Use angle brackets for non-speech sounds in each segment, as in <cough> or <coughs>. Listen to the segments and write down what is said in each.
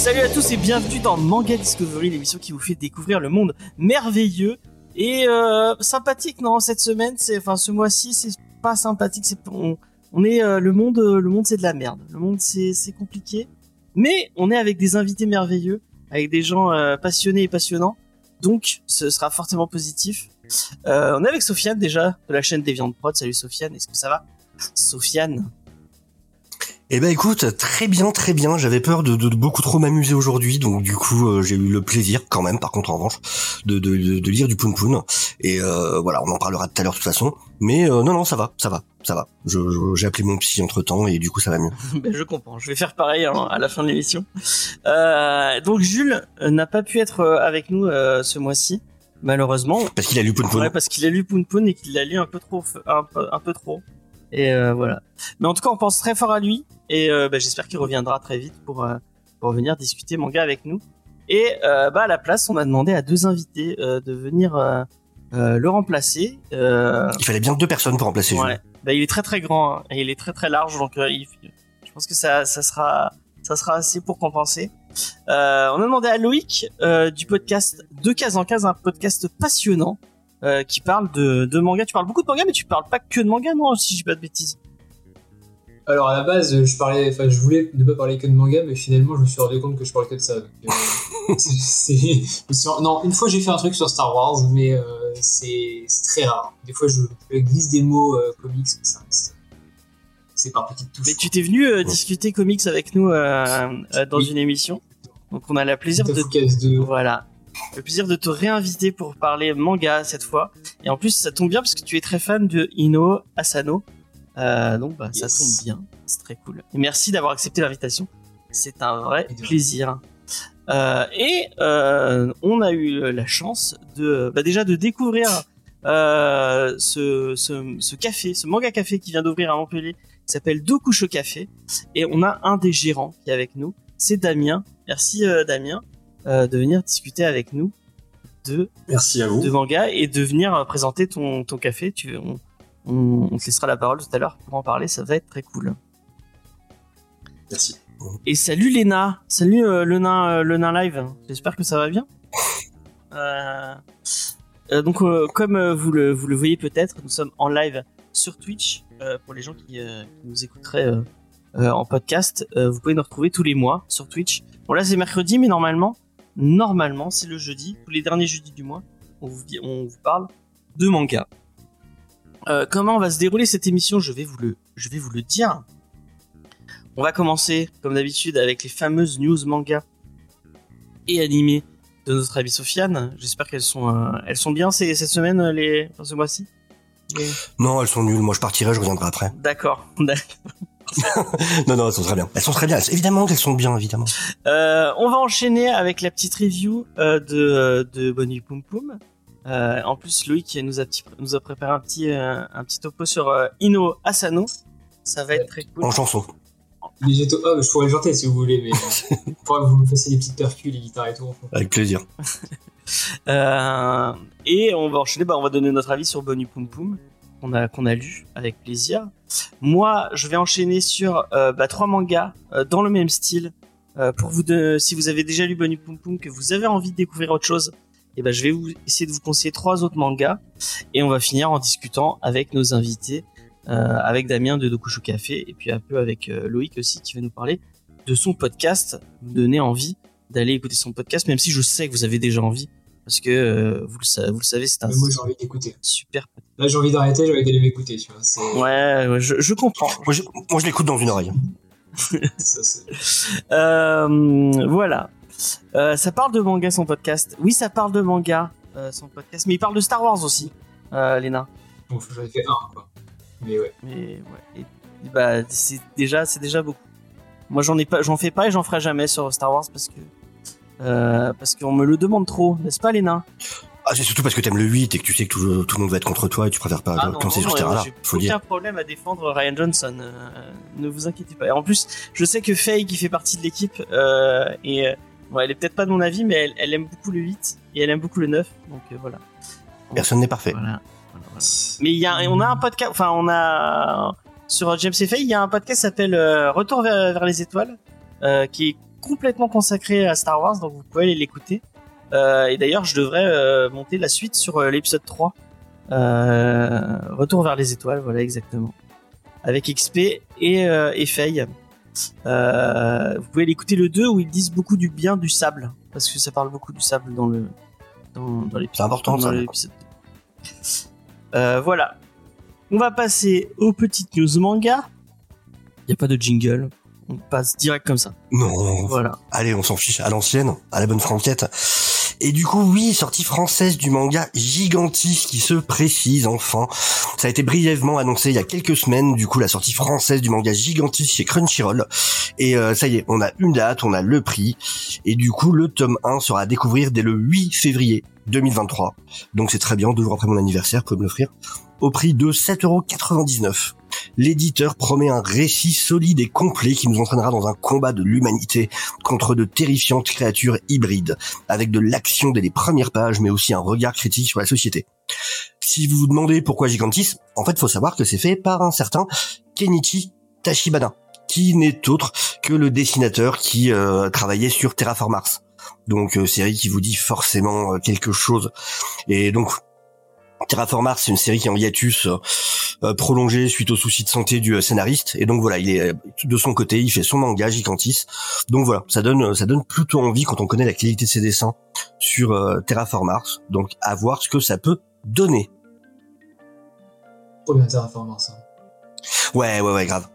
Salut à tous et bienvenue dans Manga Discovery, l'émission qui vous fait découvrir le monde merveilleux et euh, sympathique. Non, cette semaine, enfin, ce mois-ci, c'est pas sympathique. On, est euh, le monde, le monde, c'est de la merde. Le monde, c'est, compliqué. Mais on est avec des invités merveilleux, avec des gens euh, passionnés et passionnants. Donc, ce sera fortement positif. On est avec Sofiane déjà de la chaîne des viandes prod. Salut Sofiane, est-ce que ça va? Sofiane. Eh ben écoute, très bien, très bien. J'avais peur de, de- de beaucoup trop m'amuser aujourd'hui, donc du coup euh, j'ai eu le plaisir, quand même, par contre en revanche, de, de, de, de lire du Poun Poun. Et euh, voilà, on en parlera tout à l'heure de toute façon. Mais euh, non, non, ça va, ça va, ça va. Je, je- j'ai appelé mon psy entre temps et du coup ça va mieux. <laughs> Ben, je comprends. Je vais faire pareil hein, à la fin de l'émission. Euh, donc Jules euh, n'a pas pu être euh, avec nous euh, ce mois-ci, malheureusement. Parce qu'il a lu Poun Poun. Ouais, parce qu'il a lu Poun Poun et qu'il l'a lu un peu trop, un peu, un peu trop. Et euh, voilà. Mais en tout cas, on pense très fort à lui et euh, ben, j'espère qu'il reviendra très vite pour euh, pour venir discuter manga avec nous. Et euh, bah à la place, on a demandé à deux invités euh, de venir le remplacer. Euh, Il fallait bien deux personnes pour remplacer. Ouais. Bah, il est très très grand hein, et il est très très large donc euh, il- je pense que ça ça sera ça sera assez pour compenser. Euh, on a demandé à Loïc euh, du podcast De Case en Case un podcast passionnant euh, qui parle de, de manga. Tu parles beaucoup de manga mais tu parles pas que de manga non si je dis pas de bêtises. Alors à la base, je parlais, enfin, je voulais ne pas parler que de manga, mais finalement, je me suis rendu compte que je parlais que de ça. donc, euh, <laughs> non, une fois j'ai fait un truc sur Star Wars, mais euh, c'est très rare. Des fois, je, je glisse des mots euh, comics, mais ça reste. C'est par petites touches. Mais tu t'es venu euh, discuter comics avec nous euh, euh, dans Oui. une émission. Donc on a le plaisir de 2. Voilà. Le plaisir de te réinviter pour parler manga cette fois. Et en plus, ça tombe bien parce que tu es très fan de Ino Asano. Euh, donc, bah, ça tombe bien. C'est très cool. Et merci d'avoir accepté l'invitation. C'est un vrai plaisir. Euh, et euh, on a eu la chance de, bah, déjà de découvrir ce, ce, ce café, ce manga café qui vient d'ouvrir à Montpellier, qui s'appelle Dokucho Café. Et on a un des gérants qui est avec nous, c'est Damien. Merci Damien euh, de venir discuter avec nous de, Merci à vous. de manga et de venir euh, présenter ton, ton café. Tu, on, on, on te laissera la parole tout à l'heure pour en parler, ça va être très cool. Merci. Et salut Léna, salut euh, le nain, euh, le nain live. J'espère que ça va bien. <laughs> Donc comme vous le vous le voyez peut-être, nous sommes en live sur Twitch pour les gens qui, qui nous écouteraient en podcast. vous pouvez nous retrouver tous les mois sur Twitch. Bon là c'est mercredi, mais normalement normalement c'est le jeudi, tous les derniers jeudis du mois. On vous dit- on vous parle de manga. Euh, comment va se dérouler cette émission? Je vais vous le je vais vous le dire. On va commencer, comme d'habitude, avec les fameuses news manga et animés de notre amie Sofiane. J'espère qu'elles sont, euh, elles sont bien ces, cette semaine, euh, les, enfin, ce mois-ci? Les- Non, elles sont nulles. Moi je partirai, je reviendrai après. D'accord. <laughs> <laughs> Non, non, elles sont très bien. Elles sont très bien. Évidemment qu'elles sont bien, évidemment. Euh, on va enchaîner avec la petite review euh, de, de Bonnie Poum Poum. Euh, en plus, Loïc nous a, petit- nous a préparé un petit, euh, un petit topo sur euh, Ino Asano. Ça va être très cool. En chanson. Les ah, mais je pourrais le chanter si vous voulez, mais <laughs> faudra que vous me fassiez des petites percus, les guitares et tout. Avec plaisir. <laughs> Euh, et on va enchaîner, bah, on va donner notre avis sur Bonnie Poum Poum qu'on a, a lu avec plaisir. Moi, je vais enchaîner sur euh, bah, trois mangas euh, dans le même style. Euh, pour vous de, si vous avez déjà lu Bonnie Poum Poum, que vous avez envie de découvrir autre chose, et ben je vais vous essayer de vous conseiller trois autres mangas et on va finir en discutant avec nos invités, avec Damien de Dokushu Café et puis un peu avec Loïc aussi qui va nous parler de son podcast, vous donner envie d'aller écouter son podcast, même si je sais que vous avez déjà envie parce que euh, vous, le savez, vous le savez, c'est un Mais moi, j'ai envie d'écouter. super. Là, j'ai envie d'arrêter, j'ai envie d'aller m'écouter, tu vois. c'est- Ouais, ouais, je, je comprends. Moi je, moi, je l'écoute dans une oreille. <laughs> <laughs> ça, c'est- Euh, voilà. Euh, ça parle de manga son podcast. Oui, ça parle de manga. euh, son podcast. Mais il parle de Star Wars aussi, euh, Léna. Bon, j'en ai fait un, quoi. Mais ouais. Mais ouais, et, bah c'est déjà, c'est déjà beaucoup. Moi j'en ai pas, j'en fais pas et j'en ferai jamais sur Star Wars parce que euh, parce qu'on me le demande trop, n'est-ce pas, Léna? Ah, c'est surtout parce que t'aimes le 8 et que tu sais que tout, tout le monde va être contre toi et tu préfères pas Ah non, lancer sur ce terrain-là. J'ai aucun dire. problème à défendre Ryan Johnson. euh, ne vous inquiétez pas. Et en plus, je sais que Faye, qui fait partie de l'équipe, euh, et euh, bon, elle est peut-être pas de mon avis, mais elle, elle aime beaucoup le 8 et elle aime beaucoup le 9. Donc euh, voilà. Personne n'est parfait. Voilà. Voilà, voilà. Mais il y a, on a un podcast, enfin on a sur James et Faye, il y a un podcast qui s'appelle euh, Retour vers, vers les étoiles, euh, qui est complètement consacré à Star Wars, donc vous pouvez aller l'écouter. Euh, et d'ailleurs, je devrais euh, monter la suite sur euh, l'épisode 3. Euh, Retour vers les étoiles, voilà exactement. Avec XP et, et Faye. Vous pouvez l'écouter le 2 où ils disent beaucoup du bien du sable, parce que ça parle beaucoup du sable dans le dans, dans l'épisode. C'est important, dans l'épisode 2. Euh, voilà. On va passer aux petites news manga. Il n'y a pas de jingle. On passe direct comme ça. Non, Voilà. Allez, on s'en fiche à l'ancienne, à la bonne franquette. Et du coup, oui, sortie française du manga Gigantis qui se précise enfin. Ça a été brièvement annoncé il y a quelques semaines, du coup, la sortie française du manga Gigantis chez Crunchyroll. Et euh, ça y est, on a une date, on a le prix. Et du coup, le tome 1 sera à découvrir dès le 8 février 2023. Donc c'est très bien, deux jours après mon anniversaire, vous pouvez me l'offrir. Au prix de 7,99€. L'éditeur promet un récit solide et complet qui nous entraînera dans un combat de l'humanité contre de terrifiantes créatures hybrides, avec de l'action dès les premières pages, mais aussi un regard critique sur la société. Si vous vous demandez pourquoi Gigantis, en fait, faut savoir que c'est fait par un certain Kenichi Tachibana, qui n'est autre que le dessinateur qui euh, travaillait sur Terraform Mars. Donc, euh, série qui vous dit forcément euh, quelque chose. Et donc, Terraform Mars, c'est une série qui est en hiatus euh, euh, prolongé suite aux soucis de santé du euh, scénariste. Et donc voilà, il est de son côté, il fait son manga Gigantis. Donc voilà, ça donne ça donne plutôt envie quand on connaît la qualité de ses dessins sur euh, Terraform Mars. Donc à voir ce que ça peut donner. Trop bien Terraformers, ça. Ouais, ouais, ouais, grave.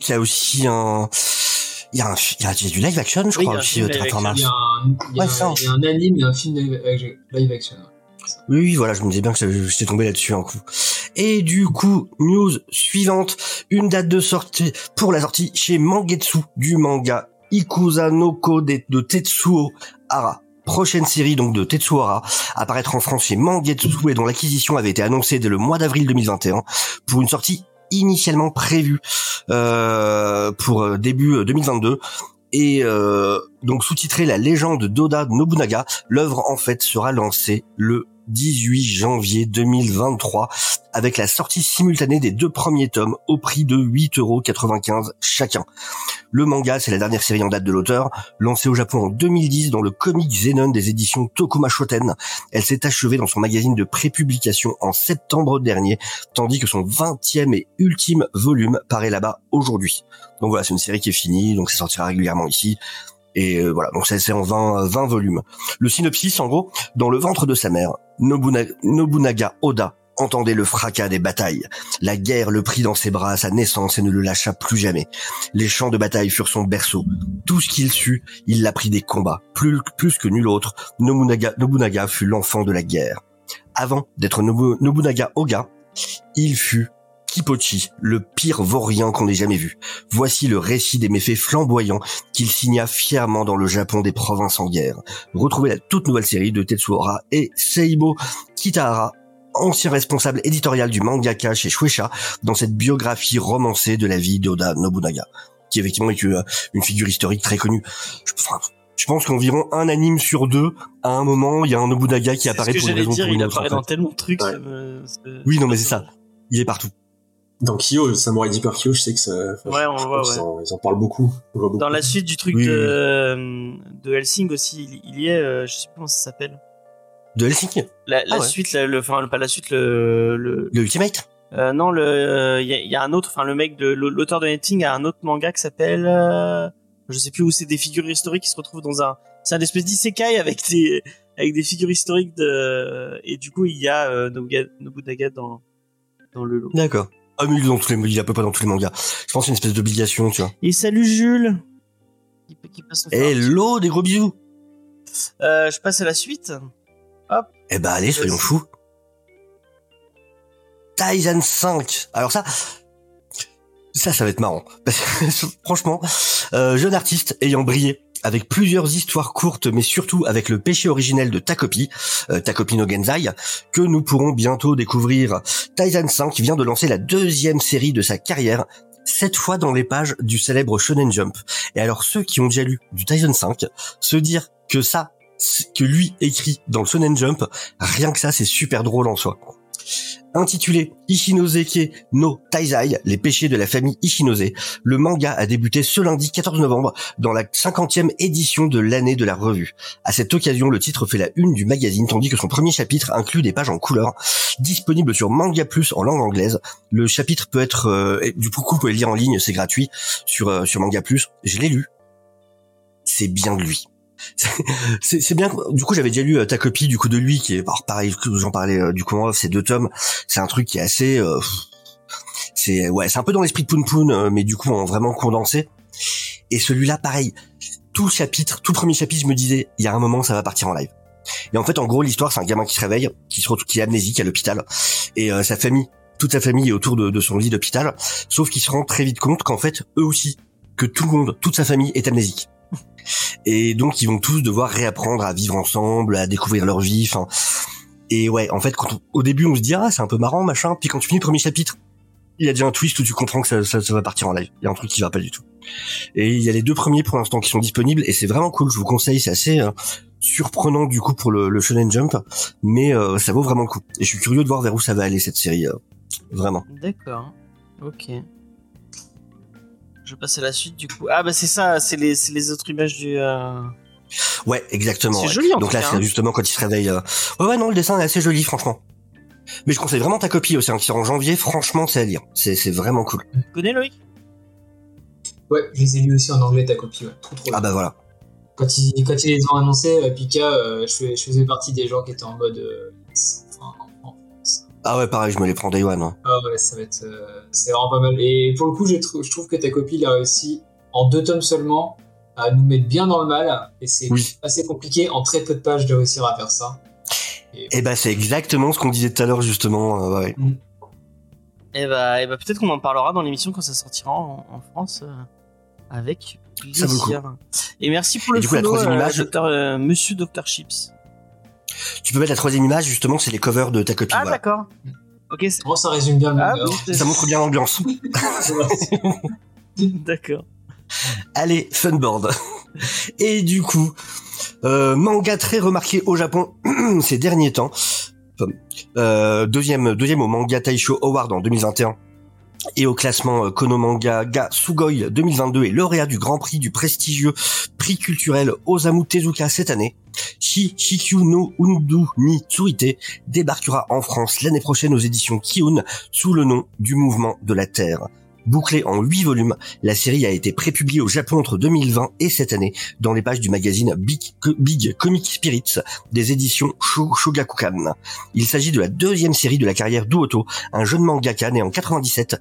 Il y a aussi un il y a un il y a, il y a du live action, je Oui, crois aussi euh, Terraform Il y Mars. il y a un anime et un film live action. Oui, voilà, je me disais bien que j'étais tombé là-dessus un coup. Et du coup, news suivante, une date de sortie pour la sortie chez Mangetsu du manga Ikuza no de, Tetsuo Hara. Prochaine série donc de Tetsuo Hara, apparaître en France chez Mangetsu et dont l'acquisition avait été annoncée dès le mois d'avril 2021 pour une sortie initialement prévue euh, pour euh, début euh, 2022 et euh, donc sous-titré La légende d'Oda Nobunaga, l'œuvre en fait sera lancée le 18 janvier 2023 avec la sortie simultanée des deux premiers tomes au prix de 8,95€ chacun. Le manga, c'est la dernière série en date de l'auteur, lancée au Japon en 2010 dans le comic Zenon des éditions Tokuma Shoten. Elle s'est achevée dans son magazine de prépublication en septembre dernier, tandis que son 20e et ultime volume paraît là-bas aujourd'hui. Donc voilà, c'est une série qui est finie, donc ça sortira régulièrement ici. Et euh, voilà, donc c'est en 20, 20 volumes. Le synopsis, en gros, dans le ventre de sa mère, Nobuna- Nobunaga Oda entendait le fracas des batailles. La guerre le prit dans ses bras à sa naissance et ne le lâcha plus jamais. Les champs de bataille furent son berceau. Tout ce qu'il sut, il l'apprit des combats. Plus, plus que nul autre, Nobunaga, Nobunaga fut l'enfant de la guerre. Avant d'être Nobu- Nobunaga Oga, il fut Kipochi, le pire vaurien qu'on ait jamais vu. Voici le récit des méfaits flamboyants qu'il signa fièrement dans le Japon des provinces en guerre. Retrouvez la toute nouvelle série de Tetsuora et Seibo Kitahara, ancien responsable éditorial du mangaka chez Shueisha, dans cette biographie romancée de la vie d'Oda Nobunaga, qui effectivement est euh, une figure historique très connue. Je, enfin, je pense qu'environ un anime sur deux, à un moment, il y a un Nobunaga qui apparaît ce que pour une raison dire, pour une il autre. apparaît en dans tellement de trucs. Ouais. me- Oui, non, mais c'est ça. Il est partout. Dans Kyo, Samurai Deeper Kyo, je sais que ça. Ouais, on je voit, en- Ils en parlent beaucoup. Dans la suite du truc Oui, de, oui. euh, de Helsing aussi, il, il y est, euh, je sais plus comment ça s'appelle. De Helsinki, La, la Ah ouais. suite, la- le, enfin pas la suite, le, le le Ultimate? euh, non, le, euh, il y, a, il y a un autre, enfin le mec de l'auteur de Helsing a un autre manga qui s'appelle, euh, je sais plus où c'est des figures historiques qui se retrouvent dans un, c'est un espèce d'isekai avec des, avec des figures historiques de, et du coup il y a euh, Nobunaga dans, dans le lot. D'accord. Ah mais il est dans tous les, il est à peu près dans tous les mangas. Je pense que c'est une espèce d'obligation, tu vois. Et salut Jules. Qui, qui passe me faire un petit- Hello, des gros bisous. Euh, je passe à la suite. Eh ben allez, soyons fous. Titan 5. Alors ça, ça, ça va être marrant. <laughs> Parce que, franchement, euh, jeune artiste ayant brillé avec plusieurs histoires courtes, mais surtout avec le péché originel de Takopi, euh, Takopi no Genzai, que nous pourrons bientôt découvrir. Titan 5 vient de lancer la deuxième série de sa carrière, cette fois dans les pages du célèbre Shonen Jump. Et alors ceux qui ont déjà lu du Titan 5, se dire que ça, que lui écrit dans le Shonen Jump, rien que ça, c'est super drôle en soi. Intitulé Ishinozeke no Taizai, les péchés de la famille Ishinose, le manga a débuté ce lundi 14 novembre dans la 50e édition de l'année de la revue. À cette occasion, le titre fait la une du magazine, tandis que son premier chapitre inclut des pages en couleur, disponibles sur Manga Plus en langue anglaise. Le chapitre peut être, euh, du coup, vous pouvez lire en ligne, c'est gratuit sur euh, sur Manga Plus. Je l'ai lu. C'est bien de lui. C'est bien. Du coup, j'avais déjà lu euh, ta copie du coup de lui, qui est alors, pareil j'en parlais euh, du coup en off, c'est deux tomes. C'est un truc qui est assez. euh, c'est ouais, c'est un peu dans l'esprit de Poon Poon, mais du coup en vraiment condensé. Et celui-là, pareil. Tout le chapitre, tout le premier chapitre, je me disais, il y a un moment, ça va partir en live. Et en fait, en gros, l'histoire, c'est un gamin qui se réveille, qui se retrouve, qui est amnésique à l'hôpital, et euh, sa famille, toute sa famille est autour de, de son lit d'hôpital, sauf qu'il se rend très vite compte qu'en fait, eux aussi, que tout le monde, toute sa famille est amnésique. Et donc, ils vont tous devoir réapprendre à vivre ensemble, à découvrir leur vie. Et ouais, en fait, quand on- au début, on se dit ah, c'est un peu marrant, machin. Puis quand tu finis le premier chapitre, il y a déjà un twist où tu comprends que ça, ça, ça va partir en live. Il y a un truc qui va pas du tout. Et il y a les deux premiers pour l'instant qui sont disponibles et c'est vraiment cool. Je vous conseille, c'est assez euh, surprenant du coup pour le, le Shonen Jump, mais euh, ça vaut vraiment le coup. Et je suis curieux de voir vers où ça va aller cette série. euh, vraiment. D'accord. Ok. Je passe à la suite du coup. Ah bah c'est ça, c'est les, c'est les autres images du. euh, Ouais, exactement. C'est ouais. joli, en Donc tout là, c'est hein. justement quand il se réveille. euh, Ouais, ouais, non, le dessin est assez joli, franchement. Mais je conseille vraiment ta copie aussi, hein, qui sort en janvier. Franchement, c'est à lire. C'est c'est vraiment cool. Tu connais Loïc? Ouais, je les ai lus aussi en anglais, ta copie, ouais. Trop trop. Ah bah voilà. Quand ils, quand ils les ont annoncés, euh, Pika, euh, je, fais- je faisais partie des gens qui étaient en mode. euh. Ah ouais, pareil, je me les prends Day One. hein. Ah ouais, ça va être. euh, c'est vraiment pas mal. Et pour le coup, je, trou- je trouve que ta copie il a réussi, en deux tomes seulement, à nous mettre bien dans le mal. Et c'est Oui. assez compliqué en très peu de pages de réussir à faire ça. Et, Et bah c'est exactement ce qu'on disait tout à l'heure justement. euh, ouais. Eh bah, eh bah peut-être qu'on en parlera dans l'émission quand ça sortira en, en France euh, avec Ça vaut le plaisir. Et merci pour Et le du coup, la troisième euh, image- docteur, euh, Monsieur Dr Chips. Tu peux mettre la troisième image justement, c'est les covers de ta copie. Ah voilà. d'accord. Ok, ça résume bien le ah, bon, Ça montre bien l'ambiance. <laughs> <laughs> D'accord. Allez, Funboard. <laughs> Et du coup, euh, manga très remarqué au Japon <clears throat> ces derniers temps. Euh, deuxième, deuxième au manga Taisho Award en 2021 et au classement euh, Kono Manga Ga Sugoi 2022 et lauréat du Grand Prix du prestigieux prix culturel Osamu Tezuka cette année. Shi Shikyu no Undu ni débarquera en France l'année prochaine aux éditions Kiun sous le nom du Mouvement de la Terre. Bouclée en 8 volumes, la série a été prépubliée au Japon entre 2020 et cette année dans les pages du magazine Big, Comic Spirits des éditions Sho- Shogakukan. Il s'agit de la deuxième série de la carrière d'Uoto, un jeune mangaka né en 97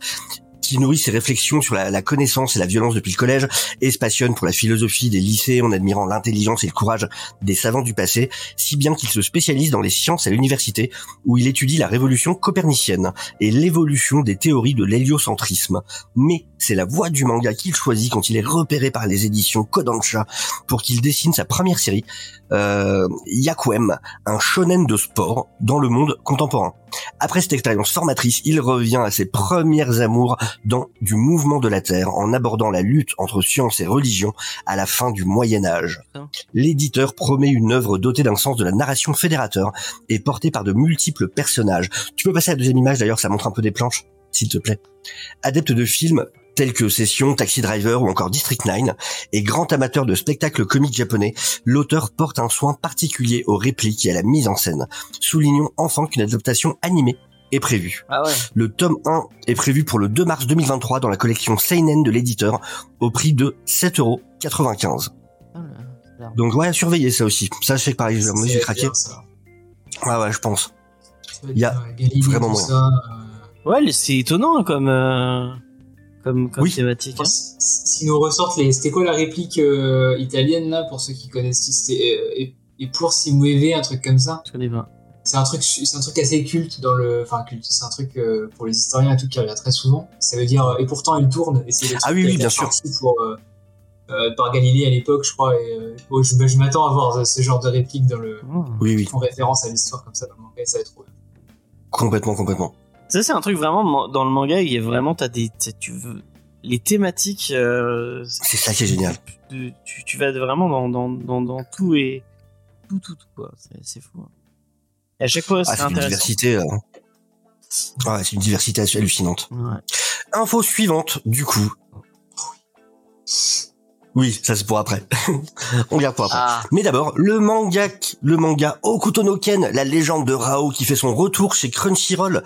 qui nourrit ses réflexions sur la, connaissance et la violence depuis le collège et se passionne pour la philosophie des lycées en admirant l'intelligence et le courage des savants du passé, si bien qu'il se spécialise dans les sciences à l'université où il étudie la révolution copernicienne et l'évolution des théories de l'héliocentrisme. Mais c'est la voie du manga qu'il choisit quand il est repéré par les éditions Kodansha pour qu'il dessine sa première série, euh, Yakuem, un shonen de sport dans le monde contemporain. Après cette expérience formatrice, il revient à ses premières amours dans du mouvement de la Terre en abordant la lutte entre science et religion à la fin du Moyen Âge. L'éditeur promet une œuvre dotée d'un sens de la narration fédérateur et portée par de multiples personnages. Tu peux passer à la deuxième image d'ailleurs, ça montre un peu des planches, s'il te plaît. Adepte de films tels que Session, Taxi Driver ou encore District 9, et grand amateur de spectacles comiques japonais, l'auteur porte un soin particulier aux répliques et à la mise en scène. Soulignons enfin qu'une adaptation animée est prévue. Ah ouais. Le tome 1 est prévu pour le 2 mars 2023 dans la collection Seinen de l'éditeur au prix de 7,95€. Ah, là, ça a l'air- Donc ouais, à surveiller ça aussi. Ça, je sais que pareil, moi j'ai craqué. ça. Ouais, ouais, je pense. Il y a vraiment moyen. ça, euh, Ouais, c'est étonnant comme euh, comme, comme Oui. thématique. hein. Si si nous ressortent les. C'était quoi la réplique euh, italienne là pour ceux qui connaissent C'était euh, et pour Simueve, un truc comme ça? Je connais pas. C'est un truc, c'est un truc assez culte dans le, enfin culte. C'est un truc euh, pour les historiens et tout qui revient très souvent. Ça veut dire et pourtant il tourne et c'est Ah oui, oui, bien sûr. pour euh, euh, par Galilée à l'époque, je crois. Et euh, bon, je, ben, je m'attends à voir ce genre de réplique dans le Oh. Oui, oui, en référence à l'histoire comme ça dans le manga. et Ça va être trop complètement, complètement. Ça, c'est un truc vraiment dans le manga, il y a vraiment, t'as des, t'as- tu veux, les thématiques, euh, C'est ça qui est génial. de- tu, tu vas vraiment dans, dans, dans, dans tout et tout, tout, tout, quoi. C'est, fou. hein. Et à chaque fois, Ah, c'est c'est une intéressant. diversité. euh, Ouais, c'est une diversité hallucinante. Ouais. Info suivante, du coup. Oui, ça c'est pour après. <laughs> On garde pour après. Ah, Mais d'abord, le manga, le manga Okuto no Ken, la légende de Rao qui fait son retour chez Crunchyroll,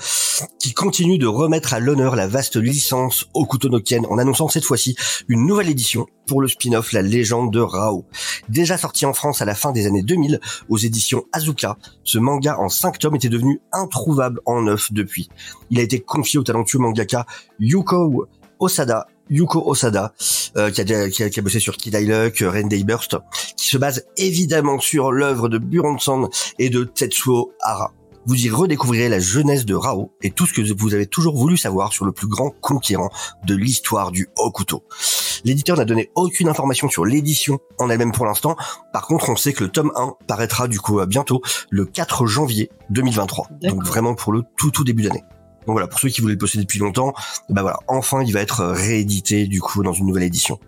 qui continue de remettre à l'honneur la vaste licence Okuto no Ken en annonçant cette fois-ci une nouvelle édition pour le spin-off La légende de Rao. Déjà sorti en France à la fin des années 2000 aux éditions Azuka, ce manga en 5 tomes était devenu introuvable en neuf depuis. Il a été confié au talentueux mangaka Yuko Osada, Yuko Osada, euh, qui, a, déjà- qui, a, qui a bossé sur Kid I Luck, euh, Rendai Burst, qui se base évidemment sur l'œuvre de Buron-san et de Tetsuo Hara. Vous y redécouvrirez la jeunesse de Rao et tout ce que vous avez toujours voulu savoir sur le plus grand conquérant de l'histoire du Hokuto. L'éditeur n'a donné aucune information sur l'édition en elle-même pour l'instant. Par contre, on sait que le tome 1 paraîtra du coup euh, bientôt, le 4 janvier 2023. D'accord. Donc vraiment pour le tout tout début d'année. Donc voilà, pour ceux qui voulaient le posséder depuis longtemps, bah voilà, enfin il va être réédité du coup dans une nouvelle édition.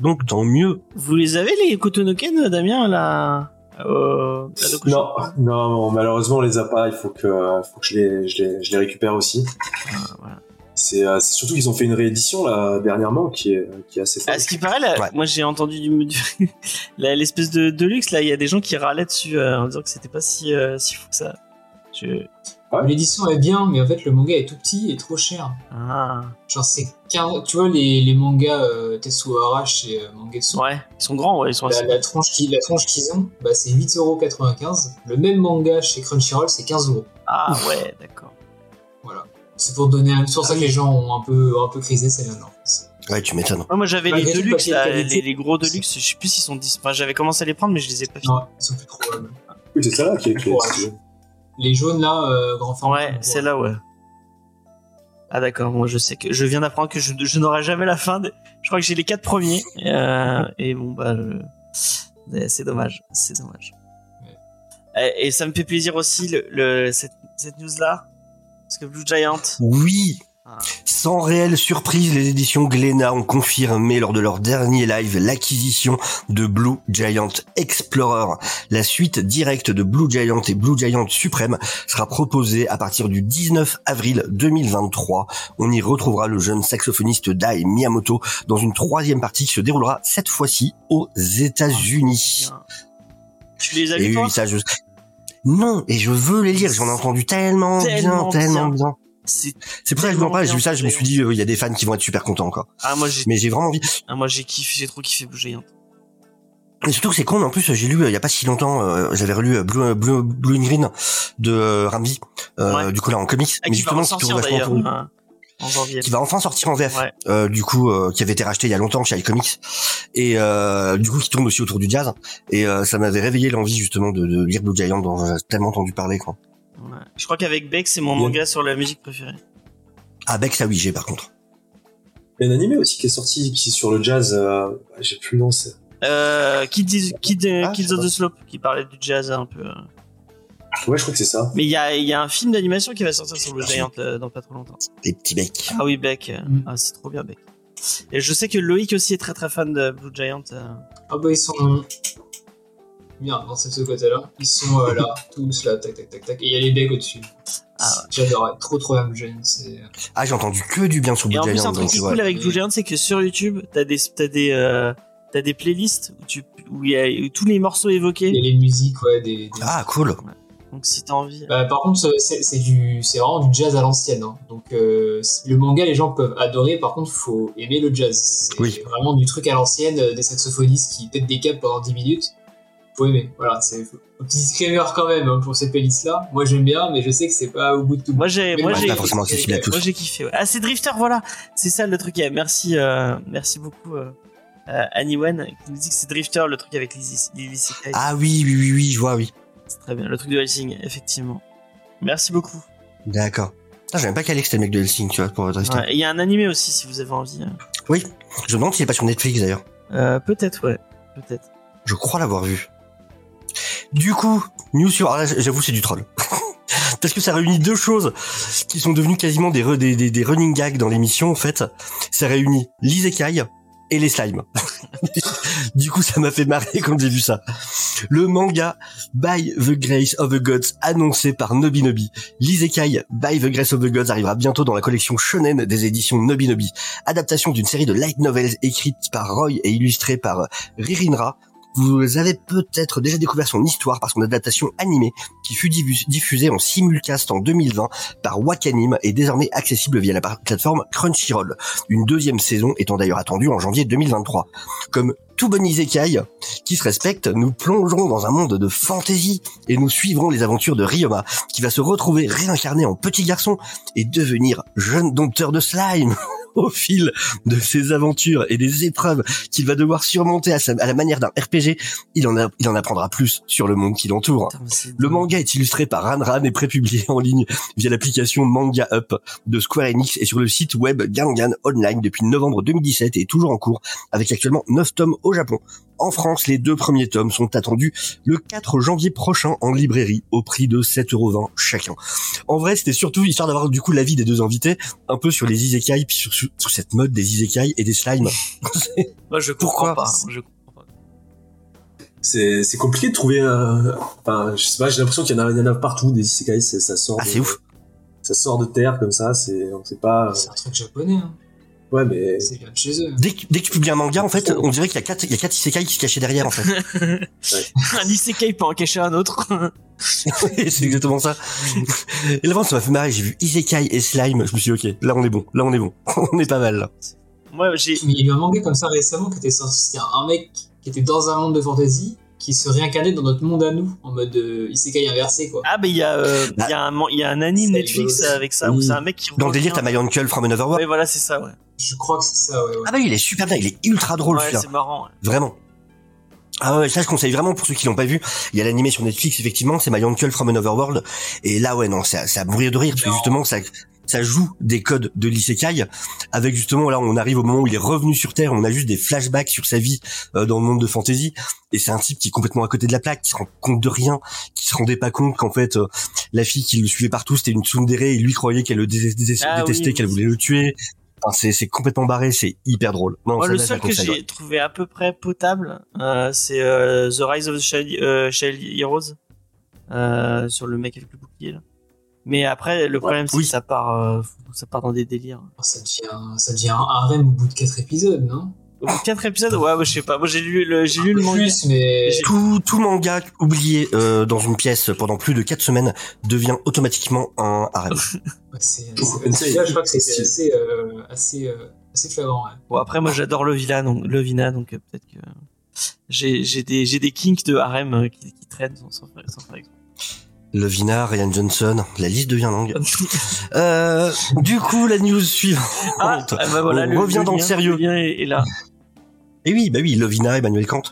Donc tant mieux. vous les avez, les Kotonoken, Damien, là, euh, Non, non, non, malheureusement on les a pas. Il faut que, faut que je les, je les, je les récupère aussi. Ah, voilà. C'est euh, surtout qu'ils ont fait une réédition là dernièrement qui est, qui est assez À folle. ce qui paraît, là, Ouais. moi j'ai entendu du, <laughs> l'espèce de, de luxe, là, il y a des gens qui râlaient dessus euh, en disant que c'était pas si, euh, si fou que ça. Je... Ouais. L'édition est bien, mais en fait le manga est tout petit et trop cher. Ah, Genre c'est 40 tu vois les, les mangas euh, chez euh, Mangetsu. ouais, ils sont grands, ouais, ils sont La, assez. la tronche qui- la tronche qu'ils ont, bah, c'est 8,95€. Le même manga chez Crunchyroll, c'est 15€. Ah, ouais, d'accord. Voilà. C'est pour donner un... C'est pour ça que les gens ont un peu, un peu crisé, l'enfance. Ouais, tu m'étonnes. Ouais, moi j'avais les Deluxe, de les, les gros Deluxe, je sais plus s'ils sont 10. Enfin, j'avais commencé à les prendre, mais je les ai pas finis. Non, ils sont plus trouvables. Oui, c'est ça là qui est. qui est- Les jaunes là, euh, grand format. Ouais, c'est là, ouais. Ah d'accord, moi je sais que je viens d'apprendre que je, je n'aurai jamais la fin. de- Je crois que j'ai les quatre premiers. euh, et bon bah, je- c'est dommage, c'est dommage. Et, et ça me fait plaisir aussi le, le- cette, cette news là, parce que Blue Giant. Oui. Sans réelle surprise, les éditions Glénat ont confirmé lors de leur dernier live l'acquisition de Blue Giant Explorer. La suite directe de Blue Giant et Blue Giant Suprême sera proposée à partir du 19 avril 2023. On y retrouvera le jeune saxophoniste Dai Miyamoto dans une troisième partie qui se déroulera cette fois-ci aux États-Unis. Tu les as lus toi oui, ça, je... Non, et je veux les lire, j'en ai entendu tellement, Tellement bien, tellement bien. bien. C'est C'est pour ça que je vous en Tellement parle, j'ai vu ça, je me suis dit, euh, il y a des fans qui vont être super contents encore. ah moi j'ai Mais j'ai vraiment envie. ah, moi j'ai kiffé, j'ai trop kiffé Blue Giant. Et surtout que c'est con, mais en plus, j'ai lu, euh, il y a pas si longtemps, euh, j'avais relu euh, Blue, Blue, Blue and Green de euh, Ramsey, euh, Ouais. du coup là en comics, Ah, mais justement, qui tourne vachement hein, va enfin sortir en VF, Ouais. euh, du coup, euh, qui avait été racheté il y a longtemps chez iComics, et euh, du coup qui tourne aussi autour du jazz, et euh, ça m'avait réveillé l'envie justement de, de lire Blue Giant, dont j'ai tellement entendu parler, quoi. Je crois qu'avec Beck c'est mon manga sur la musique préférée. Ah, Beck, ça oui, j'ai par contre. Il y a un animé aussi qui est sorti qui est sur le jazz. euh, J'ai plus le nom. c'est- Euh, Kids, Kids, Ah, Kids sais of the Slope, qui parlait du jazz un peu. euh. Ouais, je crois que c'est ça. Mais il y a, il y a un film d'animation qui va sortir sur Blue Giant euh, dans pas trop longtemps. Les petits Beck. Ah oui, Beck. Mm. Ah, c'est trop bien, Beck. Et je sais que Loïc aussi est très très fan de Blue Giant. Ah bah ils sont bien dans ce ce côté-là. Ils sont euh, là, <laughs> tous là, tac tac tac tac. Et il y a les becs au-dessus. Ah, J'adore, ouais. trop trop le jeune. C'est Ah, j'ai entendu que du bien sur Et Blue en plus, Giant, un truc qui est cool avec Blue Giant, c'est que sur YouTube, t'as des, t'as des, euh, t'as des playlists où tu, où il y a où tous les morceaux il y évoqués. a les musiques, ouais, des. des- Ah, cool. Donc si t'as envie. Bah, par contre, c'est c'est du, c'est vraiment du jazz à l'ancienne. hein. Donc euh, le manga, les gens peuvent adorer. Par contre, faut aimer le jazz. C'est Oui. vraiment du truc à l'ancienne, euh, des saxophonistes qui pètent des câbles pendant 10 minutes. Faut aimer. Voilà, c'est un petit disclaimer quand même hein, pour ces playlists-là. Moi, j'aime bien, mais je sais que c'est pas au bout de tout. Moi j'ai, moi j'ai, forcément tous. moi j'ai kiffé. ouais. Ah c'est Drifter, voilà. C'est ça le truc. Merci, euh, merci beaucoup. euh, Annie Wen qui nous dit que c'est Drifter, le truc avec Lily. Ah oui, oui, oui, oui, je vois, oui. C'est très bien, le truc de racing, effectivement. Merci beaucoup. D'accord. Ah, j'ai même pas calé que c'était le mec de Helsing, tu vois, pour Drifter. Ouais, il y a un animé aussi si vous avez envie. hein. Oui. Je me demande s'il est pas sur Netflix d'ailleurs. Euh, peut-être, ouais. Peut-être. Je crois l'avoir vu. Du coup, news sur. Ah, j'avoue, c'est du troll. <laughs> Parce que ça réunit deux choses qui sont devenues quasiment des, des, des running gags dans l'émission, en fait. Ça réunit l'isekai et les slimes. <laughs> du coup, ça m'a fait marrer quand j'ai vu ça. Le manga By the Grace of the Gods annoncé par Nobinobi. L'isekai By the Grace of the Gods arrivera bientôt dans la collection shonen des éditions Nobinobi. Adaptation d'une série de light novels écrite par Roy et illustrée par Ririnra. Vous avez peut-être déjà découvert son histoire par son adaptation animée qui fut diffus- diffusée en simulcast en 2020 par Wakanim et désormais accessible via la plateforme Crunchyroll. Une deuxième saison étant d'ailleurs attendue en janvier 2023. Comme tout bon isekai qui se respecte, nous plongerons dans un monde de fantasy et nous suivrons les aventures de Ryoma qui va se retrouver réincarné en petit garçon et devenir jeune dompteur de slime. <laughs> Au fil de ses aventures et des épreuves qu'il va devoir surmonter à, sa- à la manière d'un RPG, il en, a- il en apprendra plus sur le monde qui l'entoure. Le manga est illustré par Ranran et prépublié en ligne via l'application Manga Up de Square Enix et sur le site web Gangan Online depuis novembre 2017 et est toujours en cours avec actuellement 9 tomes au Japon. En France, les deux premiers tomes sont attendus le 4 janvier prochain en librairie au prix de 7,20€ chacun. En vrai, c'était surtout histoire d'avoir du coup l'avis des deux invités un peu sur les isekai puis sur, sur- sur cette mode des isekai et des slimes. <laughs> Moi, je Pourquoi comprends pas. Je. C'est c'est compliqué de trouver. euh, Enfin, je sais pas, j'ai l'impression qu'il y en a, il y en a partout des isekai, ça sort. Ah, de- c'est ouf. Ça sort de terre comme ça, c'est, on sait pas. euh, C'est un truc japonais, hein. Ouais, mais C'est bien de chez eux. Dès que, dès que tu publies un manga, en fait, on dirait qu'il y a quatre, il y a quatre isekai qui se cachaient derrière, en fait. <laughs> un isekai peut en cacher un autre. <laughs> C'est exactement ça. Et là, ça m'a fait marrer. J'ai vu Isekai et Slime. Je me suis dit, ok, là, on est bon. Là, on est bon. <laughs> on est pas mal, là. Moi, j'ai. Mais il y a eu un manga comme ça récemment qui était sorti. C'était un mec qui était dans un monde de fantasy qui se réincarnait dans notre monde à nous en mode euh, isekai inversé quoi. Ah, mais il y, a, euh, il y, a un man- il y a un anime Netflix avec ça, où c'est un mec qui. Dans le délire, t'as My Uncle from Another World. Ouais, voilà, c'est ça, ouais. Je crois que c'est ça, ouais. ouais. Ah bah, il est super bien. Il est ultra drôle, Ouais, celui-là. c'est marrant. ouais. Vraiment. Ah ouais, ça je conseille vraiment pour ceux qui l'ont pas vu. Il y a l'animé sur Netflix, effectivement, c'est My Uncle from Another World. Et là, ouais, non, c'est à c'est à mourir de rire, parce que justement, ça, ça joue des codes de l'isekai, avec justement, là, on arrive au moment où il est revenu sur Terre, on a juste des flashbacks sur sa vie euh, dans le monde de fantasy, et c'est un type qui est complètement à côté de la plaque, qui se rend compte de rien, qui se rendait pas compte qu'en fait, euh, la fille qui le suivait partout, c'était une tsundere, et lui croyait qu'elle le dé- dé- Ah détestait, oui, qu'elle oui. voulait le tuer. Enfin, c'est c'est complètement barré, c'est hyper drôle. Non, Moi, ça, le seul que j'ai trouvé à peu près potable, euh, c'est euh, The Rise of the Shell, euh, Shell Heroes, euh, sur le mec avec le bouclier là. Mais après, le problème, c'est oui. que ça part, euh, ça part dans des délires. Ça devient, ça devient un harem au bout de 4 épisodes, non? Quatre épisodes, ouais, moi, je sais pas. Moi, j'ai lu le, j'ai lu le manga. plus, mais tout, tout manga oublié euh, dans une pièce pendant plus de 4 semaines devient automatiquement un harem. <laughs> C'est, je crois que c'est assez, euh, assez, euh, assez flagrant. Ouais. Bon, après, moi, j'adore le Vina, donc, le Vina, donc euh, peut-être que j'ai, j'ai des, j'ai des kinks de harem euh, qui, qui traînent sans, sans, faire- sans faire exprès. Le Vina, Ryan Johnson, la liste devient longue. <laughs> Euh, du coup, la news suivante. Ah, ah, bah voilà, On revient dans le sérieux. Le lien est, est là. Et oui, bah oui, Lovina Emmanuel Kant.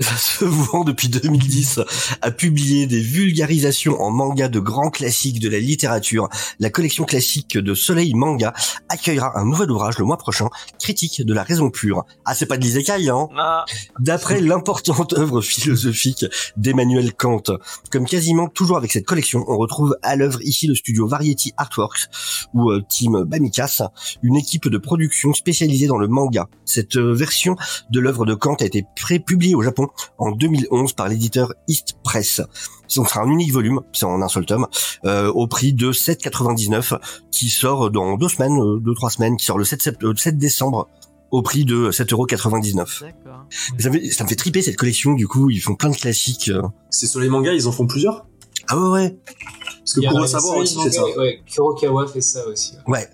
Se vouant depuis 2010 à publier des vulgarisations en manga de grands classiques de la littérature, la collection classique de Soleil Manga accueillera un nouvel ouvrage le mois prochain, critique de la raison pure. Ah, c'est pas de l'isekai, hein Ah, D'après l'importante <laughs> œuvre philosophique d'Emmanuel Kant, comme quasiment toujours avec cette collection, on retrouve à l'œuvre ici le studio Variety Artworks ou euh, Team Bamikas, une équipe de production spécialisée dans le manga. Cette euh, version de l'œuvre de Kant a été pré-publiée au Japon en 2011 par l'éditeur East Press. Ce sera un unique volume, c'est en un seul tome, euh, au prix de 7,99 qui sort dans deux semaines, euh, deux trois semaines, qui sort le 7, sept- euh, 7 décembre au prix de 7,99€. d'accord. Ça, me- ça me fait triper cette collection, du coup, ils font plein de classiques. C'est sur les mangas, ils en font plusieurs? Ah ouais, ouais. Parce que pour savoir aussi, c'est ça. Ouais, Kurokawa fait ça aussi. ouais. Ouais.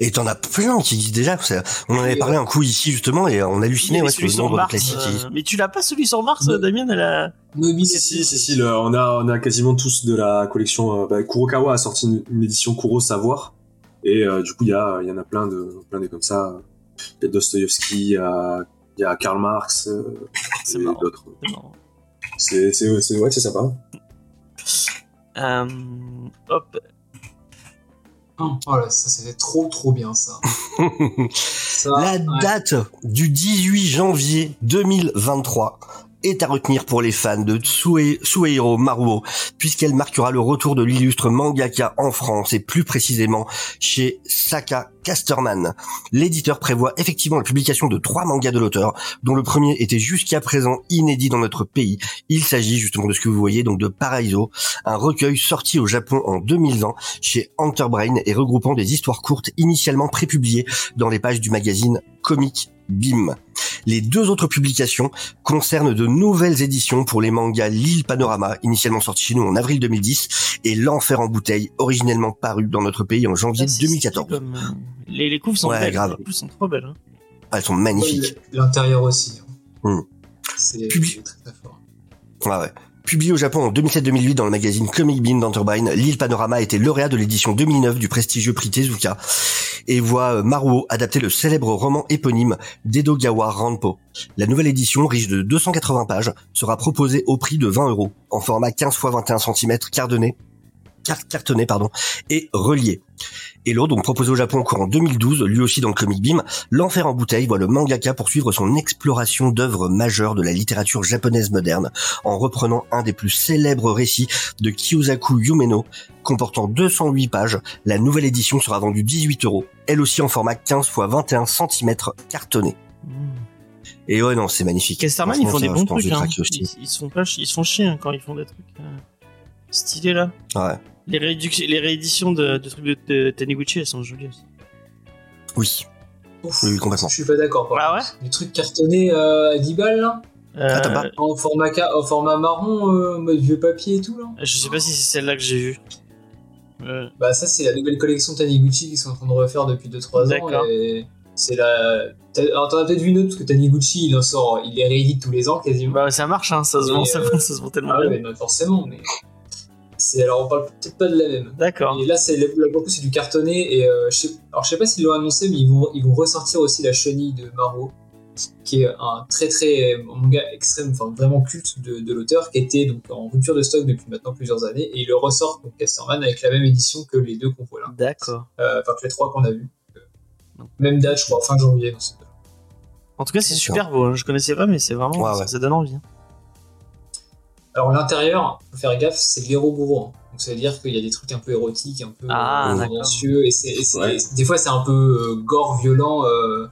Et t'en as plein qui existent déjà. ça- On en avait parlé un coup ici, justement, et on hallucinait, ouais, avait sur le celui sur nombre de Mars. euh, mais tu l'as pas celui sur Mars, Non. Damien elle a... Nobi, Si, si, si, si, le- on, a, on a quasiment tous de la collection. euh, bah, Kurokawa a sorti une, une édition Kuro Savoir. Et euh, du coup, il y, a, il y en a plein de, plein de comme ça. il y a Dostoïevski, il y a, il y a Karl Marx, euh, <laughs> C'est et d'autres. C'est ouais, c'est sympa. Euh, hop. Oh, là, ça c'était trop trop bien ça. <laughs> Ça, La ouais. date du 18 janvier 2023 est à retenir pour les fans de Maruo, puisqu'elle marquera le retour de l'illustre mangaka en France et plus précisément chez Saka Casterman. L'éditeur prévoit effectivement la publication de trois mangas de l'auteur, dont le premier était jusqu'à présent inédit dans notre pays. Il s'agit justement de ce que vous voyez, donc de Paraiso, un recueil sorti au Japon en 2020 chez Enterbrain et regroupant des histoires courtes initialement prépubliées dans les pages du magazine Comic Bim. Les deux autres publications concernent de nouvelles éditions pour les mangas L'île Panorama, initialement sorti chez nous en avril 2010, et L'Enfer en bouteille, originellement paru dans notre pays en janvier Ah, c'est 2014. stylé comme, euh, Les, les couves sont Ouais, belles. grave. Les couves sont trop belles. hein. Elles sont magnifiques. L'intérieur aussi. hein. Hmm. C'est Publi- très très fort. Ouais, ouais. Publié au Japon en 2007-2008 dans le magazine Comic Bean d'Enterbrain, L'île Panorama était lauréat de l'édition 2009 du prestigieux prix Tezuka et voit euh, Maruo adapter le célèbre roman éponyme d'Edogawa Ranpo. La nouvelle édition, riche de 280 pages, sera proposée au prix de 20 euros, en format 15 x 21 cm, cartonné, car- cartonné pardon, et relié. L'autre, donc proposé au Japon encore en 2012, lui aussi dans le Comic Beam, L'Enfer en bouteille voit le mangaka poursuivre son exploration d'œuvres majeures de la littérature japonaise moderne, en reprenant un des plus célèbres récits de Kiyosaku Yumeno, comportant 208 pages. La nouvelle édition sera vendue 18 euros, elle aussi en format 15 x 21 cm cartonné. Mmh. Et ouais, non, c'est magnifique. Casterman, ils font des bons trucs. Hein. Ils, font pas, ils chier hein, quand ils font des trucs euh, stylés là. Ouais. Les, les rééditions de, de trucs de, de Taniguchi, elles sont jolies aussi. Oui. Ouf, Oui, oui, complètement. Je suis pas d'accord. Ah ouais. Les trucs cartonnés euh, à 10 balles là, Euh, pas en format, en format marron, euh, en mode vieux papier et tout là. Je sais pas si c'est celle-là que j'ai vue. Euh, Bah ça c'est la nouvelle collection Taniguchi qu'ils sont en train de refaire depuis 2-3 ans D'accord. et c'est la... Alors t'en as peut-être vu une autre parce que Taniguchi il en sort, il les réédite tous les ans quasiment. bah ça marche, hein, ça se vend, ça, ça se vend tellement ah ouais, bien. mais non, forcément mais... C'est... Alors on parle peut-être pas de la même. D'accord. Et là, c'est, là, pour le coup, c'est du cartonné. Et euh, je sais, alors, je sais pas s'ils l'ont annoncé, mais ils vont, ils vont ressortir aussi la chenille de Maro, qui est un très très un manga extrême, enfin vraiment culte de, de l'auteur, qui était donc en rupture de stock depuis maintenant plusieurs années. Et il le ressort, donc Casterman, avec la même édition que les deux qu'on voit là. D'accord. Euh, Enfin, que les trois qu'on a vus. Même date, je crois, fin janvier. En tout cas, c'est super beau. hein. Je connaissais pas, mais c'est vraiment. Ouais, ça, ouais. ça donne envie. Alors, l'intérieur, faut faire gaffe, c'est l'héros Donc, ça veut dire qu'il y a des trucs un peu érotiques, un peu Ah, euh, tendancieux, et, et Ouais. des fois, c'est un peu euh, gore, violent. euh,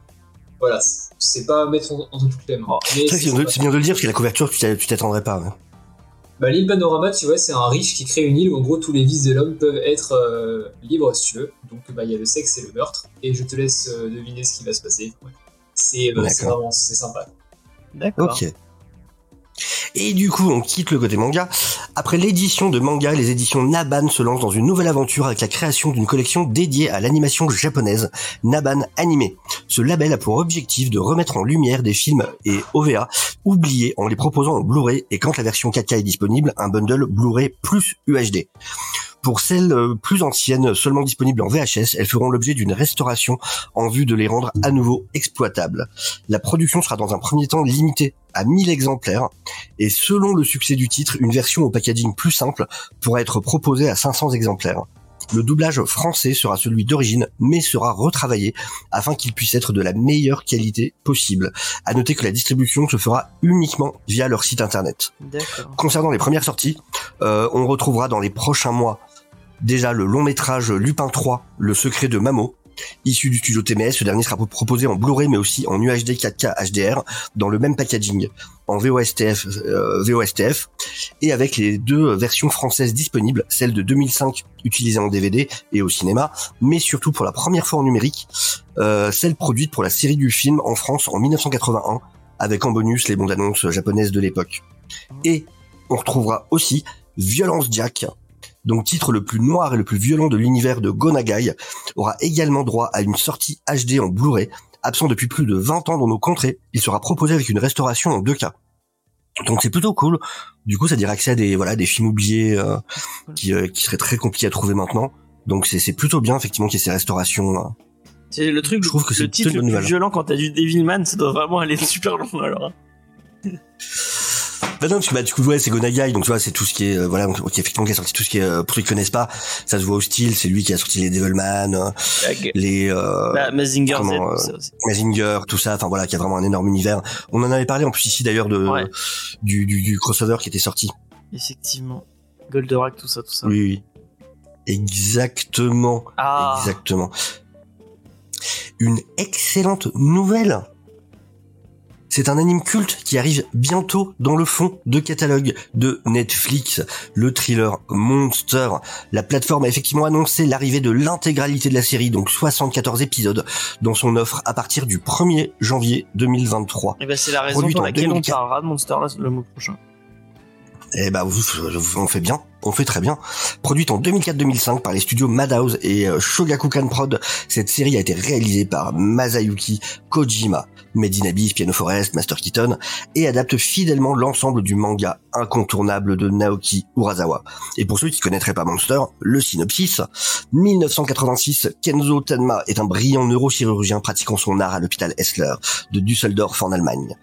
voilà, c'est- pas à mettre en- entre toutes les mains. Oh, C'est c'est bien, de- le dire parce que la couverture, tu t'attendrais pas. ouais. Bah, l'île Panorama, tu vois, c'est un riche qui crée une île où en gros tous les vices de l'homme peuvent être euh, libres si tu veux. Donc bah, il y a le sexe et le meurtre. Et je te laisse euh, deviner ce qui va se passer. Ouais. C'est euh, vraiment c'est sympa. D'accord. Ok. Et du coup, on quitte le côté manga. Après l'édition de manga, les éditions Naban se lancent dans une nouvelle aventure avec la création d'une collection dédiée à l'animation japonaise, Naban Animé. Ce label a pour objectif de remettre en lumière des films et OVA oubliés en les proposant en Blu-ray et quand la version 4K est disponible, un bundle Blu-ray plus UHD. Pour celles euh, plus anciennes, seulement disponibles en VHS, elles feront l'objet d'une restauration en vue de les rendre à nouveau exploitables. La production sera dans un premier temps limitée à 1000 exemplaires et selon le succès du titre, une version au packaging plus simple pourra être proposée à 500 exemplaires. Le doublage français sera celui d'origine, mais sera retravaillé afin qu'il puisse être de la meilleure qualité possible. À noter que la distribution se fera uniquement via leur site internet. Concernant les premières sorties, euh, on retrouvera dans les prochains mois déjà le long métrage Lupin 3, Le secret de Mamo, issu du studio TMS. Ce dernier sera proposé en Blu-ray mais aussi en UHD 4K HDR dans le même packaging, en VOSTF, euh, VOSTF et avec les deux versions françaises disponibles, celle de 2005 utilisée en DVD et au cinéma, mais surtout pour la première fois en numérique, euh, celle produite pour la série du film en France en 1981 avec en bonus les bandes annonces japonaises de l'époque. Et on retrouvera aussi Violence Jack, donc titre le plus noir et le plus violent de l'univers de Gonagai, aura également droit à une sortie HD en Blu-ray. Absent depuis plus de 20 ans dans nos contrées, il sera proposé avec une restauration en 2K. Donc c'est plutôt cool. Du coup, ça dirait accès à des voilà des films oubliés euh, qui, euh, qui seraient très compliqués à trouver maintenant. Donc c'est c'est plutôt bien effectivement qu'il y ait ces restaurations euh, C'est le truc, Je trouve que c'est le titre le plus violent quand t'as du Devilman, ça doit vraiment aller super loin alors. hein. <laughs> Bah non, parce que bah, du coup, ouais, c'est Gonagai, donc tu vois, c'est tout ce qui est, euh, voilà, donc, effectivement, qui a sorti tout ce qui est, euh, pour ceux qui connaissent pas, ça se voit au style, c'est lui qui a sorti les Devilman, euh, les, euh, Bah, Mazinger Z, comment, tout euh, ça aussi. Mazinger, tout ça, enfin voilà, qui a vraiment un énorme univers. On en avait parlé en plus ici d'ailleurs de, Ouais. du, du, du crossover qui était sorti. Effectivement. Goldorak, tout ça, tout ça. Oui, oui. Exactement. Ah, Exactement. Une excellente nouvelle. C'est un anime culte qui arrive bientôt dans le fond de catalogue de Netflix, le thriller Monster. La plateforme a effectivement annoncé l'arrivée de l'intégralité de la série, donc 74 épisodes, dans son offre à partir du 1er janvier 2023. et ben c'est la raison pour laquelle on 2004. parlera de Monster le mois prochain. Eh bah, vous- on fait bien, on fait très bien. Produite en 2004-2005 par les studios Madhouse et euh, Shogakukan Prod, cette série a été réalisée par Masayuki Kojima, Made in Abyss, Piano Forest, Master Keaton, et adapte fidèlement l'ensemble du manga incontournable de Naoki Urasawa. Et pour ceux qui connaîtraient pas Monster, le synopsis, 1986, Kenzo Tenma est un brillant neurochirurgien pratiquant son art à l'hôpital Essler de Düsseldorf en Allemagne.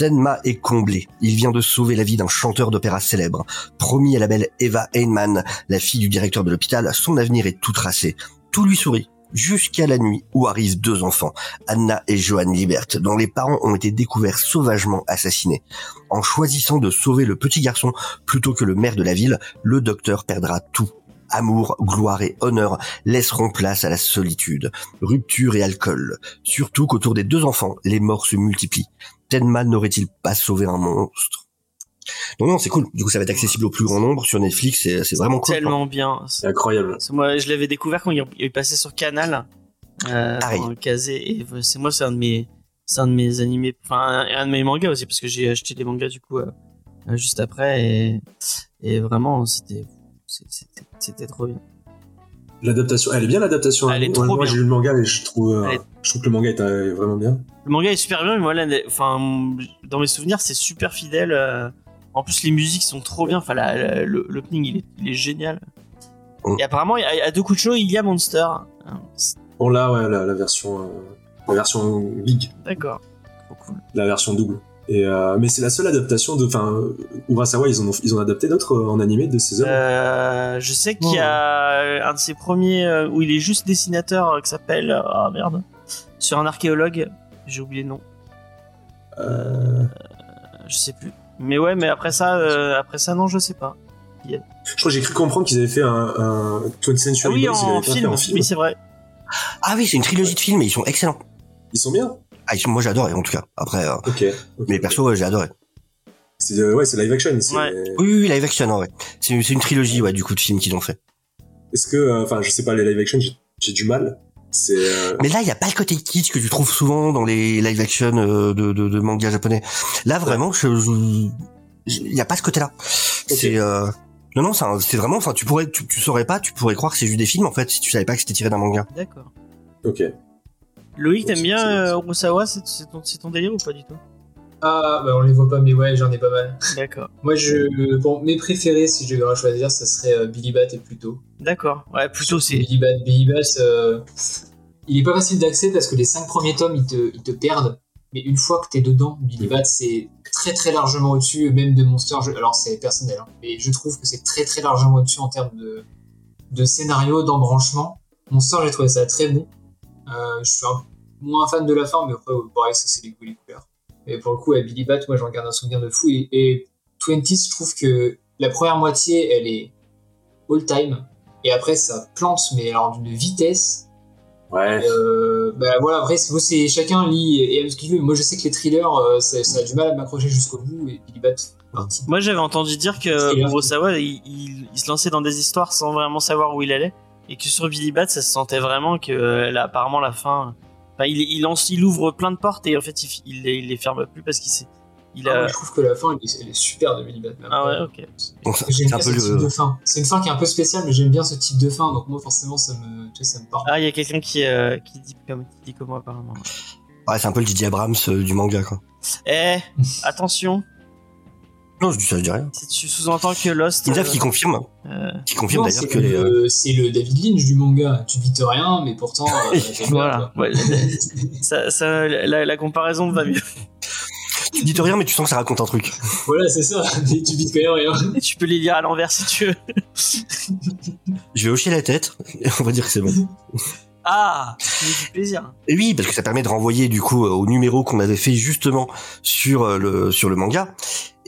Tenma est comblé. Il vient de sauver la vie d'un chanteur d'opéra célèbre. Promis à la belle Eva Heinemann, la fille du directeur de l'hôpital, son avenir est tout tracé. Tout lui sourit. Jusqu'à la nuit où arrivent deux enfants, Anna et Johan Libert, dont les parents ont été découverts sauvagement assassinés. En choisissant de sauver le petit garçon plutôt que le maire de la ville, le docteur perdra tout. Amour, gloire et honneur laisseront place à la solitude, rupture et alcool. Surtout qu'autour des deux enfants, les morts se multiplient. Tenma n'aurait-il pas sauvé un monstre? Non, non, c'est cool. Du coup, ça va être accessible au plus grand nombre sur Netflix. C'est c'est vraiment cool. Tellement bien. C'est incroyable. C'est- Moi, je l'avais découvert quand il il passait sur Canal, euh, casé, et c'est moi, c'est un de mes, c'est un de mes animés, enfin, un, un de mes mangas aussi, parce que j'ai acheté des mangas du coup euh, euh, juste après, et, et vraiment, c'était, c'était, c'était trop bien. L'adaptation, elle est bien l'adaptation. Elle est Moi, trop Moi, bien. j'ai lu le manga et je trouve, euh, est- je trouve que le manga est euh, vraiment bien. Le manga est super bien, mais moi, là, enfin, dans mes souvenirs, c'est super fidèle. euh, en plus, les musiques sont trop bien. Enfin, l'opening, il est, il est génial. Mm. Et apparemment, à, deux coups de chaud, il y a Monster. On l'a, ouais, la, la version, euh, la version big, D'accord. Trop cool. la version double. Et euh, mais c'est la seule adaptation de, enfin, Urasawa, ils en ont, ils ont adapté d'autres en animé de ses œuvres. Euh, je sais qu'il y a un de ses premiers où il est juste dessinateur qui s'appelle ah merde sur un archéologue j'ai oublié le nom Euh, je sais plus mais ouais mais après ça euh, après ça non je sais pas je crois que j'ai cru comprendre qu'ils avaient fait un, un 20th ah Century oui Boys, ils en film. en film. oui c'est vrai Ah oui, c'est une trilogie de films et ils sont excellents. Ils sont bien. Ah, ils sont- moi j'ai adoré en tout cas. Après, euh, Ok. ok. mais perso, ouais, j'ai adoré. C'est euh, ouais, c'est live action. Ouais. Oui, oui, oui, live action, ouais. C'est une, c'est une trilogie, ouais, du coup, de films qu'ils ont fait. Est-ce que, euh, enfin, je sais pas, les live action, j'ai du mal. Euh, Mais là, il y a pas le côté kitsch que tu trouves souvent dans les live action euh, de, de, de manga japonais. Là, vraiment, il y a pas ce côté-là. C'est euh, non, non, c'est vraiment, enfin, tu pourrais, tu, tu saurais pas, tu pourrais croire que c'est juste des films en fait si tu savais pas que c'était tiré d'un manga. d'accord ok. Loïc t'aimes bien c'est ton, c'est ton délire ou pas du tout? Ah, bah on les voit pas, mais ouais, j'en ai pas mal. d'accord Moi, je, bon, mes préférés, si je devais choisir, ça serait euh, Billy Bat et Pluto. d'accord ouais plutôt c'est Billy Bat, Billy Bat, euh, il est pas facile d'accès parce que les cinq premiers tomes, ils te, ils te perdent. Mais une fois que t'es dedans, Billy Bat, c'est très très largement au-dessus, même de Monster. Je- alors c'est personnel, hein, mais je trouve que c'est très très largement au-dessus en termes de, de scénario, d'embranchement. Monster, j'ai trouvé ça très bon. Euh, je suis un, moins fan de la fin, mais après, pareil, ça c'est les goûts et les couleurs. Mais pour le coup, à Billy Bat, moi j'en garde un souvenir de fou. Et, et 20 je trouve que la première moitié, elle est all-time. Et après, ça plante, mais alors d'une vitesse. Ouais. Euh, bah voilà, après, c'est, chacun lit et aime ce qu'il veut. Moi, je sais que les thrillers, euh, ça, ça a du mal à m'accrocher jusqu'au bout. Et Billy Bat, moi j'avais entendu dire que. Urasawa il, il, il se lançait dans des histoires sans vraiment savoir où il allait et que sur Billy Bat ça se sentait vraiment que euh, là, apparemment la fin enfin, il, il lance il ouvre plein de portes et en fait il, il, les- il les ferme plus parce qu'il sait il Ah, a moi, je trouve que la fin, elle est, elle est super de Billy Bat. mais ah ouais ok c'est J'aime c'est un bien peu ce type le. de fin. C'est une fin qui est un peu spéciale, mais j'aime bien ce type de fin. Donc moi, forcément, ça me, tu sais, ça me parle. ah il y a quelqu'un qui euh, qui dit comme qui dit comme moi apparemment Ouais, c'est un peu le J.J. Abrams euh, du manga quoi. eh attention Non, je dis ça, je dis rien. Si tu sous-entends que Lost. Ils euh, qui confirme, euh, qui confirme d'ailleurs c'est que les. euh, le, c'est le David Lynch du manga. Tu bites rien, mais pourtant. euh, <laughs> voilà. Ouais, <laughs> ça, ça, la, la comparaison va mieux. <laughs> Tu dis rien, mais tu sens que ça raconte un truc. Voilà, c'est ça. Mais tu bites quand même rien. Et tu peux les lire à l'envers si tu veux. Je vais hocher la tête, et on va dire que c'est bon. Ah, fait plaisir. Et oui, parce que ça permet de renvoyer du coup au numéro qu'on avait fait justement sur le sur le manga.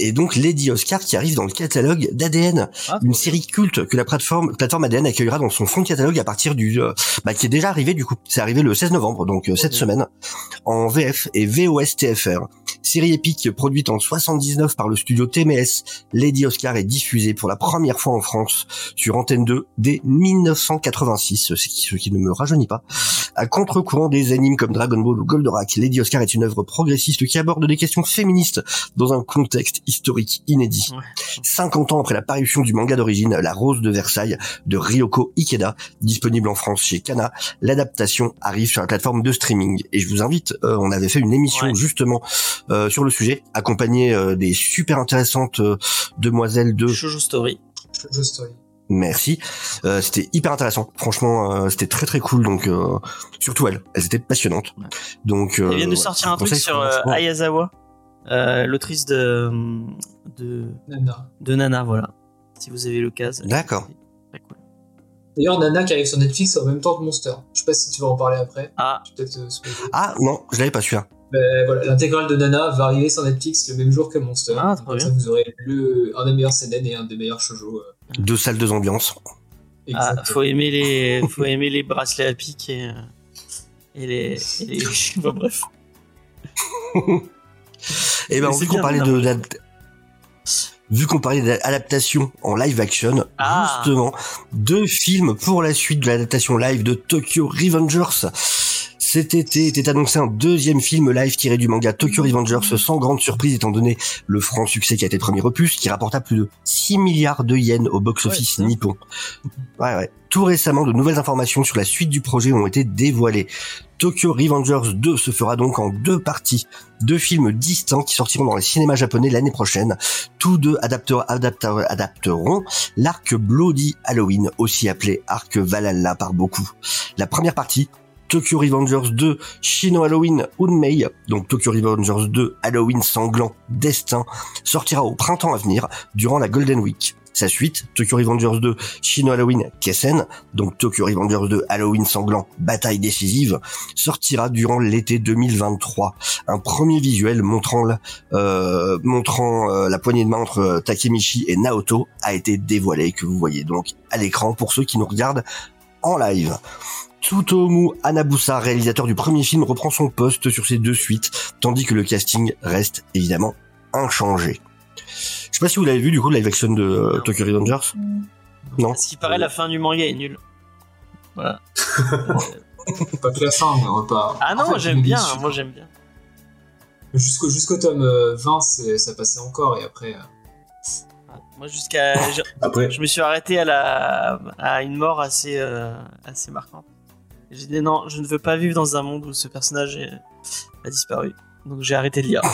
Et donc Lady Oscar qui arrive dans le catalogue d'ADN, Ah, une série culte que la plateforme plateforme ADN accueillera dans son fond de catalogue à partir du euh, bah, qui est déjà arrivé du coup. C'est arrivé le 16 novembre, donc euh, cette semaine en VF et VOS TFR. Série épique produite en 79 par le studio TMS, Lady Oscar est diffusée pour la première fois en France sur Antenne 2 dès 1986, ce qui, ce qui ne me rajeunit pas. À contre-courant des animes comme Dragon Ball ou Goldorak, Lady Oscar est une œuvre progressiste qui aborde des questions féministes dans un contexte historique inédit. Ouais. 50 ans après la parution du manga d'origine La Rose de Versailles de Ryoko Ikeda, disponible en France chez Kana, l'adaptation arrive sur la plateforme de streaming. Et je vous invite, euh, on avait fait une émission Ouais. justement euh, sur le sujet, accompagnée euh, des super intéressantes euh, demoiselles de Shoujo Story. Jojo Story. Merci. Euh, c'était hyper intéressant. Franchement, euh, c'était très très cool. Donc euh, surtout elles, elles étaient passionnantes. Donc euh, Ils viennent de sortir un truc sur euh. Ayazawa, euh, l'autrice de, de Nana. de Nana, voilà. Si vous avez l'occasion. D'accord. très cool. D'ailleurs, Nana qui arrive sur Netflix en même temps que Monster. Je sais pas si tu vas en parler après. Ah, euh. Ah non, je l'avais pas celui-là. Ben, voilà, l'intégrale de Nana va arriver sur Netflix le même jour que Monster. Ah, ça, bien. vous aurez le, un des meilleurs CNN et un des meilleurs shoujo. euh, Deux salles, deux ambiances. ah, faut aimer les, faut aimer les bracelets à pic et, et les, et les... <laughs> <laughs> Bon, bref. <laughs> Et ben vu qu'on bien, parlait de vu qu'on parlait d'adaptation en live action, Ah. justement, deux films pour la suite de l'adaptation live de Tokyo Revengers. Cet été était annoncé un deuxième film live tiré du manga Tokyo Revengers sans grande surprise étant donné le franc succès qui a été le premier opus qui rapporta plus de 6 milliards de yens au box-office Ouais, nippon. Ouais ouais. Tout récemment, de nouvelles informations sur la suite du projet ont été dévoilées. Tokyo Revengers 2 se fera donc en deux parties, deux films distincts qui sortiront dans les cinémas japonais l'année prochaine. Tous deux adapter- adapter- adapteront l'arc Bloody Halloween, aussi appelé arc Valhalla par beaucoup. La première partie, Tokyo Revengers 2 Shino Halloween Unmei, donc Tokyo Revengers 2 Halloween sanglant Destin, sortira au printemps à venir durant la Golden Week. Sa suite, Tokyo Revengers 2 Shino Halloween Kessen, donc Tokyo Revengers 2 Halloween sanglant Bataille décisive, sortira durant l'été 2023. Un premier visuel montrant la, euh, euh, la poignée de main entre Takemichi et Naoto a été dévoilé que vous voyez donc à l'écran pour ceux qui nous regardent en live. Tsutomu Anabusa, réalisateur du premier film, reprend son poste sur ces deux suites, tandis que le casting reste évidemment inchangé. Je sais pas si vous l'avez vu du coup le live action de euh, Tokyo Revengers. Non. Ce qui paraît, la fin du manga est nulle. Voilà. <laughs> Pas que la fin, mais on va pas. ah En non, fait, j'aime bien, moi j'aime bien. Jusqu'au jusqu'au tome euh, 20, c'est- ça passait encore, et après. euh, Ah, Moi jusqu'à... je- Après, Je me suis arrêté à la à une mort assez euh, assez marquante. J'ai dit non, je ne veux pas vivre dans un monde où ce personnage est- a disparu. Donc j'ai arrêté de lire. <laughs>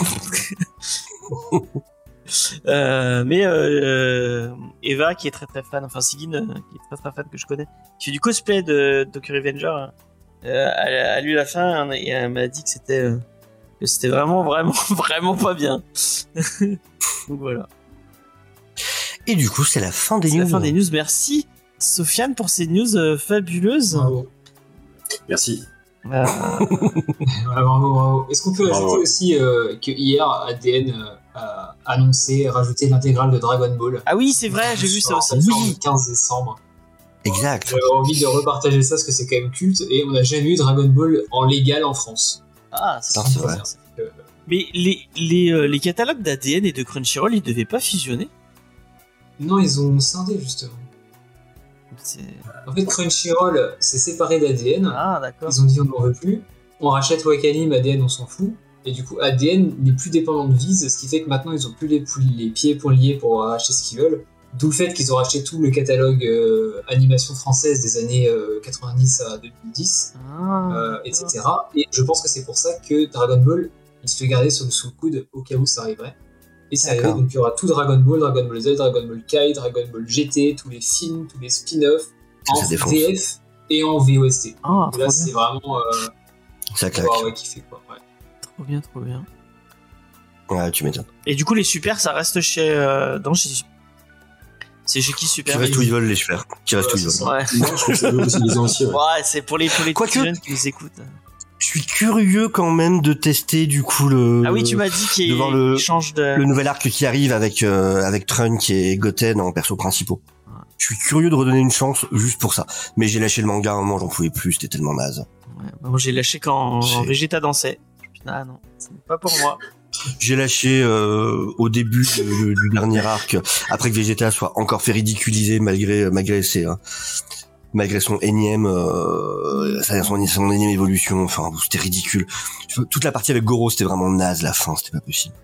<laughs> Euh, mais euh, Eva, qui est très très fan, enfin Sigyn, euh, qui est très très fan que je connais, qui fait du cosplay de Tokyo Revenger, euh, elle a lu la fin et elle m'a dit que c'était euh, que c'était vraiment vraiment <laughs> vraiment pas bien. Donc voilà. Et du coup, c'est la fin des C'est news. la fin des news. Merci Sofiane pour ces news euh, fabuleuses. Bravo. Merci. <laughs> Euh, bravo, bravo. Est-ce qu'on peut Bravo. ajouter aussi euh, que hier, ADN euh, a annoncé, rajouté l'intégrale de Dragon Ball? Ah oui, c'est vrai, j'ai vu ça aussi. Oui. le 15 décembre. Exact. J'avais envie de repartager ça parce que c'est quand même culte et on n'a jamais eu Dragon Ball en légal en France. Ah, c'est vrai. Euh, Mais les, les, euh, les catalogues d'ADN et de Crunchyroll, ils devaient pas fusionner? Non, ils ont scindé justement. En fait, Crunchyroll s'est séparé d'ADN. Ah, d'accord. Ils ont dit on n'en veut plus. On rachète Wakanim, ADN, on s'en fout. Et du coup, ADN n'est plus dépendant de Viz, ce qui fait que maintenant ils ont plus les, pieds pour lier pour acheter ce qu'ils veulent. D'où le fait qu'ils ont racheté tout le catalogue euh, animation française des années euh, 90 à 2010, Ah, euh, etc. Et je pense que c'est pour ça que Dragon Ball, ils se le gardaient sur le sous le coude au cas où ça arriverait. Et arrivé, D'accord. donc il y aura tout Dragon Ball, Dragon Ball Z, Dragon Ball Kai, Dragon Ball GT, tous les films, tous les spin-offs Ça, en ça. VF et en VOST. Ah, là, bien, c'est vraiment. Euh, Ça claque. ouais, quoi. Ouais. trop bien, trop bien. Ouais, tu m'étonnes. Et du coup, les super, ça reste chez. Euh... Non, chez. C'est chez qui Qui super reste où ils veulent les faire. Qui reste où Ouais, ils c'est veulent. ça. Ouais. C'est pour les, pour les Quoique- jeunes qui nous écoutent. Je suis curieux quand même de tester du coup le. Ah oui, tu m'as dit qu'il de voir le- qu'il change de. le nouvel arc qui arrive avec euh, avec Trunk et Goten en perso principaux. Je suis curieux de redonner une chance juste pour ça. Mais j'ai lâché le manga à un moment, j'en pouvais plus, c'était tellement naze. Ouais, bah, moi, j'ai lâché quand C'est- Vegeta dansait. Ah non, ce n'est pas pour moi. <laughs> J'ai lâché euh, au début de- du dernier arc, après que Vegeta soit encore fait ridiculiser malgré malgré ses euh, malgré son énième euh, sa- son, son énième évolution. Enfin, c'était ridicule. Toute la partie avec Goro, c'était vraiment naze. La fin, c'était pas possible.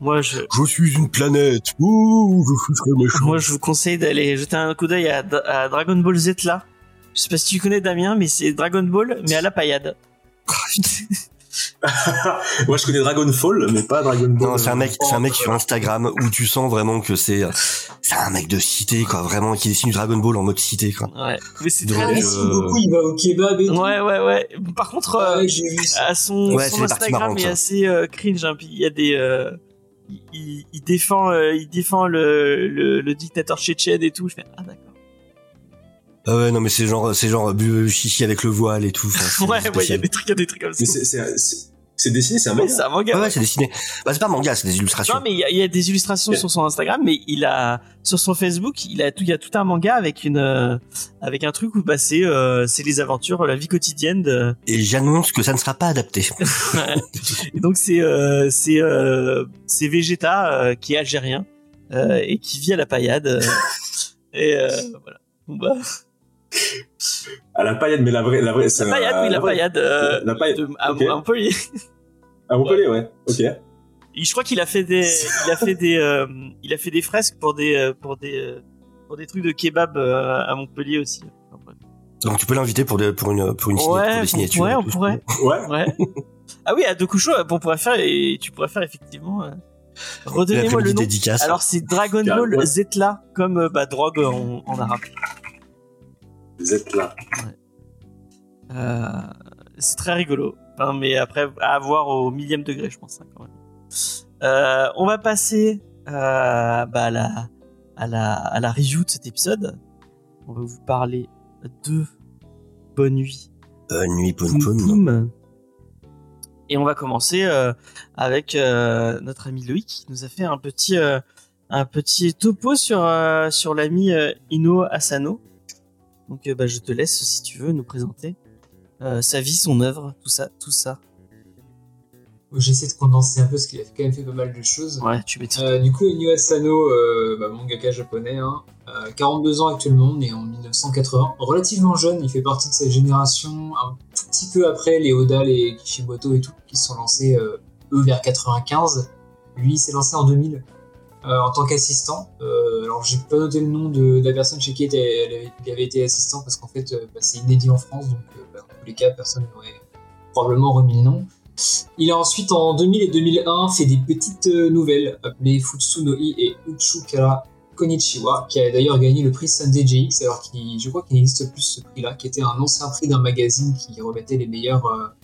Moi, je, Je suis une planète. Ouh, je suis très méchant. moi, je vous conseille d'aller jeter un coup d'œil à, à Dragon Ball Z là. Je sais pas si tu connais Damien, mais c'est Dragon Ball, mais à la paillade. <laughs> <laughs> Moi, je connais Dragonfall, mais pas Dragon Ball. Non, c'est un mec, c'est un mec sur Instagram où tu sens vraiment que c'est, euh, c'est un mec de cité, quoi, vraiment, qui dessine Dragon Ball en mode cité, quoi. Ouais, mais c'est très Ah, euh, il va au kebab et tout. Ouais, ouais, ouais. Par contre, euh, Ouais, vu ça. à son, Ouais, son Instagram est assez euh, cringe. Hein. Puis il y a des, euh, il, il- il défend, euh, il défend le, le, le dictateur tchétchène et tout. Je fais ah d'accord. Ah ouais, non, mais c'est genre, c'est genre, bu- chichi avec le voile et tout. enfin, <laughs> Ouais, ouais, il y a des trucs, il y a des trucs comme ça. Mais c'est- c'est c'est- c'est dessiné, c'est un manga. <laughs> c'est un manga. Ouais, ouais. ouais, c'est dessiné. Bah, c'est pas un manga, c'est des illustrations. Non, mais il y, a- il y a des illustrations sur son Instagram, mais il a sur son Facebook, il a tout, il y a tout un manga avec une, euh, avec un truc où bah c'est, euh, c'est les aventures, la vie quotidienne de. <laughs> Et j'annonce que ça ne sera pas adapté. Et donc c'est, euh, c'est, euh, c'est Vegeta euh, qui est algérien euh, et qui vit à la paillade. euh, et euh, voilà. Bon, bah, À la paillade, mais la vraie, la vraie, c'est la paillade, oui, la vraie. paillade. euh, La paillade. de- à, ok. à Montpellier. À Montpellier, ouais. Ok. Et je crois qu'il a fait des, il a fait des, euh, il a fait des fresques pour des, euh, pour des, euh, pour des trucs de kebab euh, à Montpellier aussi. Donc tu peux l'inviter pour, des- pour une, pour une signature, Ouais, signatures. ouais, on pourrait. Ouais. Ouais. ah oui, à Dokucho, on pourrait faire et tu pourrais faire effectivement. euh, Redonnez-moi le nom. dédicace. Alors c'est Dragon Ball. Zetla comme bah, drogue en, en arabe. Vous êtes là. Euh, c'est très rigolo. Enfin, mais après, à voir au millième degré, je pense. hein, quand même. Euh, on va passer euh, bah, à, la, à, la, à la review de cet épisode. On va vous parler de Bonne Nuit. Bonne nuit, Poum. Poum. Et on va commencer euh, avec euh, notre ami Loïc qui nous a fait un petit, euh, un petit topo sur, sur l'ami Ino Asano. Donc euh, bah, je te laisse si tu veux nous présenter euh, sa vie, son œuvre, tout ça, tout ça. J'essaie de condenser un peu parce qu'il a quand même fait pas mal de choses. Ouais, tu m'étonnes. Euh, du coup, Inu Asano, bah, mangaka japonais, hein, euh, 42 ans actuellement, né en 1980, relativement jeune, il fait partie de cette génération, un petit peu après les Oda, les Kishimoto et tout, qui se sont lancés, eux, vers 95. Lui, il s'est lancé en 2000 euh, en tant qu'assistant. Euh, alors, j'ai pas noté le nom de, la personne chez qui elle avait- été assistant, parce qu'en fait, euh, bah, c'est inédit en France, donc bah, tous les cas, personne n'aurait probablement remis le nom. Il a ensuite, en 2000 et 2001, fait des petites nouvelles appelées Futsunoi et Uchukara Konichiwa, qui a d'ailleurs gagné le prix Sunday JX, alors qu'il, je crois qu'il n'existe plus ce prix-là, qui était un ancien prix d'un magazine qui remettait les meilleures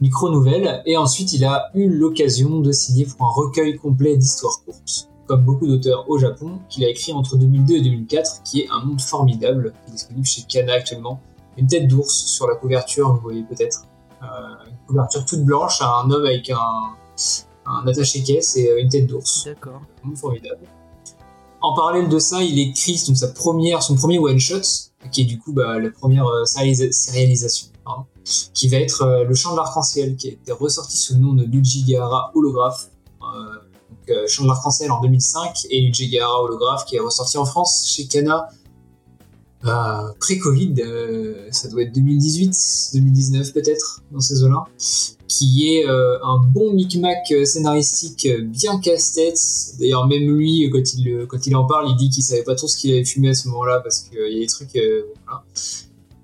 micro-nouvelles. Et ensuite, il a eu l'occasion de signer pour un recueil complet d'histoires courtes, comme beaucoup d'auteurs au Japon, qu'il a écrit entre 2002 et 2004, qui est Un monde formidable, qui est disponible chez Kana actuellement. Une tête d'ours sur la couverture, vous voyez peut-être. Euh, une couverture toute blanche, un homme avec un, un attaché-caisse et euh, une tête d'ours. D'accord. Vraiment formidable. En parallèle de ça, il écrit donc, sa première, son premier one-shot, qui est du coup bah, la première euh, sérialisa- sérialisation, pardon, qui va être euh, Le Chant de l'Arc-en-Ciel, qui a été ressorti sous le nom de Luigi Gahara Holographe. Donc, euh, Chant de l'Arc-en-Ciel en 2005 et Luigi Gahara Holographe qui est ressorti en France chez Kana euh, pré-Covid, euh, ça doit être 2018, 2019 peut-être, dans ces eaux-là, qui est euh, un bon micmac scénaristique bien casse-tête. D'ailleurs, même lui, quand il, quand il en parle, il dit qu'il savait pas trop ce qu'il avait fumé à ce moment-là parce qu'il y a des trucs. voilà.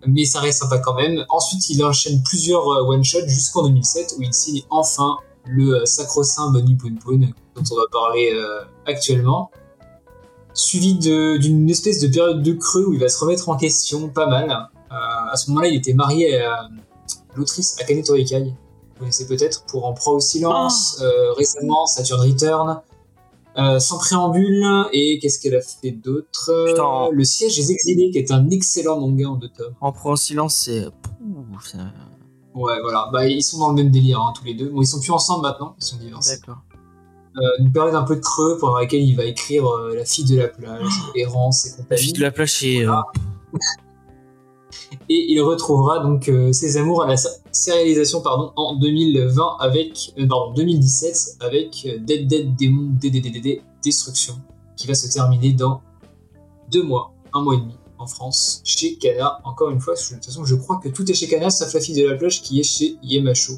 Mais ça reste sympa quand même. Ensuite, il enchaîne plusieurs one-shots jusqu'en 2007 où il signe enfin le euh, sacro-saint Bunny Poon Poon, dont on va parler euh, actuellement. Suivi de- d'une espèce de période de creux où il va se remettre en question pas mal. Euh, à ce moment-là, il était marié à l'autrice Akane Torikai, vous connaissez peut-être, pour En proie au silence, euh, récemment Saturn Return, euh, Sans préambule, et qu'est-ce qu'elle a fait d'autre? Le siège des exilés, qui est un excellent manga en deux tomes. En pro en silence, c'est. Ouais, voilà. Bah, ils sont dans le même délire, hein, tous les deux. Bon, ils sont plus ensemble maintenant, ils sont divorcés. D'accord. Euh, une période un peu de creux pendant laquelle il va écrire euh, La fille de la plage, <gasps> Errance et La compagnie. fille de la plage, c'est. euh, <laughs> Et il retrouvera donc euh, ses amours à la sé- sérialisation pardon, en 2020 avec, euh, pardon, 2017 avec euh, Dead Dead Demon DDDDD Destruction qui va se terminer dans deux mois, un mois et demi en France chez Kana. Encore une fois, de toute façon, je crois que tout est chez Kana sauf la fille de la plage qui est chez Yemacho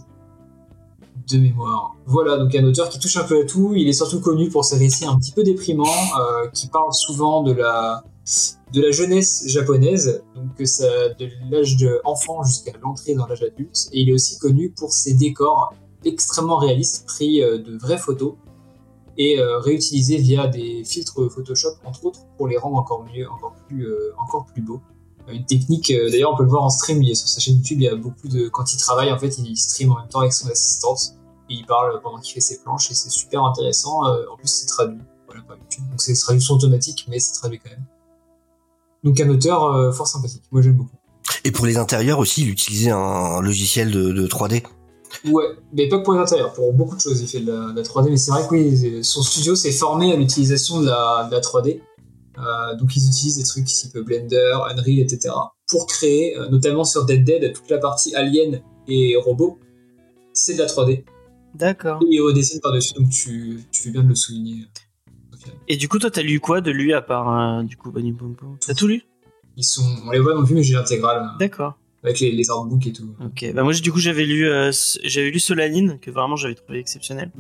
de mémoire. Voilà, donc un auteur qui touche un peu à tout. Il est surtout connu pour ses récits un petit peu déprimants, euh, qui parlent souvent de la, de la jeunesse japonaise, donc que ça, de l'âge de enfant jusqu'à l'entrée dans l'âge adulte. Et il est aussi connu pour ses décors extrêmement réalistes, pris euh, de vraies photos et euh, réutilisés via des filtres Photoshop, entre autres, pour les rendre encore mieux, encore plus, euh, encore plus beaux. Euh, Une technique, euh, d'ailleurs, on peut le voir en stream. Il est sur sa chaîne YouTube. Il y a beaucoup de, quand il travaille, en fait, il stream en même temps avec son assistante et il parle pendant qu'il fait ses planches et c'est super intéressant. En plus, c'est traduit voilà, par YouTube. Donc, c'est traduction automatique, mais c'est traduit quand même. Donc, un auteur fort sympathique. Moi, j'aime beaucoup. Et pour les intérieurs aussi, il utilisait un logiciel de 3D. Ouais, mais pas que pour les intérieurs, pour beaucoup de choses. Il fait de la, de la 3D, mais c'est vrai que oui, son studio s'est formé à l'utilisation de la, de la 3D. Euh, donc ils utilisent des trucs type Blender, Unreal, etc. pour créer, euh, notamment sur Dead Dead, toute la partie alien et robot, c'est de la 3D. D'accord. Et ils redessinent par-dessus, donc tu, tu fais bien de le souligner. Sofiane. Et du coup, toi, t'as lu quoi de lui à part euh, du coup Bunny Boom T'as tout lu? Ils sont, on les voit dans le film, mais j'ai l'intégrale, euh, D'accord. Avec les, les artbooks et tout. Ok. Bah moi, du coup, j'avais lu, euh, j'avais lu Solanine que vraiment j'avais trouvé exceptionnel.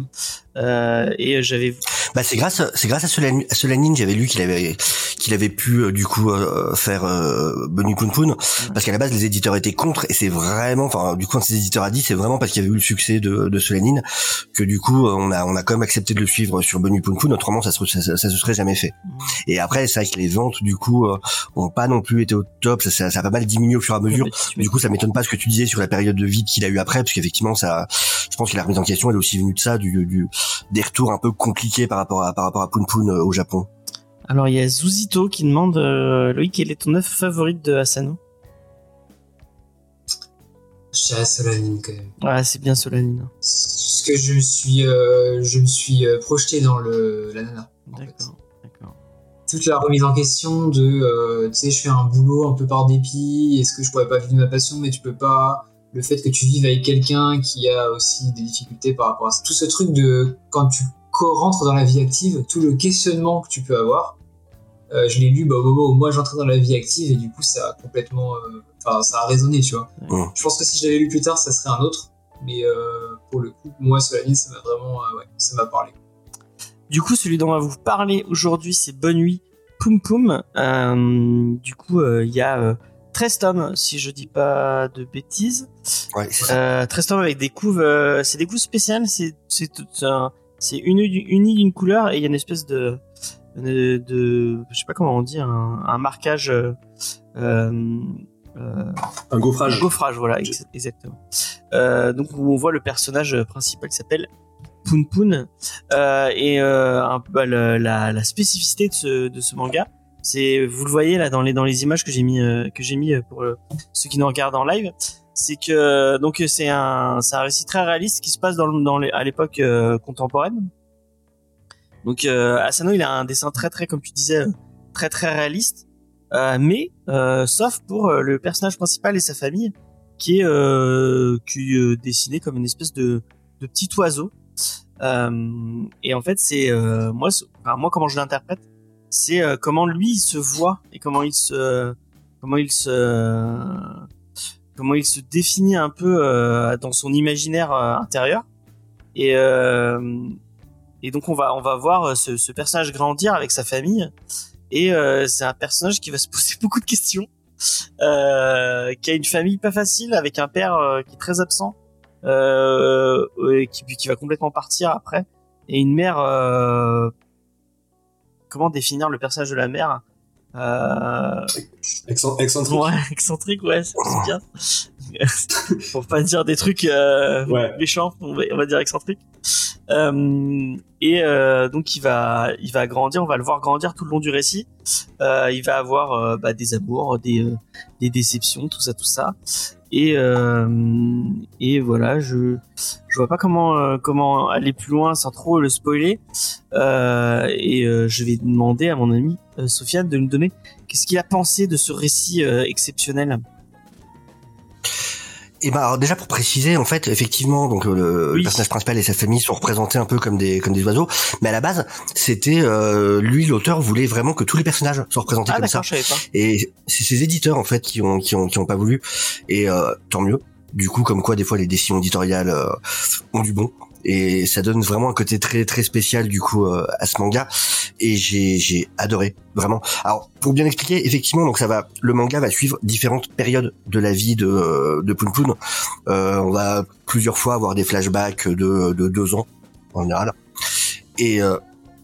Euh, et euh, j'avais. Bah c'est grâce, c'est grâce à Solan- à Solanine, j'avais lu qu'il avait, qu'il avait pu euh, du coup euh, faire euh, Bunny Poon Poon, parce qu'à la base les éditeurs étaient contre, et c'est vraiment, enfin du coup quand ces éditeurs a dit, c'est vraiment parce qu'il y avait eu le succès de, de Solanine que du coup euh, on a, on a quand même accepté de le suivre sur Bunny Poon Poon, autrement ça se, ça, ça- ça se serait jamais fait. Et après c'est vrai que les ventes du coup euh, ont pas non plus été au top, ça, ça, ça a pas mal diminué au fur et à mesure. Du coup, ça m'étonne pas ce que tu disais sur la période de vide qu'il a eu après, parce qu'effectivement, ça, je pense que la remise en question, elle est aussi venue de ça, du, du des retours un peu compliqués par rapport à par rapport à Poon Poon euh, au Japon. Alors, il y a Zuzito qui demande euh, Loïc, quelle est ton œuvre favorite de Asano? Je dirais Solanine quand même. Ah, c'est bien Solanine. Parce que je me suis, euh, je me suis euh, projeté dans le, la nana. D'accord. D'accord. toute la remise en question de euh, tu sais je fais un boulot un peu par dépit est-ce que je pourrais pas vivre ma passion? Mais tu peux pas le fait que tu vives avec quelqu'un qui a aussi des difficultés par rapport à ça tout ce truc de quand tu rentres dans la vie active tout le questionnement que tu peux avoir Euh, je l'ai lu bah, au moment où moi j'entrais dans la vie active et du coup ça a complètement euh, enfin ça a résonné tu vois Ouais. je pense que si je l'avais lu plus tard ça serait un autre mais euh, pour le coup moi Solanine ça m'a vraiment euh, ouais, ça m'a parlé Du coup, celui dont on va vous parler aujourd'hui, c'est Bonne Nuit Poum Poum. Euh, du coup, euh, il y a euh, 13 tomes, si je dis pas de bêtises. Ouais. Euh, 13 tomes avec des couves, euh, c'est des couves spéciales, c'est c'est tout un- c'est uni uni d'une couleur et il y a une espèce de de, de- je sais pas comment on dit un, un marquage euh, Un gaufrage. gaufrage voilà ex- exactement donc où on voit le personnage principal qui s'appelle Poon euh, et un peu bah, la, la spécificité de ce, de ce manga c'est vous le voyez là dans les dans les images que j'ai mis euh, que j'ai mis euh, pour euh, ceux qui nous regardent en live c'est que donc c'est un c'est un récit très réaliste qui se passe dans, dans les, à l'époque contemporaine. Donc Asano il a un dessin très très comme tu disais très très réaliste. Mais sauf pour le personnage principal et sa famille qui est euh, qui est dessiné comme une espèce de de petit oiseau. Euh, et en fait c'est euh, moi enfin, moi comment je l'interprète c'est euh, comment lui il se voit et comment il se comment il se comment il se définit un peu euh, dans son imaginaire euh, intérieur. Et euh, et donc on va on va voir ce, ce personnage grandir avec sa famille. Et c'est un personnage qui va se poser <laughs> beaucoup de questions. Euh, qui a une famille pas facile avec un père qui est très absent euh, qui, qui va complètement partir après, et une mère. Comment définir le personnage de la mère euh, Excent- Excentrique. Ouais, <laughs> excentrique, ouais, c'est bien. <laughs> Pour pas dire des trucs euh, Ouais. méchants, on va, on va dire excentrique. Euh, et euh, donc il va, il va grandir, on va le voir grandir tout le long du récit. Il va avoir bah, des amours, des, des déceptions, tout ça, tout ça. Et euh, et voilà, je je vois pas comment euh, comment aller plus loin sans trop le spoiler. Euh, et je vais demander à mon ami Sofiane de nous donner qu'est-ce qu'il a pensé de ce récit exceptionnel. Et bah alors déjà pour préciser, en fait, effectivement, donc le, Oui. le personnage principal et sa famille sont représentés un peu comme des comme des oiseaux, mais à la base, c'était euh, lui l'auteur voulait vraiment que tous les personnages soient représentés Ah comme ça. je savais pas. Et c'est ses éditeurs en fait qui ont qui ont qui ont pas voulu. Et euh, tant mieux. Du coup, comme quoi des fois les décisions éditoriales euh, ont du bon. Et ça donne vraiment un côté très très spécial du coup euh, à ce manga. Et j'ai j'ai adoré vraiment. Alors pour bien expliquer, effectivement, donc ça va, le manga va suivre différentes périodes de la vie de de Poon. Euh, on va plusieurs fois avoir des flashbacks de de deux ans en général. Et euh,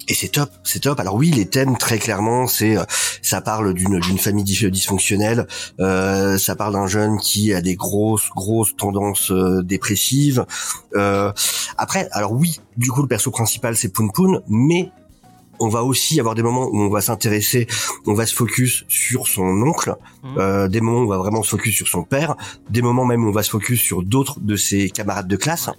et c'est top, c'est top. Alors oui, les thèmes très clairement, c'est euh, ça parle d'une d'une famille dysfonctionnelle, euh, ça parle d'un jeune qui a des grosses grosses tendances euh, dépressives. Euh, après, alors oui, du coup le perso principal c'est Poon Poon, mais on va aussi avoir des moments où on va s'intéresser, on va se focus sur son oncle, Mhm. euh, des moments où on va vraiment se focus sur son père, des moments même où on va se focus sur d'autres de ses camarades de classe,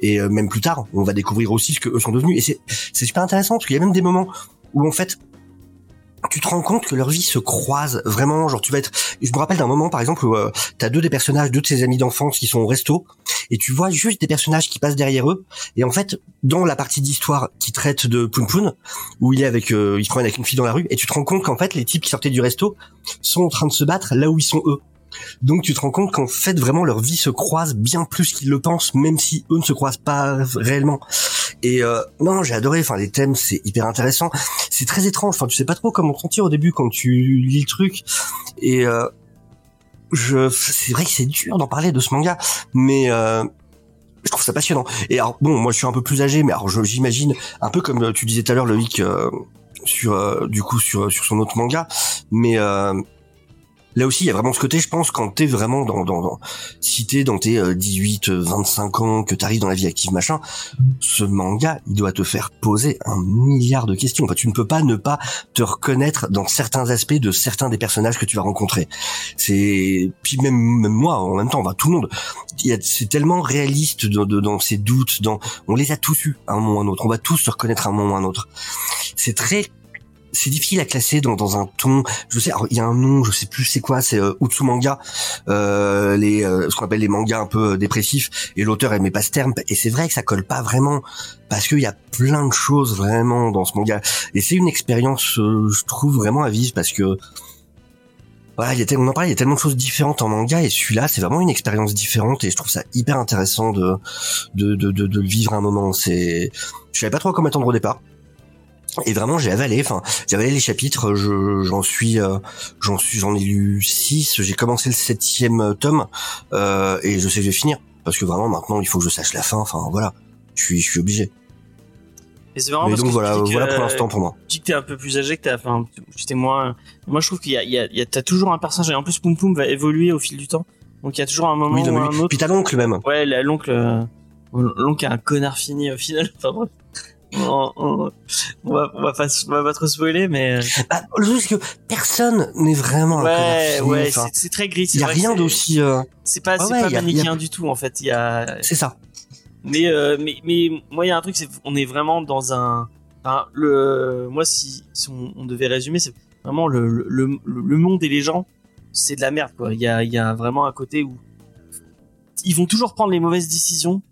et euh, même plus tard, on va découvrir aussi ce que eux sont devenus. Et c'est c'est super intéressant parce qu'il y a même des moments où en fait tu te rends compte que leur vie se croise vraiment genre tu vas être je me rappelle d'un moment par exemple où euh, t'as deux des personnages deux de ses amis d'enfance qui sont au resto et tu vois juste des personnages qui passent derrière eux et en fait dans la partie d'histoire qui traite de Poon Poon où il est avec euh, il se promène avec une fille dans la rue et tu te rends compte qu'en fait les types qui sortaient du resto sont en train de se battre là où ils sont eux donc tu te rends compte qu'en fait vraiment leur vie se croise bien plus qu'ils le pensent même si eux ne se croisent pas réellement. Et euh, non j'ai adoré. Enfin les thèmes c'est hyper intéressant. C'est très étrange. Enfin tu sais pas trop comment sentir au début quand tu lis le truc. Et euh, je c'est vrai que c'est dur d'en parler de ce manga mais euh, je trouve ça passionnant. Et alors bon moi je suis un peu plus âgé mais alors j'imagine un peu comme tu disais tout à l'heure Loïc euh, sur euh, du coup sur sur son autre manga. Mais euh, Là aussi, il y a vraiment ce côté, je pense, quand t'es vraiment dans, dans, dans si t'es dans tes euh, 18, euh, 25 ans, que t'arrives dans la vie active, machin, ce manga, il doit te faire poser un milliard de questions. Enfin, tu ne peux pas ne pas te reconnaître dans certains aspects de certains des personnages que tu vas rencontrer. C'est, puis même, même moi, en même temps, bah, tout le monde, c'est tellement réaliste dans, dans ses doutes, dans, on les a tous eus à un moment ou à un autre. On va tous se reconnaître à un moment ou à un autre. C'est très c'est difficile à classer dans, dans un ton. Je sais, il y a un nom, je sais plus c'est quoi, c'est euh, Utsumanga, euh, les euh, ce qu'on appelle les mangas un peu euh, dépressifs. Et l'auteur aimait pas ce terme. Et c'est vrai que ça colle pas vraiment parce qu'il y a plein de choses vraiment dans ce manga. Et c'est une expérience, euh, je trouve vraiment à vivre parce que voilà, il y a tellement, on en parlait, il y a tellement de choses différentes en manga et celui-là, c'est vraiment une expérience différente et je trouve ça hyper intéressant de de de de, de le vivre un moment. C'est, je savais pas trop comment attendre au départ. Et vraiment, j'ai avalé. Enfin, j'ai avalé les chapitres. Je, j'en suis, euh, j'en suis, j'en ai lu six. J'ai commencé le septième tome euh, et je sais que je vais finir parce que vraiment maintenant, il faut que je sache la fin. Enfin, voilà, je suis, je suis obligé. Et c'est marrant Mais parce donc que voilà, que, voilà pour l'instant pour moi. Tu dis que t'es un peu plus âgé, que t'as, enfin, tu t'es moins. Moi, je trouve qu'il y a, il y a, il y a- t'as toujours un personnage et en plus, Poum Poum va évoluer au fil du temps. Donc, il y a toujours un moment Oui, non, ou mais un autre. Puis t'as l'oncle même. Ouais, l'oncle, euh, l'oncle est un connard fini au final. <laughs> Enfin bref. On, on- on va, on va pas, on va pas trop spoiler, mais. euh, Bah, le truc c'est que personne n'est vraiment un Ouais, ouais, enfin, c'est, très gris. Il y a rien d'aussi. euh, C'est pas, c'est ouais, pas y a- manichéen du tout en fait. A, C'est ça. mais, euh, mais, mais moi, il y a un truc, c'est on est vraiment dans un. Enfin, le, moi, si, si on, devait résumer, c'est vraiment le, le, le, le monde et les gens, c'est de la merde, quoi. Il y a, y a vraiment un côté où ils vont toujours prendre les mauvaises décisions.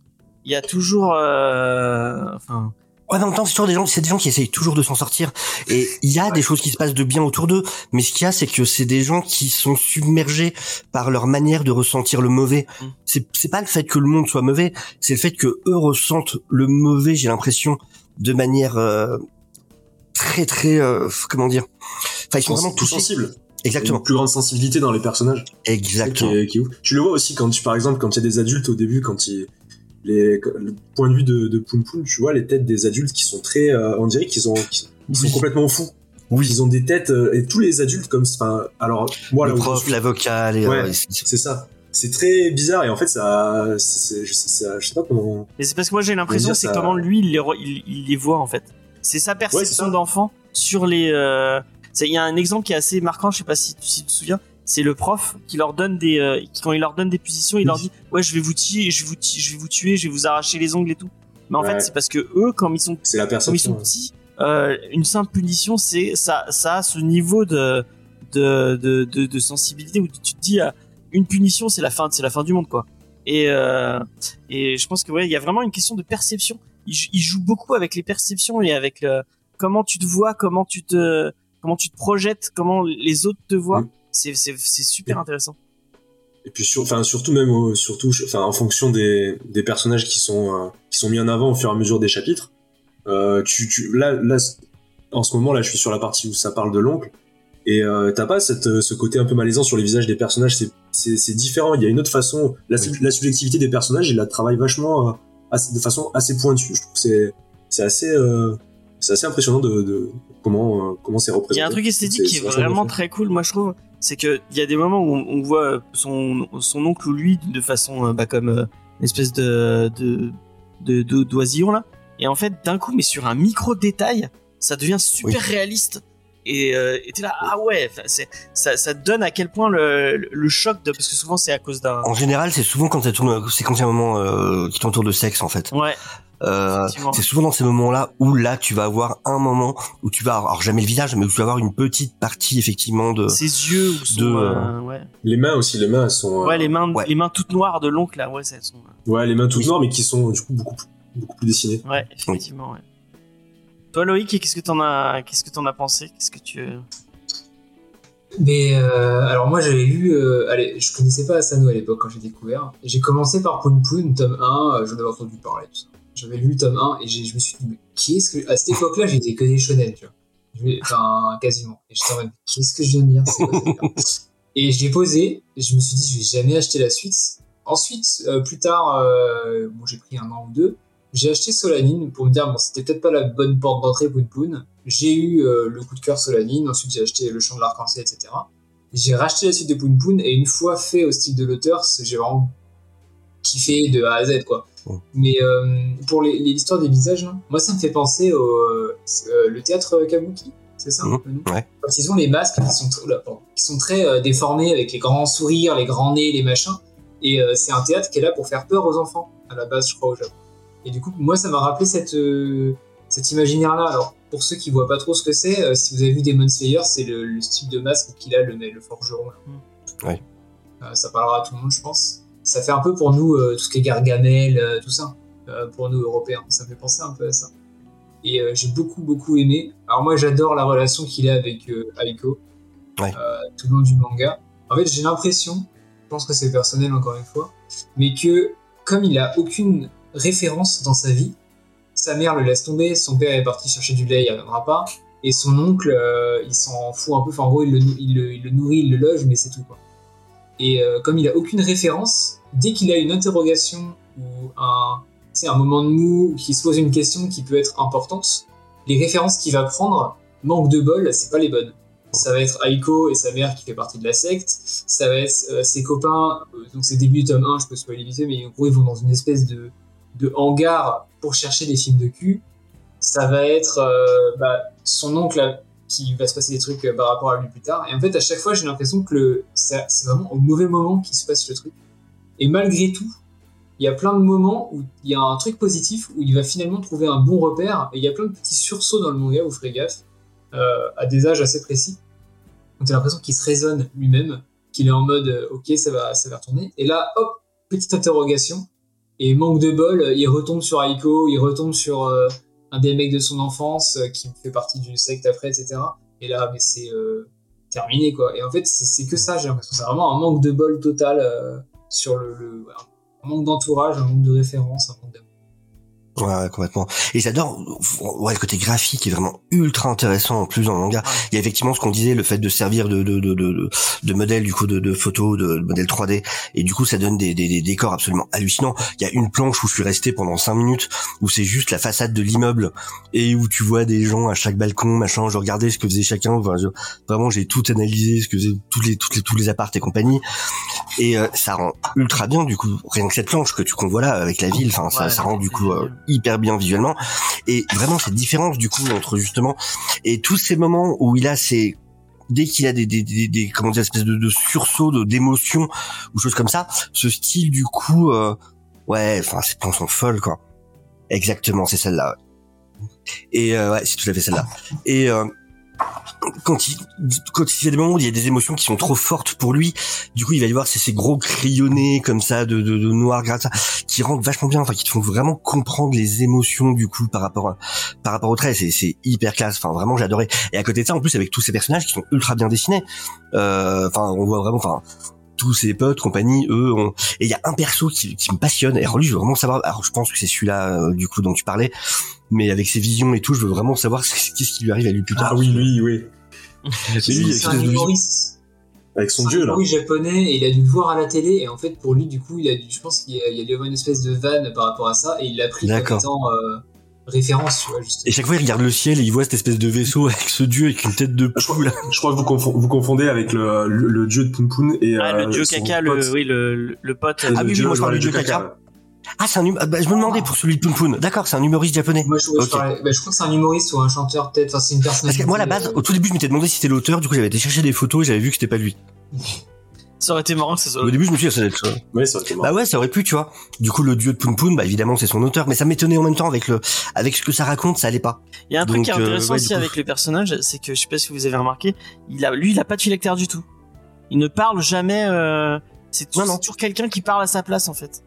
Il y a toujours, euh, enfin, en même temps, c'est toujours des gens, c'est des gens qui essayent toujours de s'en sortir. Et il y a des choses qui se passent de bien autour d'eux, mais ce qu'il y a, c'est que c'est des gens qui sont submergés par leur manière de ressentir le mauvais. Mm. C'est, c'est pas le fait que le monde soit mauvais, c'est le fait que eux ressentent le mauvais, j'ai l'impression, de manière euh, très très, euh, comment dire? Enfin, ils sont vraiment tout touchés. sensible. Exactement. Une plus grande sensibilité dans les personnages. Exactement. Qui est, qui est ouf. Tu le vois aussi quand tu, par exemple, quand il y a des adultes au début, quand ils, les, le point de vue de, de Poun Poun, tu vois les têtes des adultes qui sont très, euh, on dirait qu'ils ont, qu'ils ils sont Oui. complètement fous. Oui. Ils ont des têtes euh, et tous les adultes comme, enfin, alors moi le prof, suis- l'avocat, les, Ouais. euh, c'est- ça. C'est très bizarre et en fait ça, c'est- je, sais, ça- je sais pas comment. Et c'est parce que moi j'ai l'impression c'est ça- comment lui il les, re- il, il les voit en fait. C'est sa perception d'enfant sur les. euh, Il y a un exemple qui est assez marquant, je sais pas si, tu- si tu te souviens. C'est le prof qui leur donne des, euh, qui, quand il leur donne des positions, il leur dit ouais je vais vous tuer, je vais vous, tuer, je vais vous tuer, je vais vous arracher les ongles et tout. Mais en Ouais. fait c'est parce que eux quand ils sont C'est la comme ils sont petits, euh, une simple punition, c'est ça, ça a ce niveau de de, de, de, de sensibilité où tu te dis ah, une punition, c'est la fin, c'est la fin du monde quoi. Et euh, et je pense que ouais, il y a vraiment une question de perception. Il, jou- il joue beaucoup avec les perceptions et avec le, comment tu te vois, comment tu te comment tu te projettes, comment les autres te voient. C'est super intéressant. Et puis sur, enfin surtout même au- surtout, enfin en fonction des, des personnages qui sont euh, qui sont mis en avant au fur et à mesure des chapitres. Euh, tu, tu là là en ce moment là je suis sur la partie où ça parle de l'oncle et euh, t'as pas cette, euh, ce côté un peu malaisant sur les visages des personnages. C'est différent. Il y a une autre façon. La, Oui. la subjectivité des personnages, il la travaille vachement euh, assez- de façon assez pointue. Je trouve que c'est c'est assez euh, c'est assez impressionnant de, de comment euh, comment c'est représenté. Il y a un truc esthétique qui est vraiment très cool, moi je trouve. C'est que il y a des moments où on, on voit son, son oncle ou lui de façon euh, bah, comme euh, une espèce de de de- de- d'oisillon là. Et en fait, d'un coup, mais sur un micro détail, ça devient super Oui. réaliste. Et euh, t'es là, ah ouais, ça, ça te donne à quel point le, le, le choc de parce que souvent c'est à cause d'un En général, c'est souvent quand ça tourne, c'est quand il y a un moment euh, qui t'entoure de sexe en fait. ouais Euh, c'est souvent dans ces moments-là où là tu vas avoir un moment où tu vas avoir alors jamais le visage, mais où tu vas avoir une petite partie effectivement de. ses yeux ou son de, euh, ouais Les mains aussi, les mains elles sont euh, ouais les mains ouais. les mains toutes noires de l'oncle là ouais ça, elles sont ouais les mains toutes noires mais qui sont du coup beaucoup plus- beaucoup plus dessinées. Ouais, effectivement, ouais. Toi, Loïc, qu'est-ce que t'en as, qu'est-ce que t'en as pensé? Qu'est-ce que tu. Mais euh, alors moi j'avais lu, euh, allez, je connaissais pas Asano à l'époque quand j'ai découvert. J'ai commencé par Poon Poon, tome 1, euh, j'en avais entendu parler, tout ça. J'avais lu tome 1 et je me suis dit, mais qu'est-ce que. À cette époque-là, j'étais que des shonen, tu vois. Enfin, quasiment. Et j'étais en mode, qu'est-ce que je viens de lire Et je l'ai posé, et je me suis dit, je vais jamais acheter la suite. Ensuite, euh, plus tard, bon, j'ai pris un an ou deux, j'ai acheté Solanine pour me dire, bon, c'était peut-être pas la bonne porte d'entrée Poon Poon. J'ai eu euh, le coup de cœur Solanine, ensuite j'ai acheté Le Chant de l'Arc-en-Ciel, etc. J'ai racheté la suite de Poon Poon, et une fois fait au style de l'auteur, j'ai vraiment kiffé de A à Z, quoi. Mais euh, pour l'histoire des visages, moi ça me fait penser au euh, le théâtre Kabuki, c'est ça nom ouais. Quand ils ont les masques qui sont, tr- là, pardon, qui sont très déformés avec les grands sourires, les grands nez, les machins. Et c'est un théâtre qui est là pour faire peur aux enfants, à la base, je crois, au Japon. Et du coup, moi, ça m'a rappelé cette, euh, cet imaginaire-là. Alors, pour ceux qui voient pas trop ce que c'est, euh, si vous avez vu Demon Slayer, c'est le, le style de masque qu'il a, le, le forgeron. là. Mm. Ouais. Euh, ça parlera à tout le monde, je pense. Ça fait un peu pour nous, euh, tout ce qui est Gargamel, euh, tout ça. Euh, pour nous, Européens. Ça me fait penser un peu à ça. Et euh, j'ai beaucoup, beaucoup aimé. Alors moi, j'adore la relation qu'il a avec euh, Aiko Ouais. euh, tout le long du manga. En fait, j'ai l'impression, je pense que c'est personnel encore une fois, mais que comme il a aucune référence dans sa vie, sa mère le laisse tomber, son père est parti chercher du lait, il reviendra pas, et son oncle, euh, il s'en fout un peu, enfin en gros, il le, nourrit, il le loge, mais c'est tout quoi. Et euh, comme il a aucune référence, dès qu'il a une interrogation ou un, un moment de mou, ou qu'il se pose une question qui peut être importante, les références qu'il va prendre, manque de bol, c'est pas les bonnes. Ça va être Aiko et sa mère qui fait partie de la secte. Ça va être euh, ses copains, donc c'est début du tome 1, je peux spoiler vite mais en gros ils vont dans une espèce de, de hangar pour chercher des films de cul. Ça va être euh, bah, son oncle qui va se passer des trucs euh, par rapport à lui plus tard. Et en fait, à chaque fois, j'ai l'impression que le, c'est vraiment au mauvais moment qu'il se passe le truc. Et malgré tout, il y a plein de moments où il y a un truc positif, où il va finalement trouver un bon repère. Et il y a plein de petits sursauts dans le manga, vous ferez gaffe, euh, à des âges assez précis. Donc t'as l'impression qu'il se raisonne lui-même, qu'il est en mode ok, ça va, ça va retourner. Et là, hop, petite interrogation. Et manque de bol, il retombe sur Aiko, il retombe sur euh, un des mecs de son enfance euh, qui fait partie d'une secte après, etc. Et là, mais c'est euh, terminé quoi. Et en fait, c'est que ça, j'ai l'impression. C'est vraiment un manque de bol total euh, sur le, un manque d'entourage, un manque de référence, un manque d'amour. Ouais, complètement. Et j'adore, ouais, le côté graphique est vraiment ultra intéressant en plus dans le manga. Il y a effectivement ce qu'on disait, le fait de servir de de de de, de modèle du coup de, de photos, de, de modèle 3D, et du coup ça donne des, des, des décors absolument hallucinants. Il y a une planche où je suis resté pendant cinq minutes, où c'est juste la façade de l'immeuble et où tu vois des gens à chaque balcon, machin. Je regardais ce que faisait chacun. Enfin, je- vraiment, j'ai tout analysé, ce que faisaient toutes les toutes les tous les appartes et compagnie. Et euh, ça rend ultra bien du coup. Rien que cette planche que tu convois là avec la ville, enfin ça, Ouais, ça rend du coup euh. Hyper bien visuellement. Et vraiment cette différence du coup entre justement et tous ces moments où il a ces dès qu'il a des, des, des, des comment dire espèce de, de sursaut de d'émotion ou choses comme ça ce style du coup euh, ouais enfin ces plans sont folles quoi. Exactement c'est celle-là et euh, ouais c'est tout à fait celle-là. Et euh, quand il quand il y a des moments où il y a des émotions qui sont trop fortes pour lui du coup il va y avoir ces, ces gros crayonnés comme ça de, de, de noir gras ça, qui rendent vachement bien enfin qui te font vraiment comprendre les émotions du coup par rapport par rapport au trait. C'est c'est hyper classe. Enfin vraiment adoré et à côté de ça en plus avec tous ces personnages qui sont ultra bien dessinés euh, enfin on voit vraiment enfin tous ses potes compagnie eux ont... et il y a un perso qui, qui me passionne et alors lui je veux vraiment savoir alors je pense que c'est celui-là euh, du coup dont tu parlais mais avec ses visions et tout je veux vraiment savoir <laughs> ce- qu'est-ce qui lui arrive à lui plus tard Ah oui, lui, oui. <laughs> C'est lui, c'est avec un ses humoriste. Avec son C'est dieu, un là. humoriste japonais et il a dû le voir à la télé et en fait pour lui du coup il a dû, je pense qu'il y a, dû avoir une espèce de vanne par rapport à ça et il l'a pris comme D'accord. étant euh, référence tu vois justement. et chaque fois il regarde le ciel et il voit cette espèce de vaisseau avec ce dieu avec une tête de Je crois, poule je crois que vous, vous confondez avec le, le, le dieu de Poun et Ah, euh, le dieu son caca, le, pote. oui, le, pote. Ah le oui, oui, dieu- moi, je parle le du dieu dieu caca. ah c'est un hum- ah, bah, je me demandais pour celui de Poun Poun d'accord c'est un humoriste japonais Moi je, parlais- bah, je crois que c'est un humoriste ou un chanteur peut-être, enfin c'est une parce personnalité. que moi à la base euh, au tout début je m'étais demandé si c'était l'auteur du coup j'avais été chercher des photos et j'avais vu que c'était pas lui <laughs> Ça aurait été marrant que ça soit. au début je me suis dit ça doit être ça Ouais, ça aurait été marrant. Bah ouais, ça aurait pu, tu vois. Du coup, le dieu de Poun Poun, bah évidemment, c'est son auteur, mais ça m'étonnait en même temps avec le, avec ce que ça raconte, ça allait pas. Il y a un truc Donc, qui est intéressant euh, ouais, du aussi coup. avec les personnages, c'est que je sais pas si vous avez remarqué, il a, lui, il a pas de phylactère du tout. Il ne parle jamais. Euh, c'est toujours, quelqu'un qui parle à sa place en fait.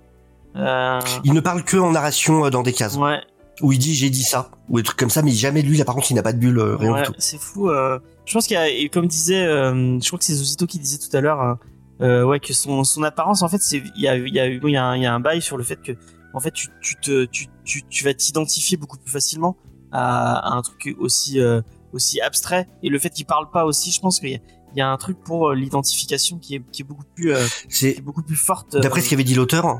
Euh, Il ne parle que en narration euh, dans des cases ouais, où il dit j'ai dit ça ou des trucs comme ça, mais jamais lui, là par contre, il n'a pas de bulle, euh, rien ouais, du tout. c'est fou. euh, je pense qu'il y a, et comme disait, euh, je crois que c'est Zosito qui disait tout à l'heure, ouais, que son, son apparence en fait, c'est, il y a, il y a, il y a, y a un bail sur le fait que, en fait, tu, tu te, tu, tu, tu vas t'identifier beaucoup plus facilement à, à un truc aussi, euh, aussi abstrait. Et le fait qu'il parle pas aussi, je pense qu'il y a, il y a un truc pour euh, l'identification qui est, qui est beaucoup plus, euh, qui C'est est beaucoup plus forte. euh, d'après ce qu'avait dit l'auteur.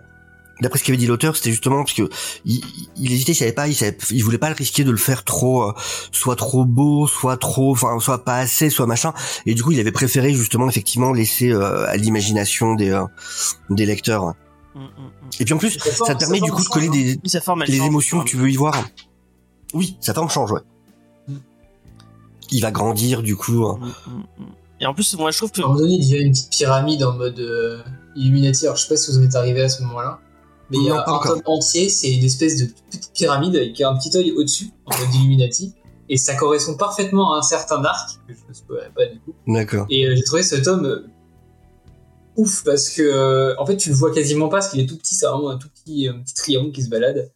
D'après ce qu'avait dit l'auteur, c'était justement parce que il, il hésitait, il savait pas, il, savait, il voulait pas le risquer de le faire trop, euh, soit trop beau, soit trop, enfin, soit pas assez, soit machin. Et du coup, il avait préféré justement effectivement laisser euh, à l'imagination des euh, des lecteurs. Mm, mm, mm. Et puis en plus, forme- ça te permet du coup de coller hein. des, les change. émotions que tu veux y voir. Oui, sa forme change, ouais. Il va grandir, du coup. hein. Et en plus, moi, je trouve que. À un moment donné, il devient une petite pyramide en mode euh, Illuminati. Alors, je sais pas si vous en êtes arrivé à ce moment-là. Mais il y Non, a pas un tome entier, c'est une espèce de petite pyramide avec un petit œil au-dessus, en mode Illuminati. Et ça correspond parfaitement à un certain arc, que je ne spoilerai pas du coup. D'accord. Et euh, j'ai trouvé ce tome euh, ouf, parce que, euh, en fait, tu le vois quasiment pas, parce qu'il est tout petit, c'est vraiment un tout petit, un petit triangle qui se balade.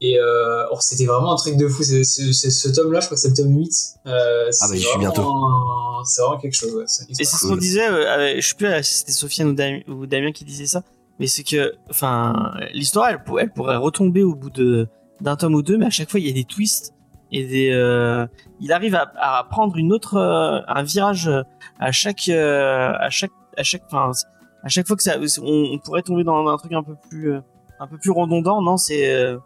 Et euh, oh, c'était vraiment un truc de fou. C'est, c'est- c'est- ce tome-là, je crois que c'est le tome 8. Euh, Ah bah, j'y suis bientôt. un- C'est vraiment quelque chose, ouais. Et c'est ce qu'on disait, euh, je sais plus si c'était Sofiane ou Damien qui disait ça, mais c'est que, enfin, l'histoire, elle, pour- elle pourrait retomber au bout de d'un tome ou deux, mais à chaque fois il y a des twists et des, euh, il arrive à, à prendre une autre, euh, un virage euh, à chaque, euh, à chaque, à chaque, enfin, à chaque fois que ça, on, on pourrait tomber dans un truc un peu plus, un peu plus redondant, non, c'est,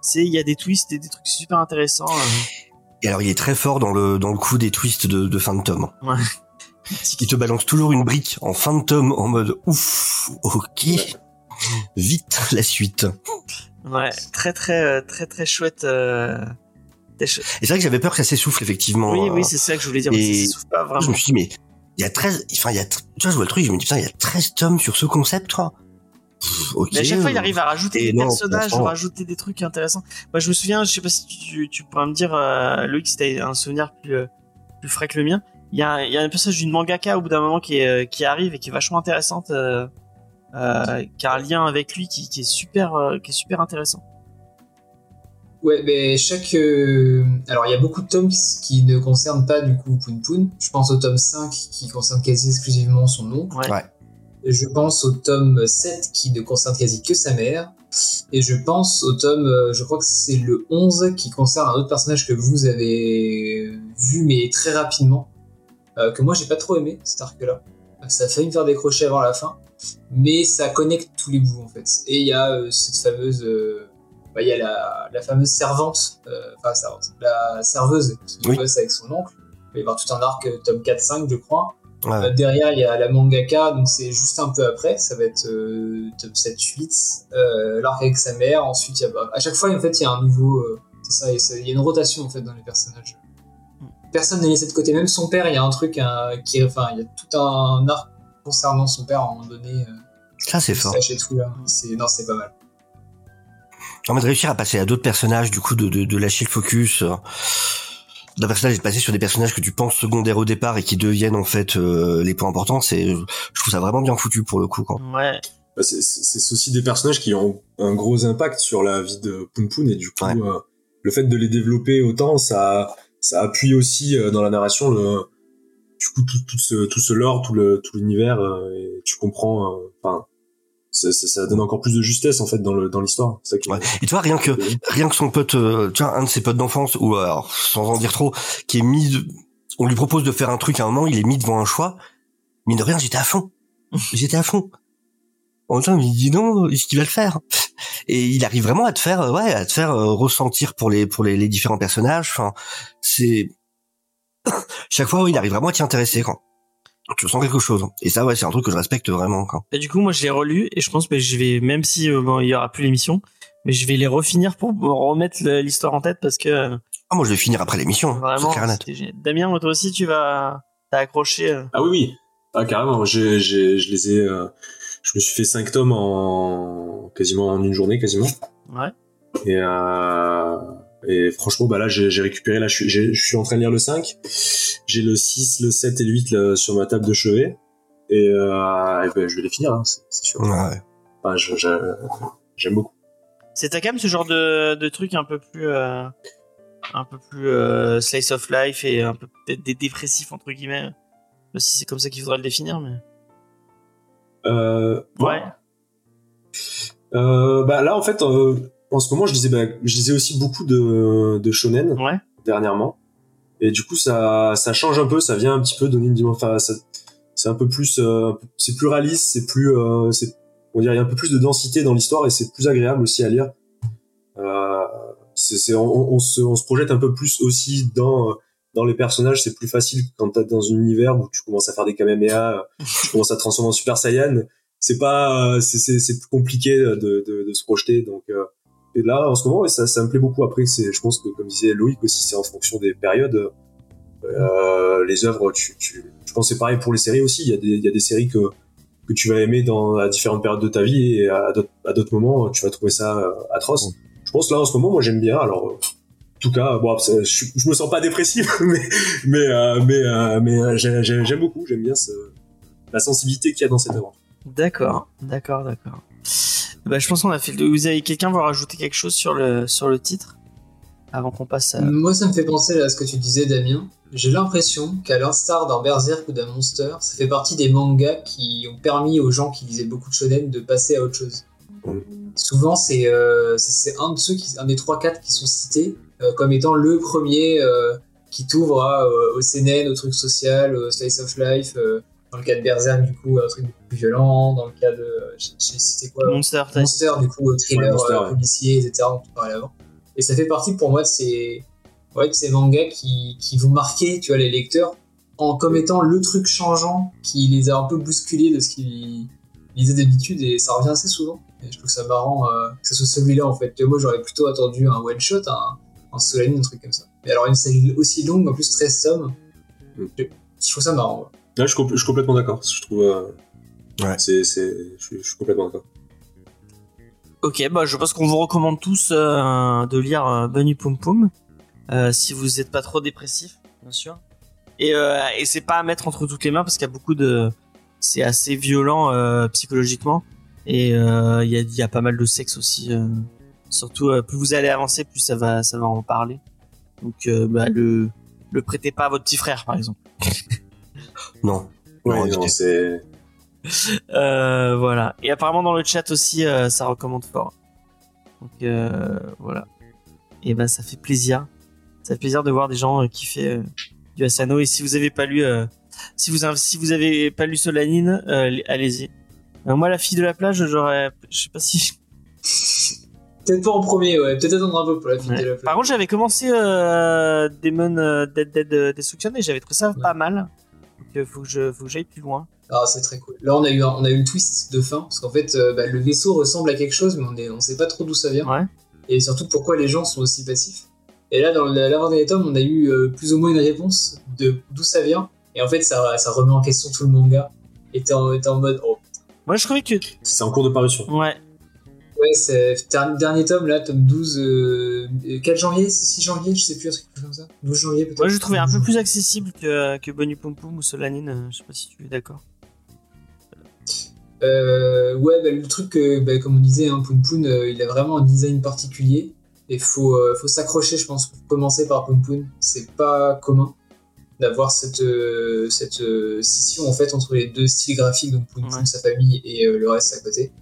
c'est, il y a des twists et des trucs super intéressants. euh. Et alors, il est très fort dans le, dans le coup des twists de, de fin de tome. Ouais. Il te balance toujours une brique en fin de tome en mode ouf, ok. Vite, la suite. Ouais, très très euh, très très chouette. euh, très chouette. Et c'est vrai que j'avais peur que ça s'essouffle, effectivement. Oui, oui, c'est ça que je voulais dire. et- mais Ça s'essouffle pas Je vraiment. me suis dit, mais il y a 13, enfin, il y a, tu vois, je vois le truc, je me dis, putain, il y a 13 tomes sur ce concept, quoi. Pff, ok. Mais à chaque fois, il arrive à rajouter des non, personnages, franchement. rajouter des trucs intéressants. Moi, je me souviens, je sais pas si tu, tu pourras me dire, euh, Loïc, si t'as un souvenir plus, euh, plus frais que le mien. Il y a, un- il y a un personnage d'une mangaka au bout d'un moment qui, est, euh, qui arrive et qui est vachement intéressante, euh, euh, qui a un lien avec lui qui, qui est super, euh, qui est super intéressant. Ouais, mais chaque. euh, Alors, il y a beaucoup de tomes qui, ne concernent pas du coup Poon Poon. Je pense au tome 5 qui concerne quasi exclusivement son nom. Ouais. Ouais. Je pense au tome 7 qui ne concerne quasi que sa mère. Et je pense au tome, je crois que c'est le 11 qui concerne un autre personnage que vous avez vu, mais très rapidement. Euh, que moi j'ai pas trop aimé, cet arc-là. Ça a failli me faire décrocher avant la fin. Mais ça connecte tous les bouts en fait. Et il y a euh, cette fameuse. euh, bah, il y a la, la fameuse servante, euh, enfin servante, la serveuse qui Oui. bosse avec son oncle. Il va y avoir tout un arc, euh, tome 4-5 je crois. Ouais. Euh, derrière, il y a la mangaka, donc c'est juste un peu après, ça va être euh, top 7-8, euh, l'arc avec sa mère, ensuite il y a, bah, à chaque fois en fait il y a un nouveau, euh, c'est ça, il y a une rotation en fait dans les personnages. Personne n'est laissé de côté, même son père, il y a un truc un- qui, enfin il y a tout un arc concernant son père à un moment donné, euh, Ça, c'est fort. Tout là, c'est, non c'est pas mal. En fait, de réussir à passer à d'autres personnages, du coup, de, de, de lâcher le focus euh, d'un personnage et de passer sur des personnages que tu penses secondaires au départ et qui deviennent en fait euh, les points importants, c'est, je trouve ça vraiment bien foutu pour le coup. Quoi. Ouais. Bah, c'est- c'est c'est aussi des personnages qui ont un gros impact sur la vie de Poun Poun et du coup Ouais. euh, le fait de les développer autant ça ça appuie aussi euh, dans la narration le du coup tout, tout ce tout ce lore tout le tout l'univers euh, et tu comprends euh, enfin ça, ça, ça donne encore plus de justesse en fait dans le dans l'histoire Ouais. Et tu vois, rien que rien que son pote, euh, tu vois, un de ses potes d'enfance, ou alors sans en dire trop, qui est mis, de- on lui propose de faire un truc à un moment, il est mis devant un choix. Mine de rien, j'étais à fond. J'étais à fond. En même temps, il me dit non, est-ce qu'il va le faire? Et il arrive vraiment à te faire, euh, ouais, à te faire euh, ressentir pour les pour les, les différents personnages. Enfin, c'est <coughs> chaque fois, il arrive vraiment à t'y intéresser quand tu ressens quelque chose. Et ça, ouais, c'est un truc que je respecte vraiment. Quand. Et du coup, moi, je l'ai relu et je pense que je vais, même si euh, bon, il y aura plus l'émission, mais je vais les refinir pour me remettre l'histoire en tête parce que euh, Ah, moi, je vais finir après l'émission. hein, vraiment. Damien, toi aussi, tu vas, t'as accroché. euh, ah oui oui ah carrément j'ai j'ai je les ai euh, je me suis fait cinq tomes en quasiment en une journée quasiment Ouais. Et, euh, et franchement, bah là, j'ai récupéré, là, je suis, j'ai- je suis en train de lire le 5. J'ai le 6, le 7 et le 8 là, sur ma table de chevet. Et, euh, et ben, je vais les finir, hein, c'est sûr. Ouais. Enfin, j'aime beaucoup. C'est ta cam ce genre de, de truc un peu plus, euh, un peu plus euh, slice of life et un peu peut-être des dépressifs entre guillemets. Si c'est comme ça qu'il faudrait le définir, mais. Euh, Ouais. Euh, bah là, en fait, euh, en ce moment, je lisais, bah, je lisais aussi beaucoup de, de shonen Ouais. dernièrement. Et du coup, ça, ça change un peu, ça vient un petit peu donner une dimension. Enfin, c'est un peu plus, euh, c'est plus réaliste, c'est plus, euh, c'est, on dirait, il y a un peu plus de densité dans l'histoire et c'est plus agréable aussi à lire. Euh, c'est, c'est, on, on se, on se projette un peu plus aussi dans, euh, dans les personnages. C'est plus facile quand t'es dans un univers où tu commences à faire des kamehameha, <laughs> tu commences à te transformer en Super Saiyan. C'est pas, euh, c'est, c'est, c'est plus compliqué de, de, de se projeter. Donc, euh, et là, en ce moment, ça, ça me plaît beaucoup. Après, c'est, je pense que, comme disait Loïc aussi, c'est en fonction des périodes. Euh, les œuvres, tu, tu, je pense que c'est pareil pour les séries aussi. Il y a des, il y a des séries que, que tu vas aimer dans à différentes périodes de ta vie et à d'autres, à d'autres moments, tu vas trouver ça euh, atroce. Je pense là, en ce moment, moi, j'aime bien. Alors, euh, en tout cas, bon, je, je me sens pas dépressif, <laughs> mais, mais, euh, mais, euh, mais euh, j'ai- j'ai- j'aime beaucoup. J'aime bien ce, la sensibilité qu'il y a dans cette œuvre. D'accord, d'accord, d'accord. Bah, je pense qu'on a fait. le- Vous avez quelqu'un veut rajouter quelque chose sur le sur le titre? Avant qu'on passe à. Moi, ça me fait penser à ce que tu disais, Damien. J'ai l'impression qu'à l'instar d'un Berserk ou d'un Monster, ça fait partie des mangas qui ont permis aux gens qui lisaient beaucoup de shonen de passer à autre chose. Souvent, c'est euh, un de ceux qui, un des trois quatre qui sont cités comme étant le premier euh, qui t'ouvre euh, au CNN, au truc social, au slice of life. euh, dans le cas de Berserk, du coup, un truc plus violent. Dans le cas de, j'ai cité quoi Monster, du coup, euh, thriller Ouais, Monster, euh, ouais. policier, etc., dont on parlait avant. Et ça fait partie pour moi de ces, ouais, de ces mangas qui, qui vont marquer, tu vois, les lecteurs en comme étant le truc changeant qui les a un peu bousculés de ce qu'ils lisaient d'habitude et ça revient assez souvent. Et je trouve ça marrant euh, que ce soit celui-là en fait. Tu vois, moi j'aurais plutôt attendu un one shot, un, un Solanine, un truc comme ça. Mais alors une série aussi longue, en plus 13 tomes, Mm. je, je trouve ça marrant. ouais. Là, je, suis compl- je suis complètement d'accord. Je trouve, euh, Ouais. c'est, c'est, je, suis- je suis complètement d'accord. Ok, bah je pense qu'on vous recommande tous euh, de lire euh, Bunny Pum Pum euh, si vous n'êtes pas trop dépressif, bien sûr. Et, euh, et c'est pas à mettre entre toutes les mains parce qu'il y a beaucoup de, c'est assez violent euh, psychologiquement et euh, il y, a, il y a pas mal de sexe aussi. Surtout euh, plus vous allez avancer, plus ça va, ça va en parler. Donc euh, bah, le, le prêtez pas à votre petit frère par exemple. <laughs> Non. Ouais, Non, non, c'est, <laughs> Euh, voilà. Et apparemment dans le chat aussi, euh, ça recommande fort. Donc euh, voilà. Et ben ça fait plaisir. Ça fait plaisir de voir des gens euh, qui fait euh, du Asano. Et si vous avez pas lu, euh, si vous si vous avez pas lu Solanine, euh, allez-y. Euh, moi, la fille de la plage, j'aurais, je sais pas si. <laughs> Peut-être pas en premier, ouais. Peut-être attendre un peu pour la Ouais. de la. Par contre, j'avais commencé euh, Demon euh, Dead Dead euh, Destruction et j'avais trouvé ça Ouais. pas mal. Donc, euh, faut que je, faut que j'aille plus loin. Ah, c'est très cool. Là, on a eu, un- on a eu le twist de fin, parce qu'en fait, euh, bah, le vaisseau ressemble à quelque chose, mais on, est, on sait pas trop d'où ça vient. Ouais. Et surtout, pourquoi les gens sont aussi passifs. Et là, dans l'avant-dernier tome, on a eu euh, plus ou moins une réponse de d'où ça vient. Et en fait, ça, ça remet en question tout le manga. Et t'es en, en mode, oh, Moi, je trouvais que, C'est en cours de parution. ouais, ouais, c'est dernier, dernier tome, là, tome 12, euh, 4 janvier, c'est 6 janvier, je sais plus, un truc comme ça. 12 janvier, peut-être. moi, je trouvais un peu plus accessible que que Bonnie Pum ou Solanine. euh, Je sais pas si tu es d'accord. Euh, ouais, bah, le truc, que, bah, comme on disait, hein, Poon Poon, euh, il a vraiment un design particulier. Et faut, euh, faut s'accrocher, je pense, pour commencer par Poon Poon. C'est pas commun d'avoir cette, cette scission en fait entre les deux styles graphiques, donc Poon Poon, Ouais. sa famille, et le reste à côté.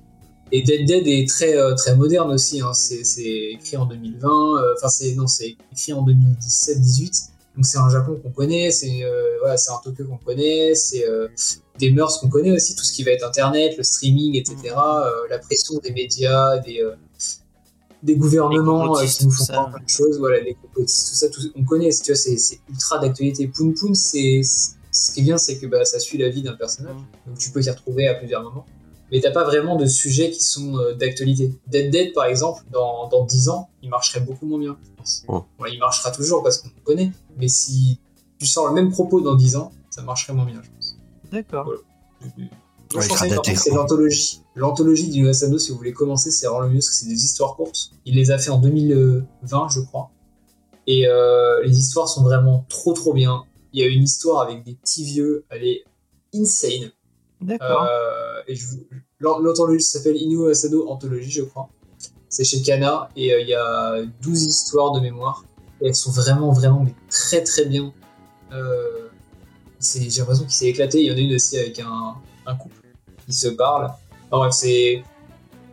Et Dead Dead est très, euh, très moderne aussi. Hein. C'est écrit en 2020. euh, Enfin, c'est non, c'est écrit en 2017-18. Donc c'est un Japon qu'on connaît. C'est euh, voilà, c'est un Tokyo qu'on connaît. C'est euh, des mœurs qu'on connaît aussi, tout ce qui va être internet, le streaming, etc. euh, la pression des médias, des, des gouvernements qui nous font croire plein de choses, voilà, les complotistes, tout ça, tout, on connaît, tu vois, c'est ultra d'actualité. Poon Poon, c'est ce qui est bien, c'est que bah, ça suit la vie d'un personnage, donc tu peux t'y retrouver à plusieurs moments. Mais t'as pas vraiment de sujets qui sont euh, d'actualité. Dead Dead, par exemple, dans, dans 10 ans, il marcherait beaucoup moins bien, je pense. Oh. Bon, il marchera toujours parce qu'on le connaît, mais si tu sors le même propos dans 10 ans, ça marcherait moins bien, je pense. D'accord. Ouais, je conseille par c'est l'anthologie. L'anthologie du Asano, si vous voulez commencer, c'est vraiment le mieux parce que c'est des histoires courtes. Il les a fait en 2020, je crois. Et euh, les histoires sont vraiment trop trop bien. Il y a une histoire avec des petits vieux, elle est insane. D'accord. Euh, et je L'anthologie s'appelle Inu Asano Anthologie, je crois. C'est chez Kana et euh, il y a 12 histoires de mémoire. Et elles sont vraiment, vraiment mais très très bien. Euh, c'est- J'ai l'impression qu'il s'est éclaté. Il y en a une aussi avec un, un couple qui se parle. Enfin bref, c'est.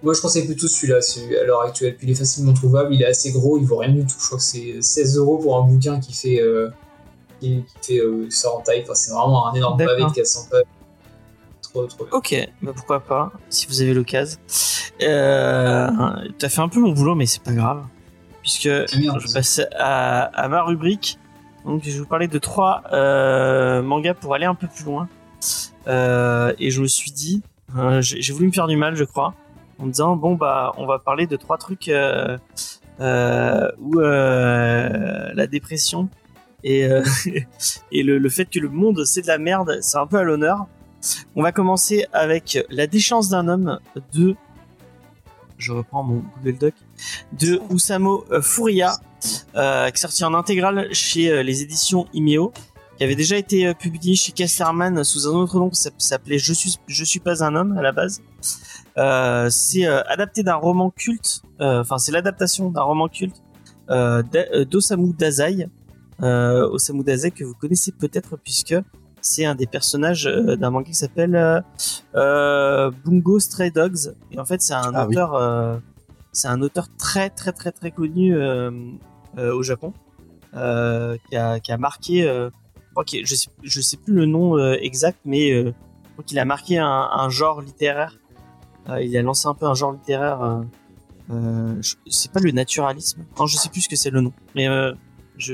Moi je conseille plutôt celui-là celui- à l'heure actuelle. Puis il est facilement trouvable, il est assez gros, il vaut rien du tout. Je crois que c'est 16 euros pour un bouquin qui fait. euh, qui, qui fait euh, ça en taille. Enfin, c'est vraiment un énorme pavé de D'accord. 400 pages. Trop, trop bien. Ok, bah pourquoi pas, si vous avez l'occasion. Euh, T'as fait un peu mon boulot, mais c'est pas grave. Puisque Ah, je passe à, à ma rubrique. Donc, je vais vous parler de trois euh, mangas pour aller un peu plus loin. Euh, et je me suis dit, euh, j'ai voulu me faire du mal, je crois, en me disant, bon, bah, on va parler de trois trucs euh, où la dépression et, euh, <laughs> et le, le fait que le monde, c'est de la merde, c'est un peu à l'honneur. On va commencer avec La déchance d'un homme de. Je reprends mon Google Doc. De Usamo euh, Furia, euh, qui est sorti en intégrale chez euh, les éditions Imeo, qui avait déjà été publié chez Casterman sous un autre nom qui s'app- s'appelait Je suis, suis pas un homme à la base. C'est adapté d'un roman culte, enfin, c'est l'adaptation d'un roman culte d'Osamu Dazai. Osamu Dazai que vous connaissez peut-être puisque c'est un des personnages euh, d'un manga qui s'appelle euh, euh, Bungo Stray Dogs. Et en fait, c'est un Ah oui. auteur, euh, c'est un auteur très très très très connu euh, euh, au Japon, euh, qui, a, qui a marqué, euh, je sais, je sais plus le nom exact, mais euh, qu'il a marqué un, un genre littéraire. Euh, il a lancé un peu un genre littéraire. Euh, euh, c'est pas le naturalisme. Non, je sais plus ce que c'est le nom, mais euh,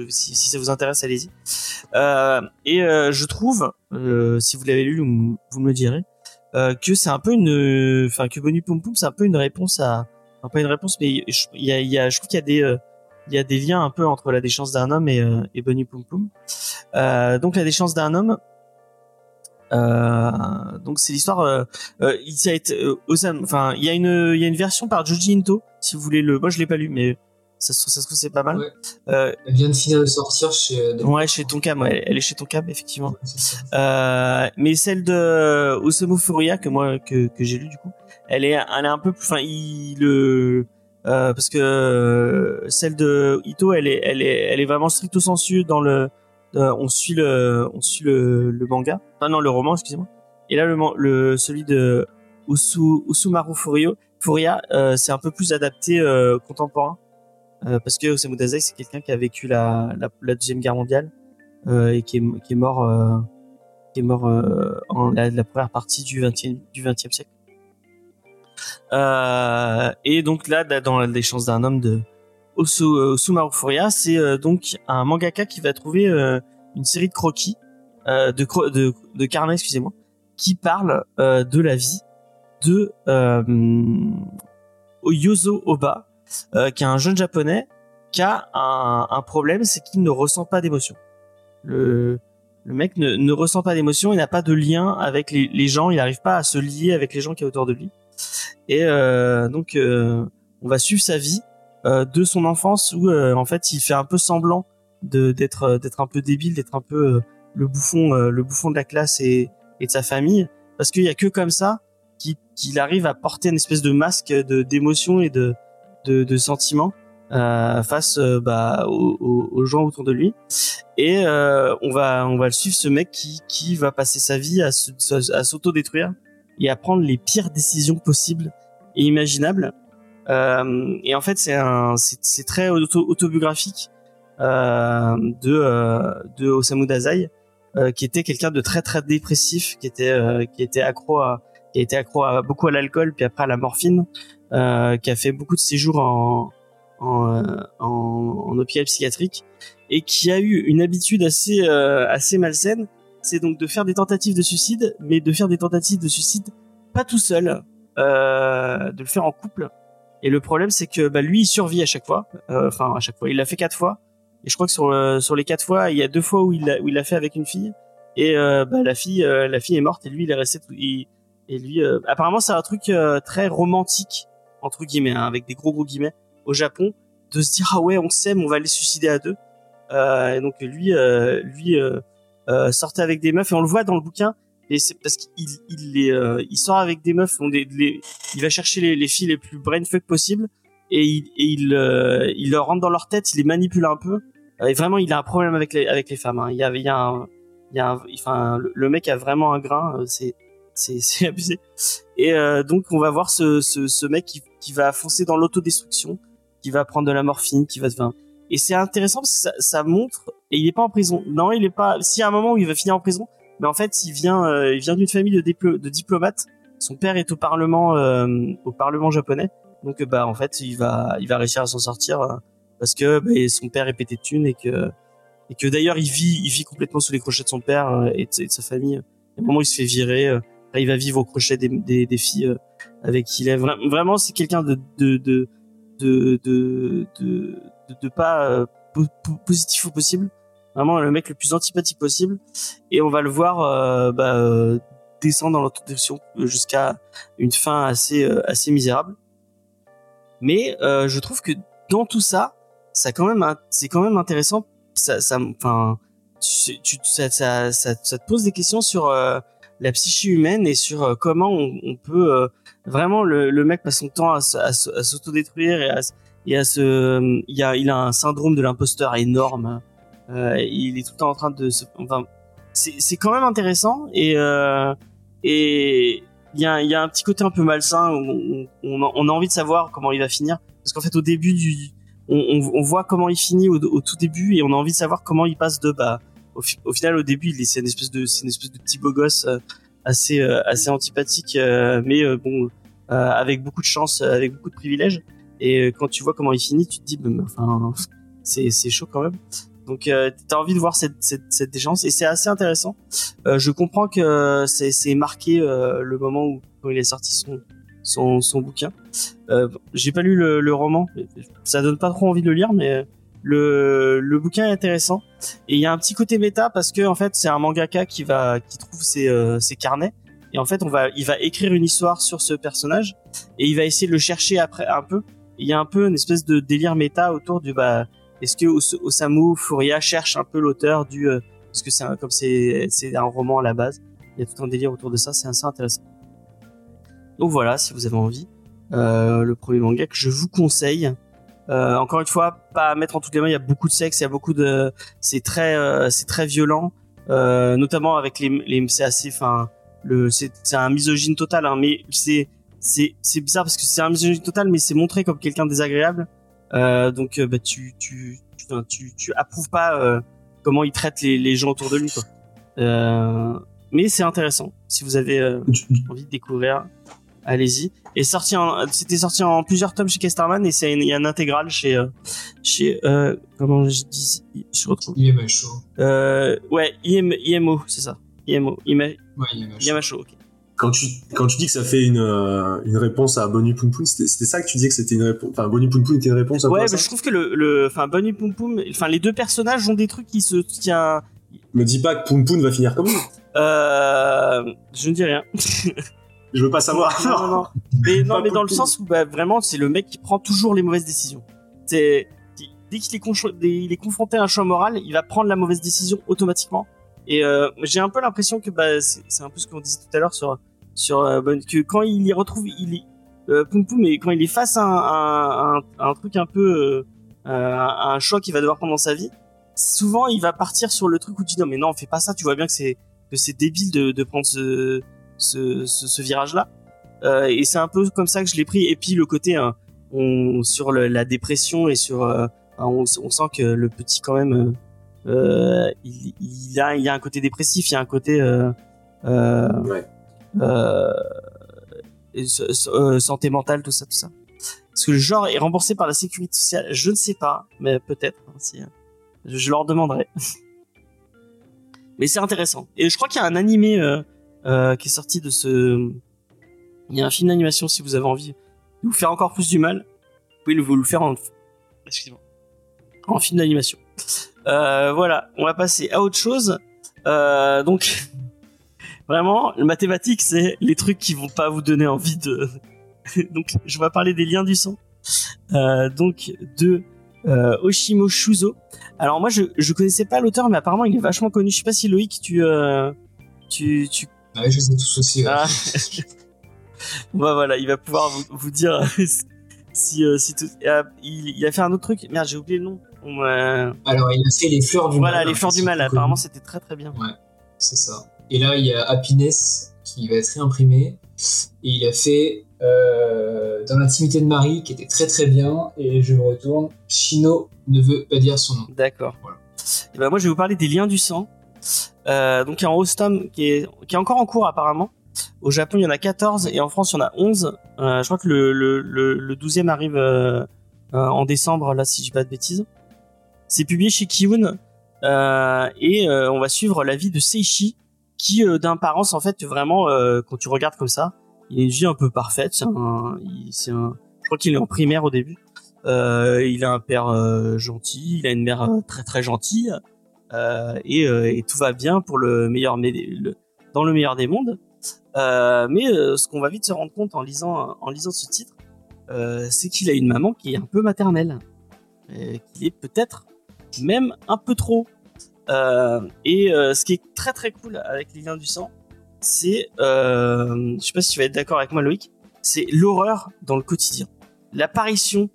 si, ça vous intéresse, allez-y. Euh, et euh, je trouve, euh, si vous l'avez lu, vous, me le direz, que c'est un peu une, enfin que Bonnie Poum Poum, c'est un peu une réponse à, enfin pas une réponse, mais je, y a, je trouve qu'il y a des, il y a des liens un peu entre la déchance d'un homme et, et Bonnie Poum Poum. Donc la déchance d'un homme. Donc c'est l'histoire. Il ça a été, enfin il y a une, il y a une version par Joji Into. Si vous voulez le, moi je l'ai pas lu, mais ça se trouve, ça se trouve c'est pas mal. Ouais. Euh, Elle vient de finir de sortir chez. euh, ouais, chez Tonkam, ouais, elle est chez Tonkam effectivement. Euh, mais celle de Osamu Furuya que moi que, que j'ai lu du coup, elle est elle est un peu plus enfin il le euh, parce que euh, celle de Ito elle est elle est elle est vraiment stricto sensu dans le euh, on suit le on suit le, le manga enfin non le roman excusez-moi et là le le celui de Usu, Usumaru Furio Furia, euh, c'est un peu plus adapté euh, contemporain euh, parce que Osamu Dazai c'est quelqu'un qui a vécu la, la, la deuxième guerre mondiale euh, et qui est, qui est mort euh, qui est mort euh, en la, la première partie du 20e du 20e siècle. Euh, et donc là, dans les chances d'un homme de Osu, Osumaru Furia, c'est donc un mangaka qui va trouver une série de croquis de, cro- de de carnets, excusez-moi, qui parle de la vie de Yozo Oba, euh, qui est un jeune japonais qui a un, un problème, c'est qu'il ne ressent pas d'émotion. Le, le mec ne, ne ressent pas d'émotion, il n'a pas de lien avec les, les gens, il n'arrive pas à se lier avec les gens qui sont autour de lui. Et euh, donc, euh, on va suivre sa vie euh, de son enfance où, euh, en fait, il fait un peu semblant d'être euh, d'être un peu débile, d'être un peu le bouffon, le bouffon de la classe et, et de sa famille, parce qu'il y a que comme ça qu'il arrive à porter une espèce de masque d'émotion et de de, sentiments euh, face euh, bah, aux, gens autour de lui. Et euh, on va on va le suivre ce mec qui qui va passer sa vie à à s'auto-détruire et à prendre les pires décisions possibles et imaginables. Et en fait, c'est un c'est très auto- autobiographique de de Osamu Dazai, qui était quelqu'un de très très dépressif, qui était qui était accro à qui été accro à, beaucoup à l'alcool puis après à la morphine, euh, qui a fait beaucoup de séjours en en, euh, en, en hôpital psychiatrique et qui a eu une habitude assez euh, assez malsaine, c'est donc de faire des tentatives de suicide, mais de faire des tentatives de suicide pas tout seul, euh, de le faire en couple. Et le problème, c'est que bah, lui, il survit à chaque fois. Euh, Enfin, à chaque fois, il l'a fait quatre fois. Et je crois que sur sur les quatre fois, il y a deux fois où il l'a où il l'a fait avec une fille. Et bah, la fille, la fille est morte et lui, il est resté. tout- il- et lui, apparemment, c'est un truc très romantique entre guillemets, hein, avec des gros gros guillemets, au Japon, de se dire ah ouais, on s'aime, on va les suicider à deux. Euh, donc lui, euh, lui euh, sortait avec des meufs et on le voit dans le bouquin. Et c'est parce qu'il il, il sort avec des meufs, on les- il va chercher les, les filles les plus brainfuck possibles et il, et il, il leur rentre dans leur tête, il les manipule un peu. Et vraiment, il a un problème avec les, avec les femmes. hein. Il y a, il y a un, il y a enfin, le, mec a vraiment un grain. C'est, <laughs> c'est, abusé. Et donc, on va voir ce, ce, ce mec qui, qui va foncer dans l'autodestruction, qui va prendre de la morphine, qui va se. Et c'est intéressant parce que ça, montre. Et il est pas en prison. Non, il est pas. S'il y a un moment où il va finir en prison, mais en fait, il vient, euh, vient d'une famille de, diplo- de diplomates. Son père est au parlement, euh, au parlement japonais. Donc, bah, en fait, il va, il va réussir à s'en sortir euh, parce que bah, son père est pété de thunes et que, et que d'ailleurs, il vit, il vit complètement sous les crochets de son père et, de, et de sa famille. À un moment, il se fait virer. Il va vivre au crochet des, des, filles euh, avec qui il est. Vra- Vraiment, c'est quelqu'un de, pas po- po- positif au possible. Vraiment, le mec le plus antipathique possible. Et on va le voir euh, bah, euh, descendre dans l'autodestruction jusqu'à une fin assez, assez misérable. Mais je trouve que dans tout ça, c'est quand même intéressant. Ça, enfin, ça, te pose des questions sur la psyché humaine et sur euh, comment on, on peut euh, vraiment le, le mec passe son temps à, s'autodétruire et à, se- se, il a, il a un syndrome de l'imposteur énorme. Euh, il est tout le temps en train de se, enfin, c'est, quand même intéressant et euh, et il y a, y a un petit côté un peu malsain où on, on, a- envie de savoir comment il va finir parce qu'en fait au début du on, on, voit comment il finit au, au tout début et on a envie de savoir comment il passe de bah au, fi- au final au début il est c'est une espèce de c'est une espèce de petit beau gosse euh, assez euh, assez antipathique euh, mais bon avec beaucoup de chance avec beaucoup de privilèges. Et quand tu vois comment il finit tu te dis bah, c'est c'est chaud quand même. Donc euh, t'as envie de voir cette cette, déchéance. Et c'est assez intéressant. Je comprends que c'est c'est marqué le moment où quand il est sorti son son, son bouquin. J'ai pas lu le, le roman. Ça donne pas trop envie de le lire mais le, le bouquin est intéressant. Et il y a un petit côté méta parce que en fait c'est un mangaka qui va qui trouve ses, euh, ses carnets. Et en fait on va il va écrire une histoire sur ce personnage et il va essayer de le chercher après un peu. Il y a un peu une espèce de délire méta autour du bah est-ce que Os- Osamu Furia cherche un peu l'auteur du euh, parce que c'est comme c'est c'est un roman à la base il y a tout un délire autour de ça c'est assez intéressant. Donc voilà si vous avez envie euh, le premier manga que je vous conseille euh, encore une fois, pas à mettre en toutes les mains. Il y a beaucoup de sexe, il y a beaucoup de, c'est très, euh, c'est très violent, euh, notamment avec les, les c'est assez, enfin, le, c'est, un misogyne total, hein, mais c'est, c'est c'est bizarre parce que c'est un misogyne total, mais c'est montré comme quelqu'un de désagréable. Donc bah tu tu tu tu, tu approuves pas comment il traite les, les gens autour de lui quoi. Mais c'est intéressant si vous avez envie de découvrir. Allez-y. Et sorti en, c'était sorti en plusieurs tomes chez Casterman et c'est il y a un intégral chez euh, chez euh, comment je dis je retrouve est macho. euh, ouais IM, IMO c'est ça IMO IMA, Ouais, macho. Yamacho ok Quand tu, quand tu dis que ça fait une, euh, une réponse à Bonnie Poon Poon, c'était c'était ça que tu disais que c'était une réponse. Enfin, Bonnie Poon Poon était une réponse à ouais mais ça je trouve que le le enfin Bunny Poum Poum enfin les deux personnages ont des trucs qui se qui a Me dis pas que Poon Poon va finir comme lui. euh, je ne dis rien <laughs> Je veux pas savoir. non, non, non. Mais non, <laughs> mais dans le sens où bah, vraiment c'est le mec qui prend toujours les mauvaises décisions. C'est dès qu'il est, il confronté à un choix moral, il va prendre la mauvaise décision automatiquement. Et euh, j'ai un peu l'impression que bah, c'est un peu ce qu'on disait tout à l'heure sur sur euh, que quand il y retrouve, il est euh, Poum Poum, et quand il est face à un, à un, à un truc un peu euh, à un choix qu'il va devoir prendre dans sa vie, souvent il va partir sur le truc où tu dis non mais non fais pas ça, tu vois bien que c'est que c'est débile de, de prendre ce ce, ce, ce virage là. Euh, et c'est un peu comme ça que je l'ai pris. Et puis le côté hein, on, sur le- la dépression et sur, euh, on, on sent que le petit quand même, euh, euh, il, il a, il y a un côté dépressif, il y a un côté euh, euh, Ouais. santé mentale, tout ça, tout ça. Est-ce que le genre est remboursé par la sécurité sociale Je ne sais pas, mais peut-être. hein, si, je, je leur demanderai. <laughs> mais c'est intéressant. Et je crois qu'il y a un animé euh, qui est sorti de ce. Il y a un film d'animation si vous avez envie de vous faire encore plus du mal. Vous pouvez vous le faire en. Excusez-moi. En film d'animation. <laughs> Euh, voilà, on va passer à autre chose. Euh, donc, <laughs> vraiment, le mathématique, c'est les trucs qui vont pas vous donner envie de. <laughs> donc, je vais parler des liens du sang. Euh, donc, de euh, Oshimo Shuzo. Alors, moi, je, je connaissais pas l'auteur, mais apparemment, il est vachement connu. Je sais pas si Loïc, tu. Tu, tu Ouais, je sais tous aussi. ouais. ah. <laughs> bah voilà, il va pouvoir vous, vous dire <laughs> si, euh, si tout. euh, il, il a fait un autre truc. Merde, j'ai oublié le nom. On m'a- Alors, il a fait les fleurs du voilà, mal. les fleurs du mal. Apparemment, c'était très très bien. C'est ça. Et là, il y a Happiness qui va être réimprimé. Et il a fait euh, Dans l'intimité de Marie, qui était très très bien. Et je me retourne. Chino ne veut pas dire son nom. D'accord. Voilà. Et ben moi, je vais vous parler des liens du sang. Euh, donc, il y a un Ostom qui est, qui est encore en cours apparemment. Au Japon, il y en a 14 et en France, il y en a 11. Euh, je crois que le, le, le, le 12e arrive euh, euh, en décembre, là, si je dis pas de bêtises. C'est publié chez Kiun euh, et on va suivre la vie de Seishi qui, d'apparence, en fait, vraiment, quand tu regardes comme ça, il a une vie un peu parfaite. Un, il- un, je crois qu'il est en primaire au début. Il a un père gentil, il a une mère très très gentille, et, euh, et tout va bien pour le meilleur, dans le meilleur des mondes. Euh, mais euh, ce qu'on va vite se rendre compte en lisant en lisant ce titre, euh, c'est qu'il a une maman qui est un peu maternelle, euh, qu'il est peut-être même un peu trop. Euh, et euh, ce qui est très très cool avec les liens du sang, c'est, euh, je sais pas si tu vas être d'accord avec moi Loïc, c'est l'horreur dans le quotidien, l'apparition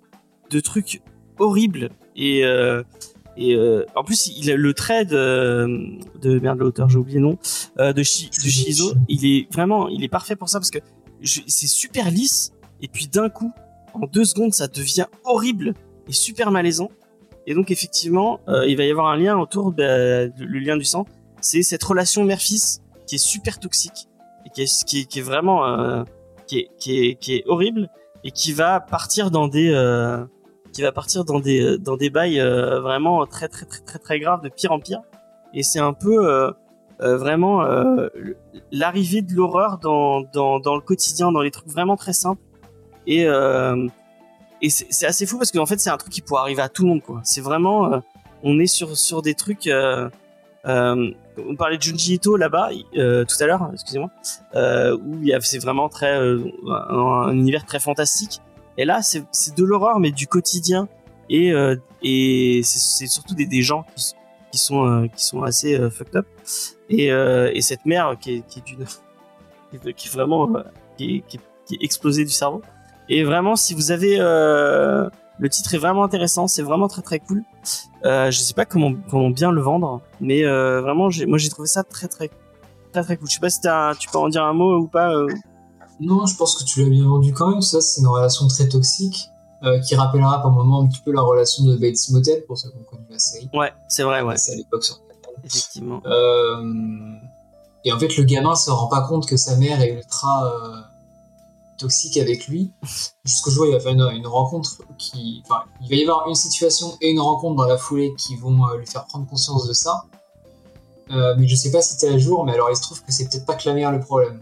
de trucs horribles et euh, et euh, en plus il a le trait de, de merde l'auteur j'ai oublié le nom euh, de, Shi- de Shizo. Il est vraiment il est parfait pour ça parce que c'est super lisse et puis d'un coup en deux secondes ça devient horrible et super malaisant. Et donc effectivement euh, il va y avoir un lien autour de, de- le lien du sang. C'est cette relation mère-fils qui est super toxique et qui est, qui est, qui est vraiment euh, qui, est, qui, est, qui est horrible et qui va partir dans des euh, qui va partir dans des dans des bails euh, vraiment très très très très très graves de pire en pire. Et c'est un peu euh, euh, vraiment euh, l'arrivée de l'horreur dans, dans dans le quotidien dans les trucs vraiment très simples. Et euh, et c'est assez fou parce qu'en fait c'est un truc qui pourrait arriver à tout le monde quoi. C'est vraiment euh, on est sur sur des trucs euh, euh, on parlait de Junji Ito là-bas euh, tout à l'heure excusez-moi euh, où c'est vraiment très euh, un univers très fantastique et là, c'est de l'horreur, mais du quotidien. Et, euh, et c'est surtout des, des gens qui, sont, euh, qui sont assez euh, fucked up. Et, euh, et cette mère qui est, qui est d'une. qui est- vraiment. euh, qui, est, qui, est, qui est explosée du cerveau. Et vraiment, si vous avez. euh, le titre est vraiment intéressant, c'est vraiment très très cool. Je sais pas comment, comment bien le vendre, mais vraiment, moi j'ai trouvé ça très très très très cool. Je sais pas si t'as- tu peux en dire un mot ou pas. Non, je pense que tu l'as bien vendu quand même. Ça, c'est une relation très toxique euh, qui rappellera par moment un petit peu la relation de Bates Motel pour ceux qui ont connu la série. Ouais, c'est vrai, ouais. C'est à l'époque sur Effectivement. Euh, et en fait, le gamin se rend pas compte que sa mère est ultra euh, toxique avec lui. Jusqu'au jour il va faire une, une rencontre qui. Enfin, il va y avoir une situation et une rencontre dans la foulée qui vont lui faire prendre conscience de ça. Mais je sais pas si t'es à jour, mais alors il se trouve que c'est peut-être pas que la mère le problème.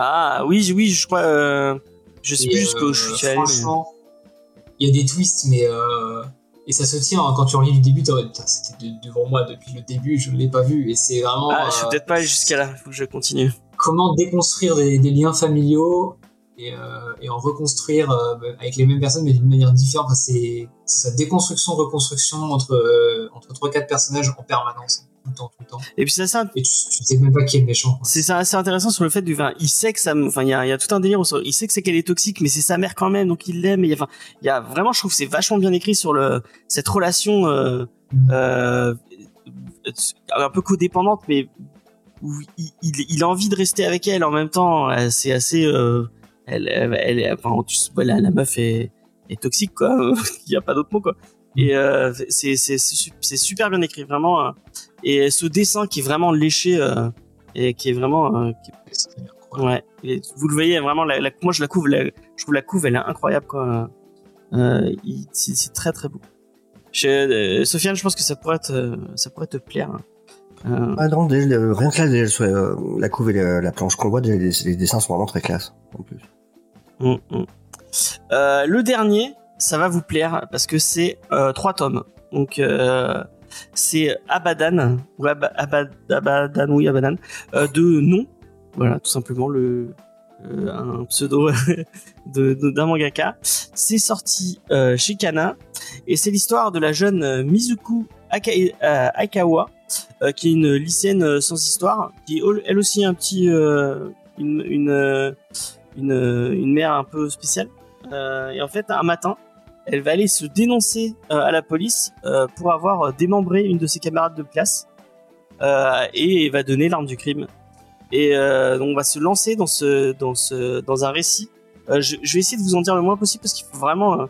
Ah oui, oui, je crois. euh, je sais Et, plus jusqu'où euh, je suis allé. Franchement, il y a des twists, mais. euh, Et ça se tient, hein, quand tu relis le début, c'était de- devant moi depuis le début, je ne l'ai pas vu. Et c'est vraiment. Ah, je suis euh, peut-être pas allé jusqu'à là. Faut que je continue. comment déconstruire des, des liens familiaux et, euh, et en reconstruire euh, avec les mêmes personnes mais d'une manière différente. Enfin, c'est c'est sa déconstruction, reconstruction entre euh, entre trois quatre personnages en permanence, tout le temps, tout le temps. Et puis c'est assez, Et tu, tu sais même pas qui est le méchant. c'est assez intéressant sur le fait du, enfin, il sait que ça, enfin, il y a, y a tout un délire. sur- Il sait que c'est qu'elle est toxique, mais c'est sa mère quand même, donc il l'aime. Et Enfin, il y a vraiment, je trouve, que c'est vachement bien écrit sur le cette relation euh, euh, un peu codépendante, mais où il, il, il a envie de rester avec elle en même temps. euh, C'est assez, euh, elle, elle, elle- enfin, tu, voilà, la meuf est, est toxique, quoi. <laughs> il y a pas d'autre mot, quoi. Et euh, c'est c'est c'est su- c'est super bien écrit, vraiment. euh, et ce dessin qui est vraiment léché euh, et qui est vraiment, euh, qui- ouais. Et vous le voyez vraiment. La, la- moi, je la couve. la- je trouve la couve, elle est incroyable, quoi. Euh, c'est très très beau. Je, euh, Sofiane, je pense que ça pourrait te, ça pourrait te plaire. hein. Euh, Ah non, déjà, le- rien que là, déjà, sur, euh, la couve et la, la planche qu'on voit, déjà, les, les dessins sont vraiment très classe. En plus. hum, hum. Euh, le dernier, ça va vous plaire parce que c'est euh, trois tomes. Donc euh, c'est Abadan ou Ab- Abad- Abadan, oui Abadan, euh, de nom, voilà tout simplement le un pseudo <laughs> d'un mangaka. C'est sorti chez Kana et c'est l'histoire de la jeune Mizuku Aikawa, qui est une lycéenne sans histoire, qui est elle aussi un petit une une, mère un peu spéciale. Et en fait, un matin, elle va aller se dénoncer euh, à la police euh, pour avoir euh, démembré une de ses camarades de classe et va donner l'arme du crime. Et donc on va se lancer dans ce dans ce dans un récit. Je, vais essayer de vous en dire le moins possible parce qu'il faut vraiment,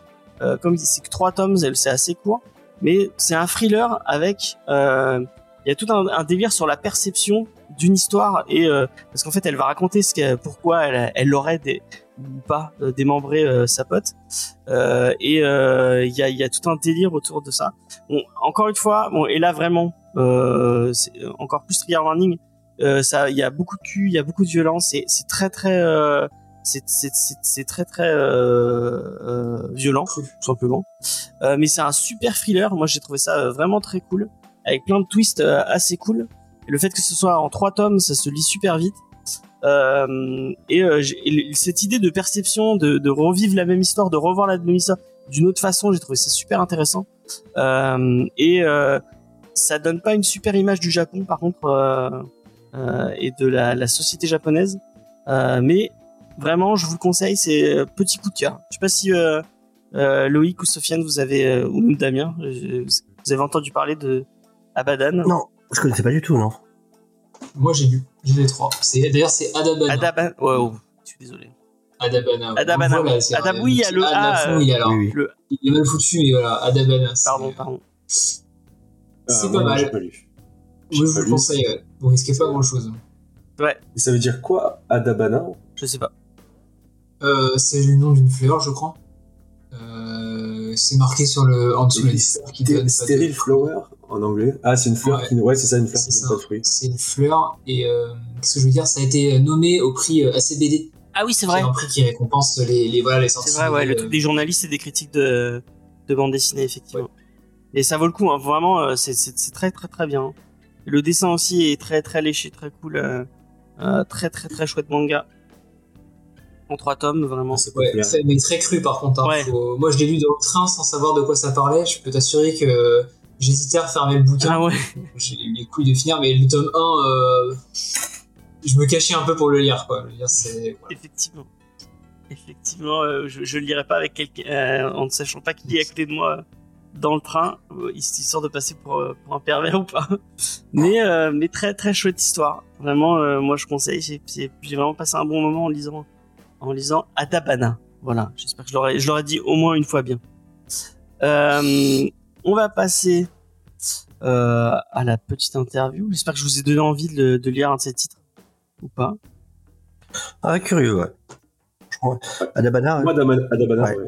comme c'est que trois tomes, c'est assez court, mais c'est un thriller avec il y a tout un, délire sur la perception d'une histoire et parce qu'en fait elle va raconter ce qu'elle- pourquoi elle elle l'aurait dé- ou pas euh, démembrer euh, sa pote. Euh, et euh, il y a y a tout un délire autour de ça. Bon encore une fois bon et là vraiment euh, c'est encore plus trigger warning euh, ça il y a beaucoup de cul il y a beaucoup de violence et c'est très très euh, c'est c'est c'est c'est très très euh, euh, violent tout simplement. Euh, mais c'est un super thriller. Moi j'ai trouvé ça vraiment très cool avec plein de twists assez cool. Et le fait que ce soit en trois tomes ça se lit super vite et, euh, j'ai- et cette idée de perception, de, revivre la même histoire, de revoir la même histoire d'une autre façon, j'ai trouvé ça super intéressant. Euh, et euh, ça donne pas une super image du Japon, par contre, euh, euh, et de la, société japonaise. Euh, mais vraiment, je vous le conseille, c'est euh, petit coup de cœur. Je sais pas si euh, euh, Loïc ou Sofiane, vous avez, euh, ou même Damien, euh, vous avez entendu parler de Abadan? Non, je connaissais pas du tout, non. Moi j'ai lu, j'ai les trois. D'ailleurs c'est Adabana. Adaban, ouais, oh, je suis désolé. Adabana. ouais. Adabana, Donc, voilà, ouais. c'est Adab- un- oui, il y a le A de la A, euh, il, est alors, Oui, oui. Le, il est mal foutu, mais voilà, Adabana. c'est- pardon, pardon. C'est Ah, pas moi, mal. j'ai pas lu. Moi je vous le conseille, ouais. vous risquez pas grand chose. Et ça veut dire quoi, Adabana? Je sais pas. Euh, c'est le nom d'une fleur, je crois. Euh, c'est marqué sur le, en dessous Et la qui donne pas de- Sterile flower? En anglais. Ah, c'est une fleur Ouais. qui. Ouais, c'est ça, une fleur C'est qui ça. donne pas de fruits. C'est une fleur et euh, qu'est-ce que je veux dire Ça a été nommé au prix euh, ACBD, Ah oui, c'est vrai. est un prix qui récompense les, les voilà les sorties. C'est vrai, ouais, le euh, truc des journalistes et des critiques de, de bande dessinée, effectivement. Et ça vaut le coup, hein, vraiment, euh, c'est- c'est c'est très très très bien. Le dessin aussi est très très léché, très cool. euh, euh, très très très chouette manga. En trois tomes, vraiment. Peut Ouais, mais très cru par contre. hein. Ouais. Faut- Moi je l'ai lu dans le train sans savoir de quoi ça parlait. Je peux t'assurer que j'hésitais à refermer le bouquin. Ah ouais, J'ai eu les couilles de finir, mais le tome 1, euh, je me cachais un peu pour le lire. Quoi. Veux dire, c'est- voilà. effectivement. Effectivement, euh, je, je le lirai pas avec quelqu'un, euh, en ne sachant pas qui est à côté de moi euh, dans le train, euh, histoire de passer pour, pour un pervers ou pas. <laughs> Mais, euh, mais très très chouette histoire. Vraiment, euh, moi je conseille. J'ai vraiment passé un bon moment en lisant en lisant Adabana. Voilà, j'espère que je l'aurais, je l'aurais dit au moins une fois bien. Euh, on va passer euh, à la petite interview. J'espère que je vous ai donné envie de, de lire un de ces titres ou pas. Ah, curieux, ouais. Je crois. Adabana. Moi, Adama- Adabana, Ouais. ouais.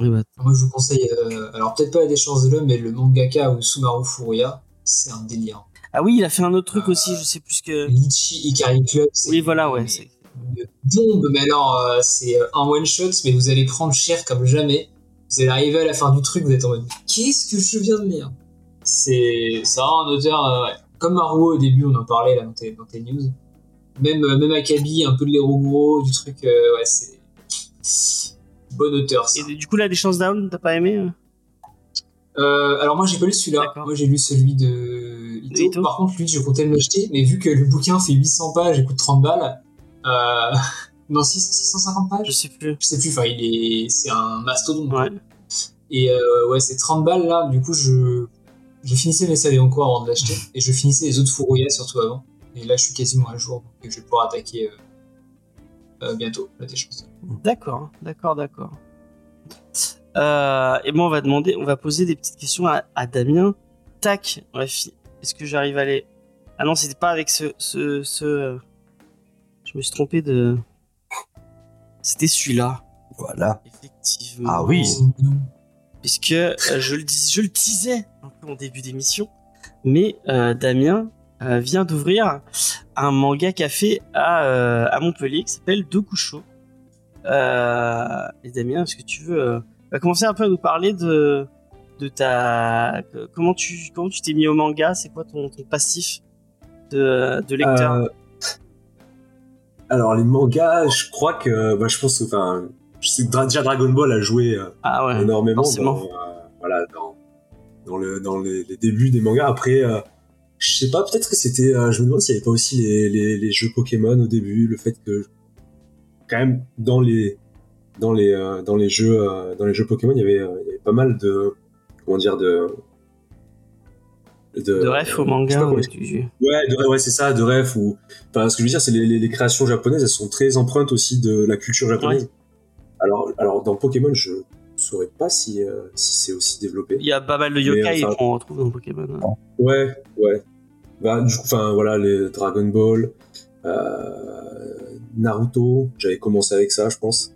Oui, bah, Moi, je vous conseille, euh, alors peut-être pas la déchéance de l'homme, mais le mangaka ou Sumaru Furuya, c'est un délire. Ah oui, il a fait un autre truc aussi, je sais plus que. Litchi Ikari Club, Oui, voilà, ouais. une- bombe, mais alors euh, c'est euh, un one shot, mais vous allez prendre cher comme jamais. Vous allez arriver à la fin du truc, vous êtes en mode qu'est-ce que je viens de lire? C'est ça un auteur euh, ouais. comme Maruo au début, on en parlait là dans tes, dans tes news. Même euh, même Akabi, un peu de l'Heroguro, du truc, euh, ouais c'est bon auteur. Ça. Et du coup, là, des chances down, t'as pas aimé euh? Alors moi j'ai pas lu celui-là, moi j'ai lu celui de Ito. Par contre lui je comptais me l'acheter, mais vu que le bouquin fait 800 pages et coûte 30 balles, euh... <laughs> non 6, 650 pages Je sais plus. je sais plus, enfin, il est, c'est un mastodonte. Ouais. Et euh, ouais, c'est 30 balles là, du coup, je, je finissais mes SAV en cours avant de l'acheter, <laughs> et je finissais les autres Furuya surtout avant. Et là, je suis quasiment à jour, donc je vais pouvoir attaquer euh, euh, bientôt, la déchance. D'accord, d'accord, d'accord. Euh, et moi, on va demander, on va poser des petites questions à, à Damien. Tac, on va fi- Est-ce que j'arrive à aller Ah non, c'était pas avec ce, ce, ce. Je me suis trompé de. C'était celui-là, Voilà. effectivement. Ah oui. Puisque euh, je le dis, je le disais un peu en début d'émission, mais euh, Damien euh, vient d'ouvrir un manga café à, à Montpellier qui s'appelle Dokucho. Euh, et Damien, est-ce que tu veux commencer un peu à nous parler de de ta comment tu comment tu t'es mis au manga? C'est quoi ton, ton passif de, de lecteur? Alors les mangas, je crois que, bah, je pense, enfin, je sais que déjà Dragon Ball a joué euh, Ah ouais. énormément forcément. dans, euh, voilà, dans, dans, le, dans les, les débuts des mangas. Après, euh, je sais pas, peut-être que c'était, je me demande s'il y avait pas aussi les, les, les jeux Pokémon au début, le fait que quand même dans les dans les dans les jeux dans les jeux Pokémon, il y avait, il y avait pas mal de comment dire de De ref au sais manga. ouais, tu- Ouais, de, ouais, c'est ça, de ref ou. Enfin, ce que je veux dire, c'est les, les, les créations japonaises, elles sont très empreintes aussi de la culture japonaise. Alors, alors dans Pokémon, je saurais pas si euh, si c'est aussi développé. Il y a pas mal de yokai enfin- qu'on retrouve dans Pokémon. hein. Ouais, ouais. Bah, du coup, enfin, voilà, les Dragon Ball, euh, Naruto, j'avais commencé avec ça, je pense.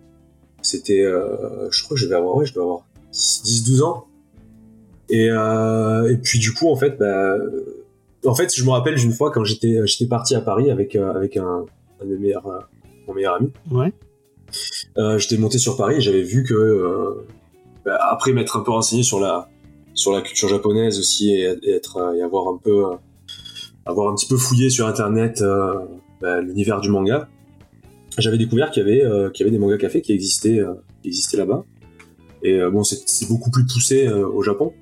C'était, euh, je crois que je vais avoir, ouais, je dois avoir 10-12 ans. Et, euh, et puis, du coup, en fait, bah, euh, en fait, je me rappelle d'une fois quand j'étais, j'étais parti à Paris avec, euh, avec un, un de mes meilleurs, euh, mon meilleur ami. Ouais. Euh, j'étais monté sur Paris et j'avais vu que euh, bah, après m'être un peu renseigné sur la sur la culture japonaise aussi et, et être euh, et avoir un peu euh, avoir un petit peu fouillé sur internet euh, bah, l'univers du manga j'avais découvert qu'il y avait euh, qu'il y avait des mangas cafés qui existaient euh, qui existaient là-bas et euh, bon c'est beaucoup plus poussé euh, au Japon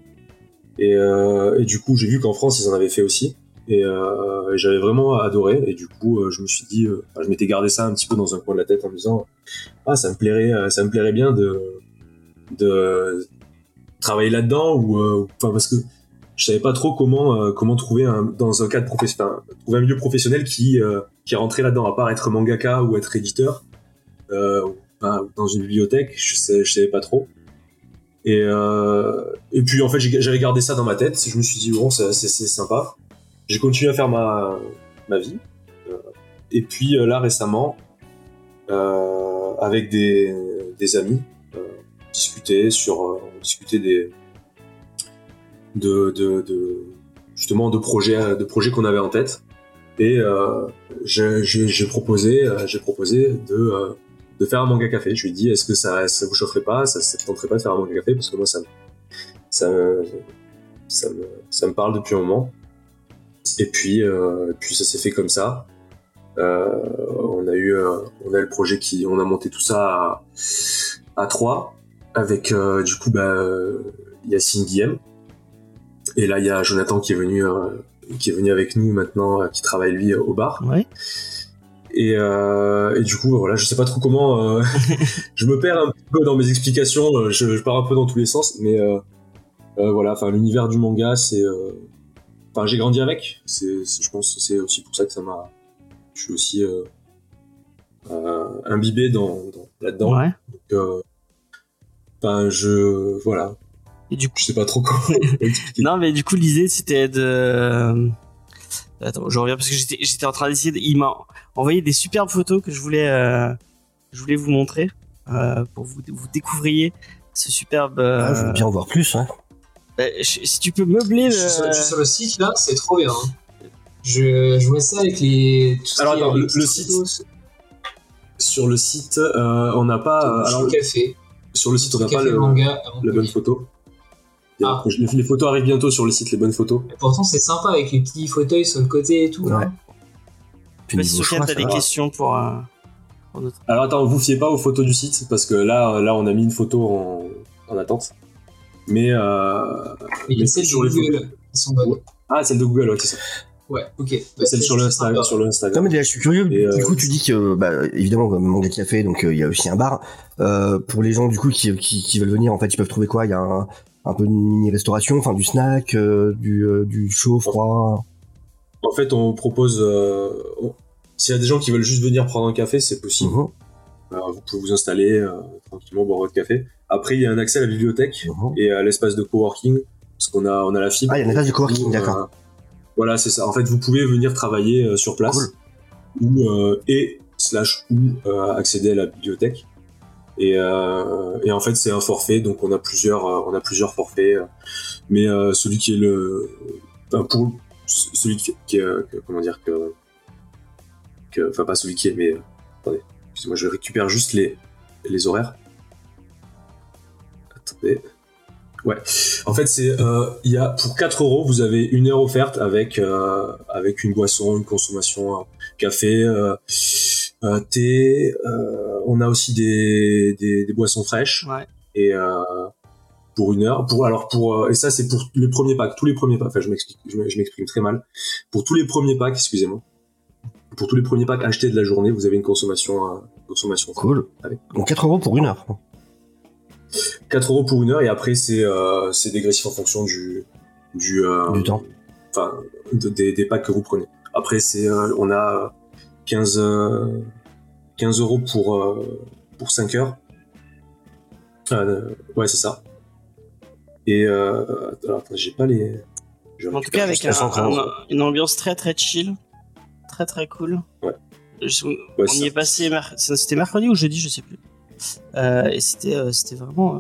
et, euh, et du coup j'ai vu qu'en France ils en avaient fait aussi. Et, euh, j'avais vraiment adoré. Et du coup euh, je me suis dit je m'étais gardé ça un petit peu dans un coin de la tête en me disant ah ça me plairait ça me plairait bien de travailler là-dedans ou enfin parce que je savais pas trop comment comment trouver un dans un cadre professionnel trouver un milieu professionnel qui euh, qui rentrait là-dedans à part être mangaka ou être éditeur dans une bibliothèque je sais je savais pas trop et euh, et puis en fait j'avais gardé ça dans ma tête. Je me suis dit bon c'est sympa. J'ai continué à faire ma ma vie. Euh, et puis euh, là récemment euh, avec des des amis euh, discuter sur euh, discuter des de, de, de justement de projets de projets qu'on avait en tête. Et j'ai proposé j'ai proposé de de faire un manga café. Je lui ai dit est-ce que ça ça vous chaufferait pas ça te tenterait pas de faire un manga café parce que moi ça me- ça ça me ça me parle depuis un moment. Et puis euh, puis ça s'est fait comme ça. Euh, on a eu euh, on a le projet qui on a monté tout ça à, à trois avec du coup bah, Yacine Guillem. Et là il y a Jonathan qui est venu qui est venu avec nous maintenant qui travaille lui au bar. Et, euh, et du coup voilà je sais pas trop comment euh, <laughs> je me perds un peu dans mes explications euh, je, je pars un peu dans tous les sens mais euh, voilà enfin l'univers du manga c'est enfin j'ai grandi avec c'est je pense que c'est aussi pour ça que ça m'a je suis aussi imbibé dans, dans- là-dedans. Ouais. Donc, ben, je voilà, Et du coup, je sais pas trop comment <laughs> expliquer. non, mais du coup, l'idée c'était de. Attends, je reviens parce que j'étais, j'étais en train d'essayer. De... Il m'a envoyé des superbes photos que je voulais, euh, je voulais vous montrer euh, pour vous, vous découvriez ce superbe. euh, Ah, je veux bien en voir plus. Hein. je- si tu peux meubler Je suis, sur, le. je suis sur le site là, c'est trop bien. hein. Je, je vois ça avec les. Tout Alors, attends, le- site, photos, Sur le site, euh, on n'a pas. euh, sur alors, le café. sur le site, on n'a pas café le, manga la bonne photo. Ah. Les, les photos arrivent bientôt sur le site, les bonnes photos. Et pourtant, c'est sympa avec les petits fauteuils sur le côté et tout. Ouais. là. Puis si Sofiane, t'as des va. questions pour, euh, pour notre. Alors attends, vous fiez pas aux photos du site parce que là, là, on a mis une photo en, en attente. Mais euh, Et il y Mais a celles sur les Google qui sont bonnes. ah, celle de Google, ouais, c'est ça. Ouais, ok. Bah, celle sur le Instagram, sympa. sur le Non mais déjà je suis curieux. Et, du euh, coup tu dis que bah, évidemment comme manga café donc euh, il y a aussi un bar. Euh, pour les gens du coup qui, qui, qui veulent venir en fait ils peuvent trouver quoi? Il y a un, un peu de mini restauration, enfin du snack, euh, du, euh, du chaud, froid. En fait, on propose. euh, on- S'il y a des gens qui veulent juste venir prendre un café, c'est possible. Mhm, Alors, vous pouvez vous installer euh, tranquillement, boire votre café. Après, il y a un accès à la bibliothèque mhm. et à l'espace de coworking parce qu'on a, on a la fibre. Ah, il y a une espace de coworking, d'accord. euh, voilà, c'est ça. En fait, vous pouvez venir travailler euh, sur place ou et slash ou accéder à la bibliothèque. Et, euh, et en fait, c'est un forfait, donc on a plusieurs, euh, on a plusieurs forfaits. euh, mais euh, celui qui est le, enfin, pour celui qui, qui euh, comment dire que, que, enfin pas celui qui est, mais attendez, excusez-moi, je récupère juste les les horaires. Attendez. Ouais. En fait, c'est il y a pour 4 euros, vous avez une heure offerte avec avec une boisson, une consommation, euh, café, euh, thé. euh, on a aussi des, des, des boissons fraîches Ouais. et euh, pour une heure. Pour alors pour euh, et ça c'est pour les premiers packs, tous les premiers packs. Enfin, je m'explique, je me- je m'exprime très mal. Pour tous les premiers packs, excusez-moi. Pour tous les premiers packs achetés de la journée, vous avez une consommation euh, consommation. Cool. Allez. Donc 4 euros pour une heure. 4 euros pour une heure et après c'est euh, c'est dégressif en fonction du du, euh, Du temps. enfin de- des, des packs que vous prenez après c'est euh, on a 15 euh, 15 euros pour euh, pour 5 heures Euh, ouais c'est ça et euh, alors attends, j'ai pas les je En tout cas, avec un- un- une ambiance très très chill, très très cool. Ouais. Je- Ouais, on y ça. est passé, mer- c'était mercredi ou jeudi, je sais plus. Euh, et c'était euh, c'était vraiment,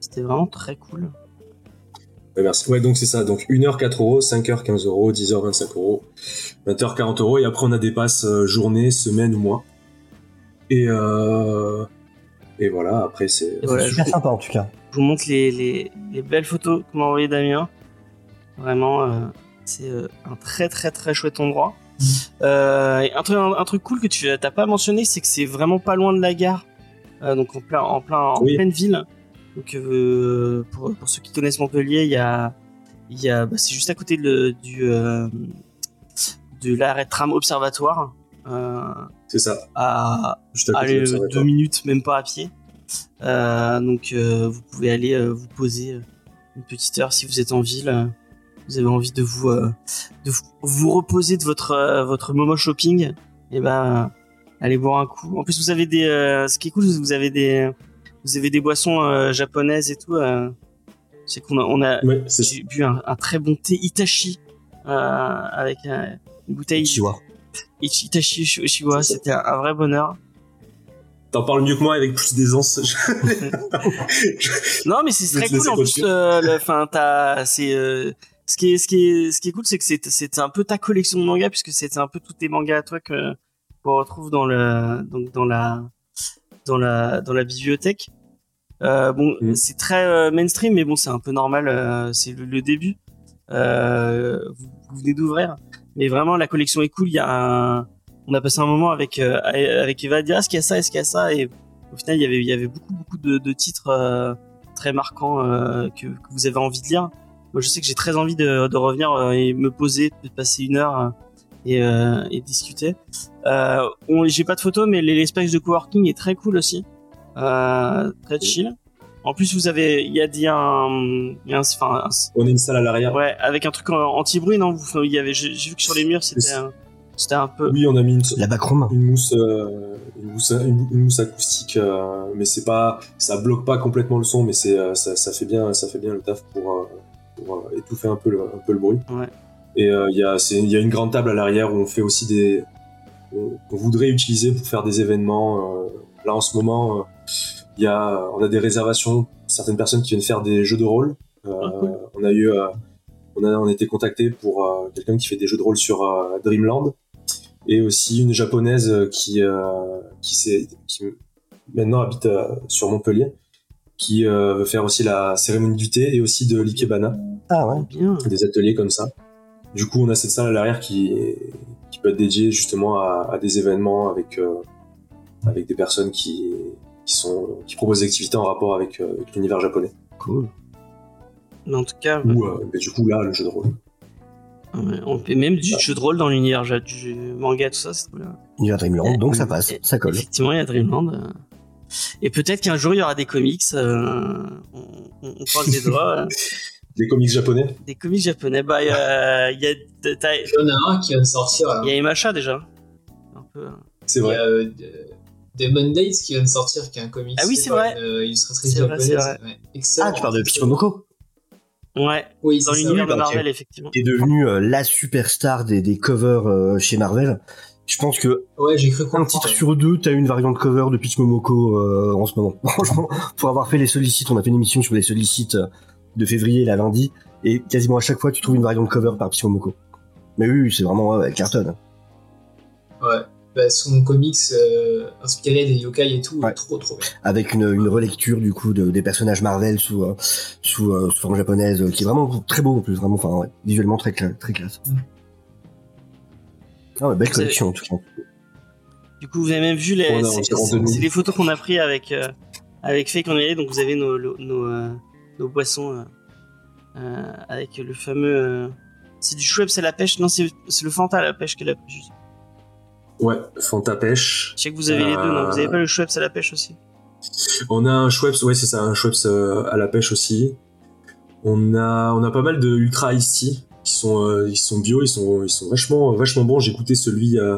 c'était vraiment très cool. Ouais, merci. Ouais, donc c'est ça. Donc 1h 4 euros, 5h 15 euros, 10h 25 euros, 20h 40 euros. Et après, on a des passes euh, journée, semaine ou mois. Et, euh, et voilà, après, c'est. Voilà, Super sympa en tout cas. je vous montre les, les, les belles photos que m'a envoyé Damien. Vraiment, euh, c'est euh, un très très très chouette endroit. Euh, et un, truc, un, un truc cool que tu t'as pas mentionné, c'est que c'est vraiment pas loin de la gare, Euh, donc en plein en plein en pleine ville. Donc euh, pour, pour ceux qui connaissent Montpellier, il y a il y a bah, c'est juste à côté de, du euh, de l'arrêt de tram observatoire. Euh, C'est ça. à de allez, deux minutes, même pas à pied. Euh, donc euh, vous pouvez aller euh, vous poser euh, une petite heure si vous êtes en ville. vous avez envie de vous euh, de vous, vous reposer de votre euh, votre moment shopping. Et ben euh, allez boire un coup. En plus vous avez des euh, ce qui est cool, vous avez des vous avez des boissons euh, japonaises et tout. euh, c'est qu'on a on a Ouais, bu un, un très bon thé Itachi euh, avec une bouteille. Ichi- Itachi Shiwa. C'était un, vrai bonheur. T'en parles mieux que moi avec plus d'aisance. <laughs> Non, mais c'est très cool en plus. euh, Enfin, t'as, c'est euh, ce qui est, ce qui est, ce qui est cool, c'est que c'est, c'est un peu ta collection de mangas puisque c'est un peu tous tes mangas à toi que qu'on retrouve dans le, donc dans la, dans la, dans la bibliothèque. Euh, bon, Mm. c'est très euh, mainstream, mais bon, c'est un peu normal. euh, c'est le, le début. Euh, vous, vous venez d'ouvrir, mais vraiment la collection est cool. Il y a un, on a passé un moment avec euh, avec Eva à dire ah, est-ce qu'il y a ça, est-ce qu'il y a ça, et au final il y avait il y avait beaucoup beaucoup de, de titres euh, très marquants euh, que, que vous avez envie de lire. Moi, je sais que j'ai très envie de, de revenir euh, et me poser, de passer une heure euh, et, euh, et discuter. Euh, j'ai pas de photos, mais l'espace de coworking est très cool aussi, euh, très chill. En plus, vous avez, il y a dit un, y a un- enfin, un- On a une salle à l'arrière. Ouais, avec un truc en- anti-bruit, non? Vous, il y avait, J'ai vu que sur les murs, c'était un- C'était un peu. Oui, on a mis une, La une mousse, euh, une mousse, une, une mousse acoustique, euh, mais c'est pas, ça bloque pas complètement le son, mais c'est, euh, ça, ça fait bien, ça fait bien le taf pour, euh, pour euh, étouffer un peu le, un peu le bruit. Ouais. Et euh, il y a, c'est, il y a une grande table à l'arrière où on fait aussi des, on, qu'on voudrait utiliser pour faire des événements. euh, là en ce moment, euh, il y a, on a des réservations, certaines personnes qui viennent faire des jeux de rôle. Euh, Ah, cool. On a eu, euh, on a, on a été contacté pour euh, quelqu'un qui fait des jeux de rôle sur euh, Dreamland et aussi une japonaise euh, qui euh, qui, maintenant habite euh, sur Montpellier qui euh, veut faire aussi la cérémonie du thé et aussi de l'ikebana Ah ouais. Bien. des ateliers comme ça du coup on a cette salle à l'arrière qui qui peut être dédiée justement à, à des événements avec euh, avec des personnes qui qui sont qui proposent des activités en rapport avec, euh, avec l'univers japonais Cool. Mais en tout cas, ou euh, bah, du coup là le jeu de rôle ouais, on fait même du jeu de rôle dans l'univers du manga, tout ça, c'est trop bien. Univers Dreamland, donc ça Et- passe, ça colle. Effectivement, il y a Dreamland. euh. Et peut-être qu'un jour il y aura des comics. euh, on, on- croise les doigts. euh, <laughs> des comics japonais des comics japonais. Bah, il y a, il y a, Il y en a un qui vient de sortir. il y a Emacha déjà. Un peu. hein. c'est Il y vrai a euh, Demon Days qui vient de sortir, qui est un comics. Ah oui, c'est vrai. Une euh, illustratrice japonaise. Ouais. Excellent. Ah, tu parles de Pichimomoko Ouais, Oui, dans l'univers de bah. Marvel, effectivement. est devenu euh, la superstar des, des covers euh, chez Marvel. Je pense que Ouais, j'ai cru un titre sur deux, t'as une variante cover de Pitch Momoko euh, en ce moment. <laughs> Franchement, pour avoir fait les sollicites, on a fait une émission sur les sollicites de février, la lundi, et quasiment à chaque fois, tu trouves une variante cover par Pitch Momoko. Mais oui, oui, c'est vraiment ouais, elle cartonne. Ouais. Bah, son comics euh, inspiré des yokai et tout, Ouais. trop trop bien. Avec une, une relecture du coup de, des personnages Marvel sous euh, sous, euh, sous forme japonaise, euh, qui est vraiment très beau en plus, vraiment, enfin ouais, visuellement très cla- très classe. Mm. Ah ouais, belle avez- collection en tout cas. Du coup, vous avez même vu les, c'est, c'est- c'est les photos qu'on a pris avec euh, avec on est allé, donc vous avez nos nos, nos, euh, nos boissons euh, euh, avec le fameux. euh, c'est du Schweppes à la pêche, non c'est, c'est le Fanta à la pêche qu'elle a pris. Ouais Fanta pêche Je sais que vous avez les deux, non Vous avez pas le Schweppes à la pêche aussi On a un Schweppes, ouais c'est ça, un Schweppes euh, à la pêche aussi. On a, on a pas mal de Ultra Ice Tea qui sont, euh, ils sont bio, ils sont, ils sont vachement, vachement bons. J'ai goûté celui euh,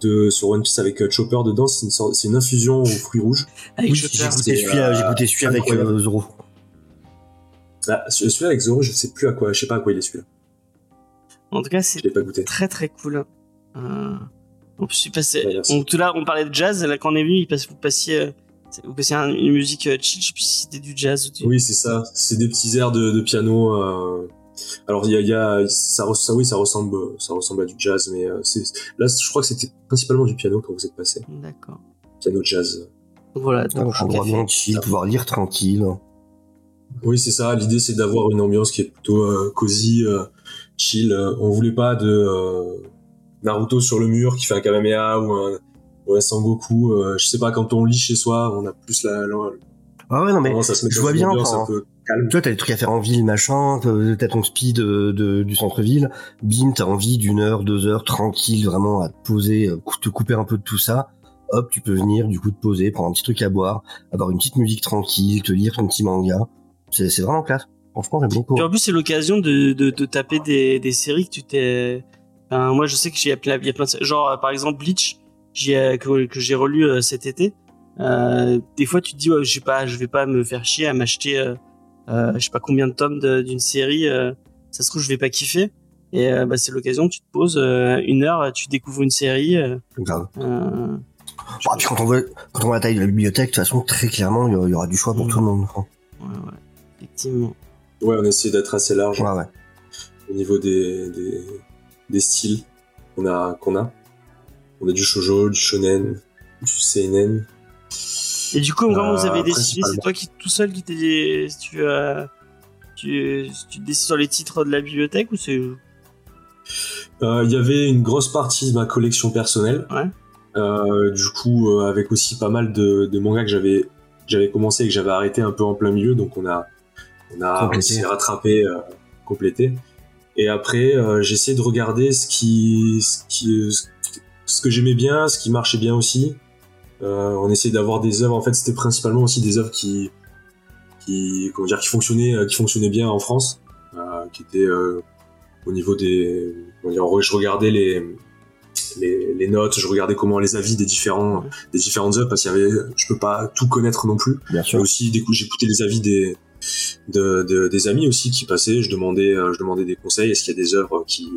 de sur One Piece avec euh, Chopper dedans. C'est une, sorte- c'est une infusion aux fruits rouges. Avec Oui, j'ai goûté euh, j'ai goûté celui avec euh, Zoro. Ah, ce- celui-là avec Zoro, je sais plus à quoi, je sais pas à quoi il est celui-là. En tout cas, c'est Je l'ai pas goûté. très très cool. Passait- on, tout là, on parlait de jazz. Là, quand on est venu, il passe, vous passiez, euh, c'est- vous passiez un- une musique euh, chill. Je sais plus si c'était du jazz ou du. Oui, c'est ça. C'est des petits airs de, de piano. euh, Alors il y a, il y a ça, oui, ça ressemble, ça ressemble à du jazz, mais euh, c'est là, je crois que c'était principalement du piano quand vous êtes passé, D'accord. piano jazz. Donc voilà. Ah, Donc, un endroit café. bien chill, pouvoir lire tranquille. Oui, c'est ça. L'idée, c'est d'avoir une ambiance qui est plutôt euh, cosy, euh, chill. On voulait pas de euh, Naruto sur le mur qui fait un Kamehameha ou un, ou un Sangoku. Euh, je sais pas, quand on lit chez soi, on a plus la, la Ah ouais, non mais à se mettre je vois bien, ambiance enfin, calme. toi t'as des trucs à faire en ville, machin, t'as ton speed de, du centre-ville, bim, t'as envie d'une heure, deux heures, tranquille, vraiment à te poser, euh, te couper un peu de tout ça. Hop, tu peux venir, du coup, te poser, prendre un petit truc à boire, avoir une petite musique tranquille, te lire ton petit manga. C'est c'est vraiment classe. Franchement, j'aime beaucoup. Puis en plus, c'est l'occasion de, de, de taper des, des séries que tu t'es. Enfin, moi, je sais que j'ai plein, il y a plein de. Genre, euh, par exemple, Bleach, ai- que, que j'ai relu euh, cet été. Euh, des fois, tu te dis, ouais, je pas, je vais pas me faire chier à m'acheter, euh, euh, je sais pas combien de tomes d'une série. euh, ça se trouve, je vais pas kiffer. Et euh, bah, c'est l'occasion, tu te poses euh, une heure, tu découvres une série. euh, Grave. euh, Bon, puis quand on voit, quand on voit la taille de la bibliothèque, de toute façon, très clairement, il y aura- il y aura du choix pour Mm. tout le monde. hein. ouais, ouais, effectivement. Ouais, on essaie d'être assez large Ouais, ouais. au niveau des, des, des styles qu'on a, qu'on a. On a du shoujo, du shonen, du seinen. Et du coup, comment vous Euh, avez décidé. C'est toi qui tout seul qui t'es, tu, euh, tu, tu décides sur les titres de la bibliothèque ou c'est Euh, Il y avait une grosse partie de ma collection personnelle. Ouais. Euh, du coup, euh, avec aussi pas mal de, de mangas que j'avais j'avais commencé et que j'avais arrêté un peu en plein milieu, donc on a on a Complété. euh, complété. Et après, euh, essayé de regarder ce qui ce qui ce que j'aimais bien, ce qui marchait bien aussi. Euh, on essayait d'avoir des œuvres. En fait, c'était principalement aussi des œuvres qui qui comment dire qui fonctionnaient euh, qui fonctionnaient bien en France, euh, qui étaient euh, au niveau des je regardais les les, les notes, je regardais comment les avis des différents des différentes œuvres parce qu'il y avait, je peux pas tout connaître non plus. Bien Et sûr. aussi, des coups, j'écoutais les avis des, de, de- des amis aussi qui passaient. Je demandais, euh, je demandais des conseils. Est-ce qu'il y a des œuvres qui,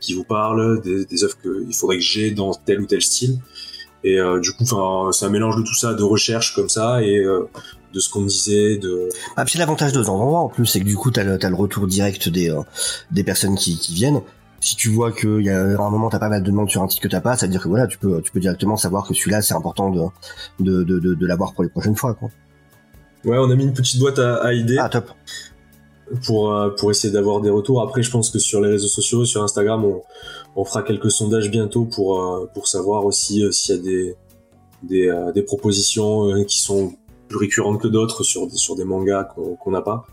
qui vous parlent, des, des œuvres qu'il faudrait que j'ai dans tel ou tel style? Et euh, du coup, c'est un mélange de tout ça, de recherche comme ça et euh, de ce qu'on me disait, de Ah, puis l'avantage de temps en plus, c'est que du coup, t'as le, t'as le retour direct des, euh, des personnes qui, qui viennent. Si tu vois qu'il y a un moment t'as pas mal de demandes sur un titre que t'as pas, ça veut dire que voilà, tu peux, tu peux directement savoir que celui-là c'est important de, de, de, de, de l'avoir pour les prochaines fois, quoi. Ouais, on a mis une petite boîte à, à idées Ah, top. pour, euh, pour essayer d'avoir des retours. Après, je pense que sur les réseaux sociaux, sur Instagram, on, on fera quelques sondages bientôt pour, euh, pour savoir aussi euh, s'il y a des, des, euh, des propositions euh, qui sont plus récurrentes que d'autres sur, des- sur des mangas qu'on qu'on n'a pas,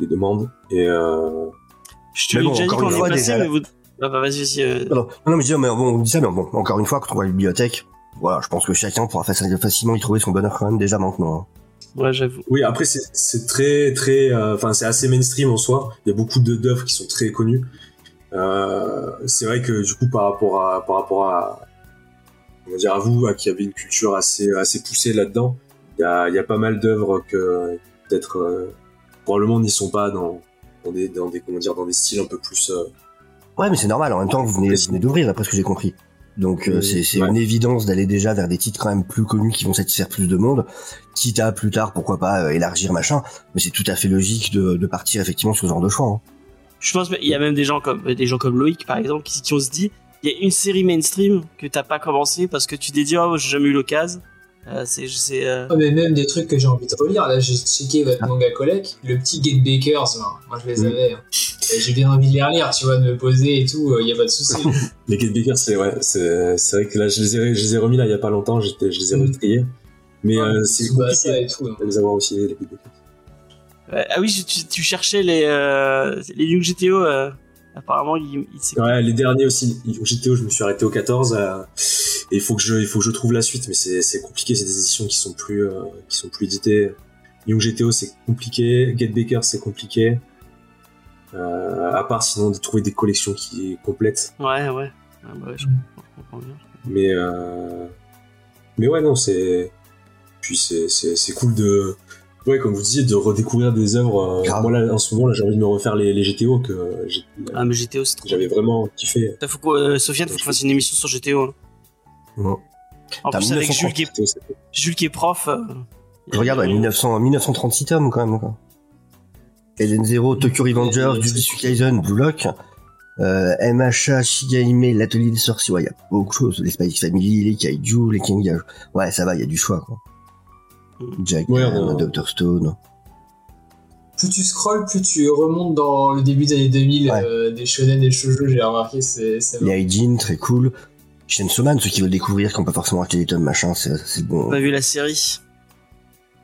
des demandes. Et euh, Je te Mais l'ai bon, déjà dit qu'on est passé, mais vous. Ah bah vas-y, vas-y. euh, Non, non, non, mais je dis, mais bon, on dit ça, mais bon, encore une fois, quand on voit la bibliothèque, voilà, je pense que chacun pourra faci- facilement y trouver son bonheur quand même déjà maintenant. hein. Ouais, j'avoue. oui, après, c'est très, très, euh, enfin, c'est assez mainstream en soi. Il y a beaucoup d'œuvres qui sont très connues. Euh, c'est vrai que du coup, par rapport à, par rapport à, on va dire à vous, à qui avez une culture assez, assez poussée là-dedans, il y a, il y a pas mal d'œuvres que peut-être euh, probablement n'y sont pas dans, dans des, dans des, comment dire, dans des styles un peu plus. euh, Ouais, mais c'est normal, en même temps, vous venez, vous venez d'ouvrir, d'après ce que j'ai compris. Donc, euh, c'est c'est ouais. une évidence d'aller déjà vers des titres quand même plus connus qui vont satisfaire plus de monde, quitte à plus tard, pourquoi pas, euh, élargir machin, mais c'est tout à fait logique de, de partir effectivement sur ce genre de choix. hein. Je pense qu'il y a même des gens comme des gens comme Loïc par exemple qui, qui ont se dit il y a une série mainstream que t'as pas commencé parce que tu t'es dit oh j'ai jamais eu l'occasion. Euh, c'est c'est euh, Ah, mais même des trucs que j'ai envie de relire. Là, j'ai checké votre manga collect. Le petit Get Bakers, là, moi je les avais. hein. J'ai bien envie de les relire, tu vois, de me poser et tout, il y a pas de souci. <laughs> Les Kate Baker, c'est ouais, c'est c'est vrai que là, je les ai, je les ai remis là il y a pas longtemps. j'étais- Je les ai Mm. retriés. Mais Ouais, euh, c'est compliqué et tout. hein. de les avoir aussi les ah oui tu, tu cherchais les euh, les Young GTO euh, apparemment il, il Ouais, les derniers aussi. GTO, je me suis arrêté au 14. Et il faut que je, il faut que je trouve la suite, mais c'est, c'est compliqué. C'est des éditions qui sont plus, euh, qui sont plus éditées. Young GTO, c'est compliqué. Get Baker, c'est compliqué. Euh, à part sinon de trouver des collections qui complètes. ouais ouais ah, bah, ouais, je, je comprends bien. Mais, euh, mais ouais, non, c'est, puis c'est, c'est, c'est cool de, ouais, comme vous disiez, de redécouvrir des œuvres. euh, Grave. moi là, en ce moment, là, j'ai envie de me refaire les, les GTO que j'ai- Ah mais GTO c'est trop. j'avais vraiment kiffé. Ça, Faut que, euh, Sofiane faut qu'on fasse une émission sur GTO. hein. Ouais. En T'as plus avec 1930. Jules qui est, Jules qui est prof. euh, Je regarde, ouais, 1900, 1936 tomes quand même. Quoi. Eden Zero, Tokyo Revengers, Jujutsu Kaisen, Blue Lock, euh, MHA, Shigaime, l'atelier des sorciers, ouais, il y a beaucoup de choses. Les Spy Family, les Kaiju, les Kenga. Ouais, ça va, il y a du choix, quoi. Mm. Jack, Ouais, euh, Dr. Stone. Plus tu scrolls, plus tu remontes dans le début des années 2000 Ouais. euh, des shonen et des shoujo, j'ai remarqué, c'est c'est Les Aijin, très cool. Chainsaw Man, ceux qui veulent découvrir, qui n'ont pas forcément acheté des tomes, machin, c'est bon. On a vu la série?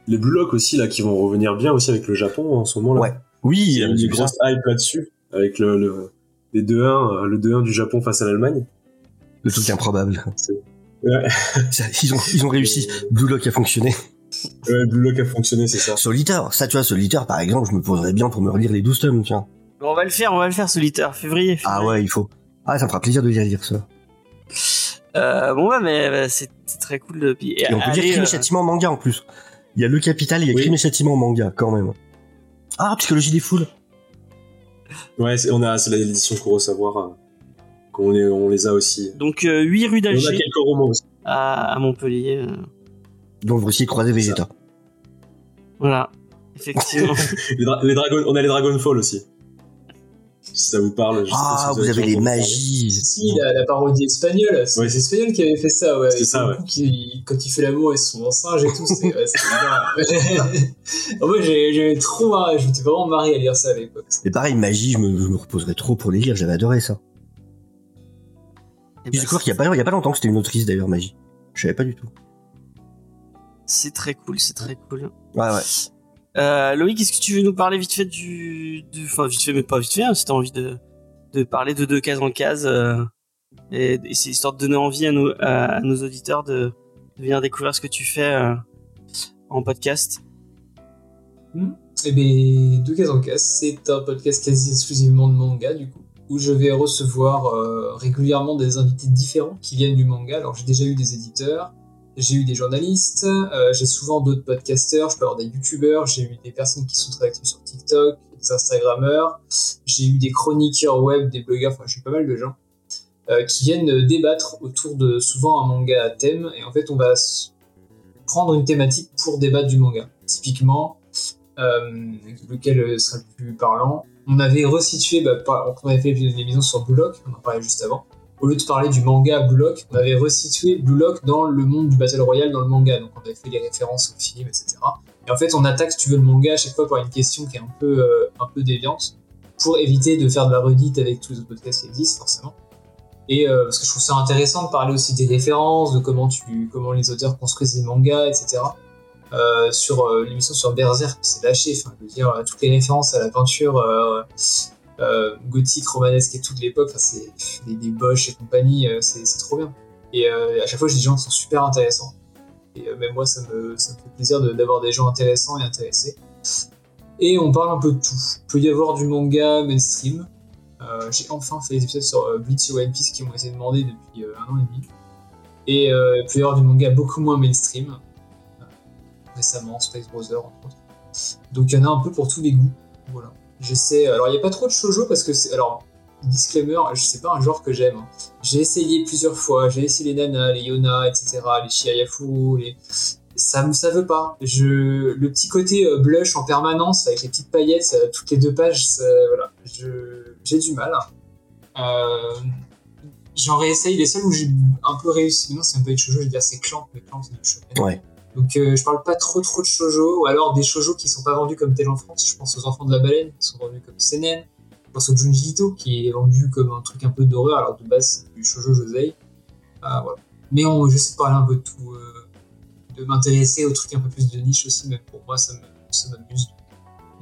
Les Blue Lock aussi, là, qui vont revenir bien aussi avec le Japon en ce moment, là. Ouais. Oui, Il y a une grosse hype là-dessus, avec le, le, les 2-1, euh, le 2-1 du Japon face à l'Allemagne. le truc improbable. Ouais. <laughs> Ils, ont, ils ont réussi. Blue Lock a fonctionné. Ouais, Blue Lock a fonctionné, c'est ça. Solitaire, ça tu vois, Solitaire par exemple, je me poserais bien pour me relire les 12 tomes, tiens. Bon, on va le faire, on va le faire solitaire, février. Ah ouais, il faut. Ah, ça me fera plaisir de lire, lire ça. Euh, bon ouais, mais euh, c'est très cool de. Et on peut allez, dire crime et euh, châtiment en manga en plus. Il y a le capital, il y a Oui. crime et châtiment en manga quand même. Ah, psychologie des foules. Ouais, c'est- on a, c'est l'édition Kurosawa, qu'on les, on les a aussi. Donc euh, 8 rue Et on a d'Alger quelques romans aussi. à, à Montpellier. Donc vous aussi croiser Vegeta. voilà, effectivement. <laughs> Les, dra- les Dragon, on a les Dragonfall aussi. Si ça vous parle. je sais pas Ah, si vous avez les magies. Si, la, la parodie espagnole, c'est Ouais. c'est espagnol qui avait fait ça, ouais. C'est ça, ouais. coup qui- quand il fait l'amour et son singe et tout, c'est <laughs> en vrai, j'ai j'ai trop marré, je m'étais vraiment marré à lire ça à l'époque. Et pareil, magie, je me, je me reposerais trop pour les lire, j'avais adoré ça. Et J'ai bah, découvert qu'il y a pas, il y a pas longtemps que c'était une autrice d'ailleurs, magie. Je savais pas du tout. C'est très cool, c'est très cool. Ouais, ouais. Euh, Loïc, est-ce que tu veux nous parler vite fait du, enfin vite fait, mais pas vite fait, hein, si t'as envie de de parler de deux cases en case, euh, et, et c'est histoire de donner envie à nos à, nos auditeurs de, venir découvrir ce que tu fais euh, en podcast. Eh bien, Deux Cases en Casse, c'est un podcast quasi exclusivement de manga, du coup, où je vais recevoir régulièrement des invités différents qui viennent du manga. Alors j'ai déjà eu des éditeurs, j'ai eu des journalistes, euh, j'ai souvent d'autres podcasteurs, je peux avoir des youtubeurs, j'ai eu des personnes qui sont très actives sur TikTok, des instagrammeurs, j'ai eu des chroniqueurs web, des blogueurs, enfin j'ai pas mal de gens euh, qui viennent débattre autour de souvent un manga à thème et en fait on va prendre une thématique pour débattre du manga. Typiquement, euh, lequel sera le plus parlant? On avait resitué, bah, par- on avait fait une émission sur Blue Lock, on en parlait juste avant. Au lieu de parler du manga Blue Lock, on avait resitué Blue Lock dans le monde du Battle Royale dans le manga. Donc on avait fait les références au film, etc. Et en fait, on attaque, si tu veux, le manga à chaque fois par une question qui est un peu, euh, un peu déviante pour éviter de faire de la redite avec tous les autres podcasts qui existent, forcément. Et euh, parce que je trouve ça intéressant de parler aussi des références, de comment, tu, comment les auteurs construisent les mangas, etc. Euh, sur l'émission sur Berserk, c'est lâché. Enfin, je veux dire, toutes les références à la peinture euh, gothique, romanesque et toute l'époque, enfin, c'est des, des Bosch et compagnie, euh, c'est trop bien. Et euh, à chaque fois, j'ai des gens qui sont super intéressants. Et même moi, ça me, fait plaisir d'avoir des gens intéressants et intéressés. Et on parle un peu de tout. Il peut y avoir du manga mainstream. J'ai enfin fait des épisodes sur Bleach et One Piece qui m'ont été demandés depuis un an et demi. Et il peut y avoir du manga beaucoup moins mainstream. Récemment, Space Brother, entre autres. Donc il y en a un peu pour tous les goûts. Voilà. J'essaie. Alors il n'y a pas trop de shoujo parce que c'est. Alors, disclaimer, je sais pas un genre que j'aime. hein. J'ai essayé plusieurs fois. J'ai essayé les nanas, les yona, etc., les shiayafuru, les. Ça me ça veut pas. Je le petit côté euh, blush en permanence avec les petites paillettes euh, toutes les deux pages, voilà. Je j'ai du mal. Euh, J'en réessaye les seuls où j'ai un peu réussi. Non, c'est même pas du shoujo, je veux dire c'est Clamp, mais Clamp c'est du. Donc euh, je parle pas trop trop de shoujo, ou alors des shoujo qui sont pas vendus comme tel en France. Je pense aux Enfants de la Baleine, qui sont vendus comme seinen. Je pense au Junji Ito, qui est vendu comme un truc un peu d'horreur, alors de base c'est du shoujo josei. Ah, voilà. Mais on, j'essaie de parler un peu de tout, euh, de m'intéresser aux trucs un peu plus de niche aussi, même pour moi ça me- ça m'amuse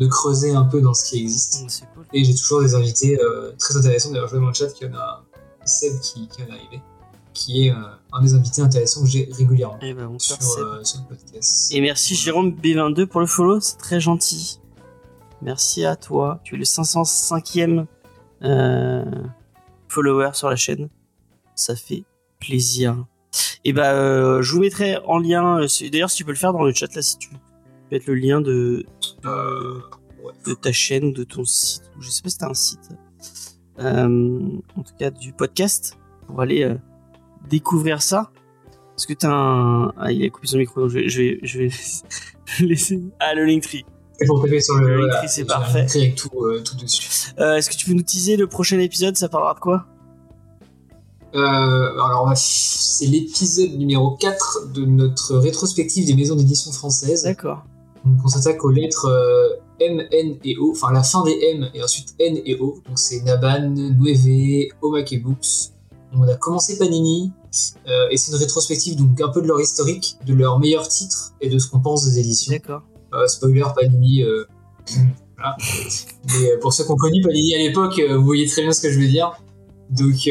de creuser un peu dans ce qui existe. C'est cool. Et j'ai toujours des invités euh, très intéressants. D'ailleurs, je vois dans le chat qu'il y en a Seb qui, qui en est arrivé, qui est euh, un des invités intéressants que j'ai régulièrement Et ben, sur, euh, sur le podcast. Et merci Jérôme B22 pour le follow, c'est très gentil. Merci à toi. Tu es le 505e euh, follower sur la chaîne. Ça fait plaisir. Et bah, euh, je vous mettrai en lien. euh, D'ailleurs, si tu peux le faire dans le chat là, si tu peux mettre le lien de, de, ouais. de ta chaîne ou de ton site. Je sais pas si t'as un site. En tout cas, du podcast pour aller découvrir ça. Est-ce que t'as un. Ah, il a coupé son micro, donc je vais, je vais, je vais le <laughs> laisser. Ah, le Linktree. Et pour taper sur le. Le voilà, c'est parfait. avec tout, euh, tout dessus. Euh, Est-ce que tu peux nous teaser le prochain épisode Ça parlera de quoi? Euh, alors, c'est l'épisode numéro 4 de notre rétrospective des maisons d'édition françaises. D'accord. Donc, on s'attaque aux lettres euh, M, N et O, enfin la fin des M et ensuite N et O. Donc, c'est Naban, Nueve, Omake Books. On a commencé Panini, euh, et c'est une rétrospective donc un peu de leur historique, de leurs meilleurs titres et de ce qu'on pense des éditions. D'accord. Euh, spoiler, Panini. euh, <clears throat> voilà. Mais pour ceux qui ont connu Panini à l'époque, vous voyez très bien ce que je veux dire. Donc,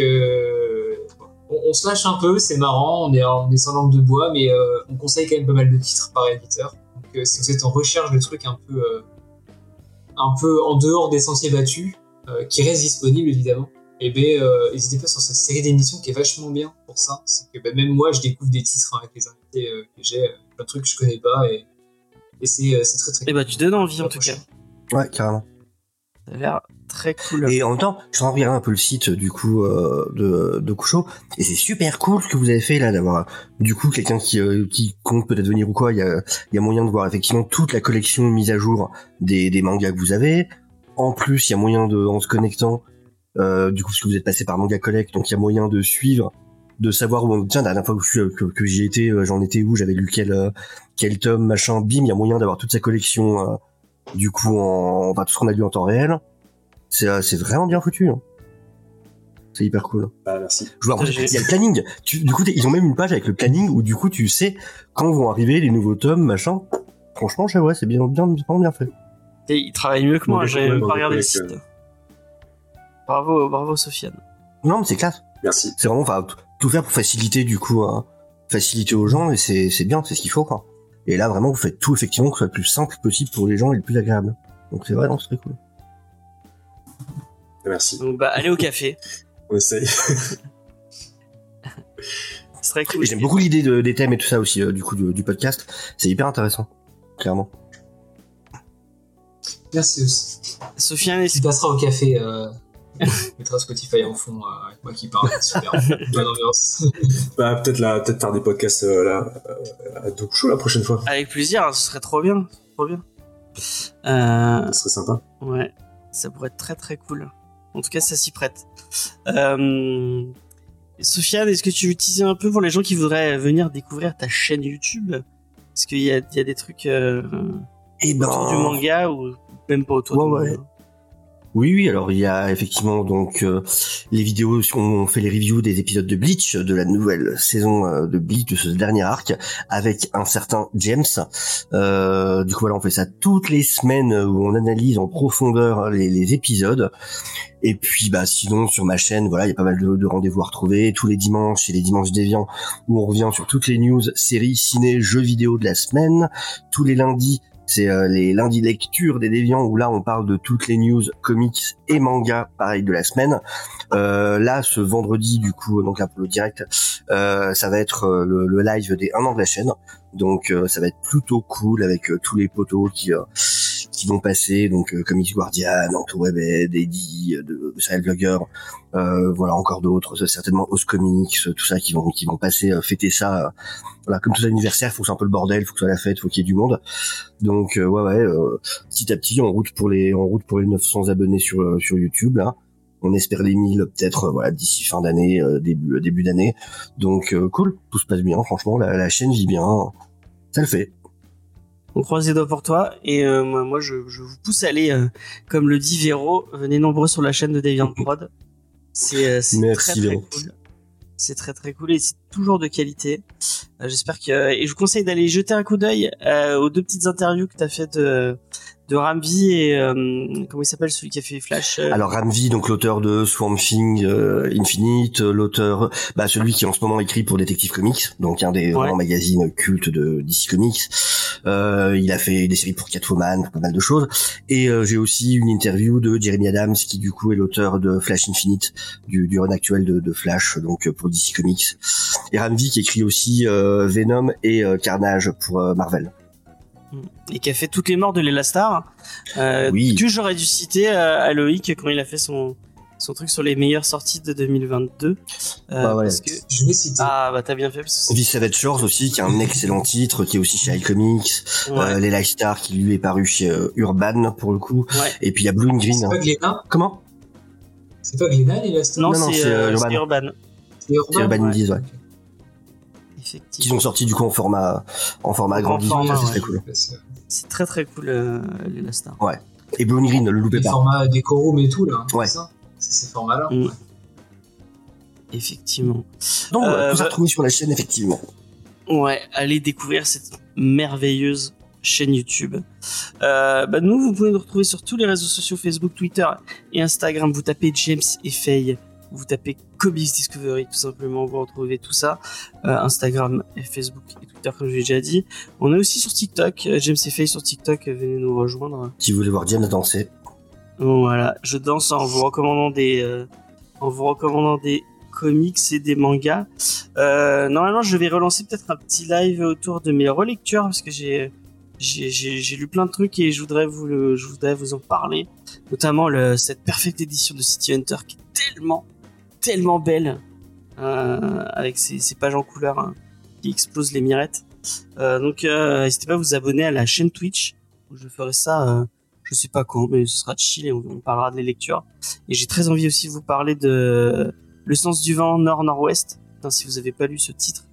on, on se lâche un peu, c'est marrant, on est, on est sans langue de bois, mais on conseille quand même pas mal de titres par éditeur. Donc, si vous êtes en recherche de trucs un peu, un peu en dehors des sentiers battus, qui restent disponibles évidemment, et ben, euh, n'hésitez pas sur cette série d'émissions qui est vachement bien pour ça. C'est que ben, même moi, je découvre des titres hein, avec les invités euh, que j'ai, euh, plein de trucs que je connais pas, et, et c'est euh, très très Et bah, tu donnes envie en tout cas. Ouais, carrément. Ça a l'air très cool. Et en même temps, je suis en train de regarder un peu le site du coup euh, de, de Kusho, et c'est super cool ce que vous avez fait là d'avoir du coup quelqu'un qui, euh, qui compte peut-être venir ou quoi. Il y a, il y a moyen de voir effectivement toute la collection mise à jour des, des mangas que vous avez. En plus, il y a moyen de en se connectant, euh, du coup parce que vous êtes passé par Manga Collect, donc il y a moyen de suivre, de savoir où. Tiens, la dernière fois que, j'y étais, euh, j'en étais où, j'avais lu quel euh, quel tome, machin. Bim, il y a moyen d'avoir toute sa collection. euh, du coup, en, enfin tout ce qu'on a lu en temps réel. C'est euh, c'est vraiment bien foutu. hein. C'est hyper cool. Bah, merci. Je vois, il y a le planning. Tu, du coup, ils ont même une page avec le planning où du coup tu sais quand vont arriver les nouveaux tomes, machin. Franchement, je sais, ouais, c'est bien, bien, vraiment bien fait. Et il travaille mieux que moi, j'avais pas regardé le site. Bravo, bravo Sofiane. Non, mais c'est classe. Merci. C'est vraiment, enfin, tout faire pour faciliter du coup, hein, faciliter aux gens et c'est c'est bien, c'est ce qu'il faut quoi. Et là, vraiment, vous faites tout effectivement que ce soit le plus simple possible pour les gens et le plus agréable. Donc c'est vrai, non, c'est très cool. Merci. Donc bah allez au café. <laughs> On essaye. Ce serait cool. J'aime beaucoup l'idée de- des thèmes et tout ça aussi, euh, du coup, du, du podcast. C'est hyper intéressant, clairement. Merci aussi. Sofiane, est-ce Tu passeras au café. Euh... <laughs> mettra Spotify en fond euh, avec moi qui parle. Super. <laughs> Bonne ambiance. <laughs> Bah, peut-être là, peut-être faire des podcasts euh, là, euh, à Dokusho la prochaine fois. Avec plaisir, ce serait trop bien. Trop bien. Euh, Ça serait sympa. ouais, ça pourrait être très très cool. En tout cas, ça s'y prête. Euh, Sofiane, est-ce que tu veux utiliser un peu pour les gens qui voudraient venir découvrir ta chaîne YouTube? Est-ce qu'il y a, il y a des trucs euh, Et ben, autour du manga ou même pas autour Ouais, du ouais. manga? Oui, oui. Alors il y a effectivement donc euh, les vidéos. On fait les reviews des épisodes de Bleach de la nouvelle saison euh, de Bleach de ce dernier arc avec un certain James. Euh, du coup voilà, on fait ça toutes les semaines où on analyse en profondeur les, les épisodes. Et puis bah sinon sur ma chaîne, voilà, il y a pas mal de, de rendez-vous à retrouver tous les dimanches et les dimanches déviants où on revient sur toutes les news, séries, ciné, jeux vidéo de la semaine. Tous les lundis c'est euh, les lundis lecture des déviants où là on parle de toutes les news comics et mangas pareil de la semaine. Euh, là ce vendredi du coup donc là pour le direct euh, ça va être euh, le, live des 1 an de la chaîne. Donc ça va être plutôt cool avec tous les potos qui qui vont passer donc euh, Comics Guardian, AntoWebed, Eddie, euh, de, Serial Vlogger, euh, voilà encore d'autres, euh, certainement Os Comics, euh, tout ça qui vont qui vont passer fêter ça. voilà comme tout anniversaire, faut que c'est un peu le bordel, faut que ce la fête, faut qu'il y ait du monde. Donc ouais ouais, petit à petit en route pour les en route pour les 900 abonnés sur sur YouTube là. On espère les 1000 peut-être voilà d'ici fin d'année, euh, début début d'année. Donc euh, cool, tout se passe bien franchement, la, la chaîne vit bien, ça le fait. On croise les doigts pour toi et euh, moi, moi, je, je vous pousse à aller, euh, comme le dit Véro, venez nombreux sur la chaîne de Deviant Prod. C'est euh, très très cool. C'est très très cool et c'est toujours de qualité. Euh, J'espère que et je vous conseille d'aller jeter un coup d'œil euh, aux deux petites interviews que t'as faites de Ramvi et euh, comment il s'appelle celui qui a fait Flash. euh, Alors Ramvi, donc l'auteur de Swamp Thing euh, Infinite, l'auteur, bah celui qui en ce moment écrit pour Detective Comics, donc un des Ouais. grands magazines cultes de DC Comics. Euh, il a fait des séries pour Catwoman, pour pas mal de choses. Et euh, j'ai aussi une interview de Jeremy Adams, qui du coup est l'auteur de Flash Infinite, du, du run actuel de, de Flash, donc pour DC Comics. Et Ramvi qui écrit aussi euh, Venom et euh, Carnage pour euh, Marvel. Et qui a fait toutes les morts de l'Elastar. Euh, Oui. Que j'aurais dû citer euh, à Loïc quand il a fait son, son truc sur les meilleures sorties de 2022. Euh, Bah ouais. parce que... Je vais citer. Ah bah t'as bien fait parce que The Savage Shores aussi, qui est un excellent titre, qui est aussi chez iComics. ouais. Euh, les Lifestars qui lui est paru chez euh, Urban pour le coup. Ouais. Et puis il y a Blue and Green. C'est hein. pas Glénat Comment? C'est pas Glénat, les Non, non, c'est euh, euh, Urban. Urban. C'est Urban. Urban ouais. Indies, ouais. Qui Effectivement. sont sortis du coup en format en format En agrandi. format, ça, c'est ouais. très cool. C'est très très cool euh, l'Elastar. Et Blue Green, le loupez Les pas. formats décorum et tout, là. hein, Ouais. C'est ça C'est ces formats-là. Mm. ouais. Effectivement. Donc Euh, tout ça bah- retrouvé sur la chaîne effectivement. Ouais, allez découvrir cette merveilleuse chaîne YouTube. Euh, bah nous, vous pouvez nous retrouver sur tous les réseaux sociaux Facebook, Twitter et Instagram. Vous tapez James et Faye, vous tapez Comics Discovery, tout simplement, vous retrouvez tout ça. Euh, Instagram, et Facebook et Twitter, comme je l'ai déjà dit. On est aussi sur TikTok, euh, James et Faye sur TikTok, euh, venez nous rejoindre. Si vous voulez voir James danser. Voilà, je danse en vous recommandant des, euh, en vous recommandant des comics et des mangas. Euh, normalement, je vais relancer peut-être un petit live autour de mes relectures parce que j'ai, j'ai, lu plein de trucs et je voudrais vous, le, je voudrais vous en parler, notamment le, cette parfaite édition de City Hunter qui est tellement, tellement belle, euh, avec ses, ses pages en couleur hein, qui explosent les mirettes. Euh, donc, euh, n'hésitez pas à vous abonner à la chaîne Twitch je ferai ça. je sais pas quand, mais ce sera chill et on, on parlera des lectures. Et j'ai très envie aussi de vous parler de Le sens du vent nord-nord-ouest. Si vous avez pas lu ce titre,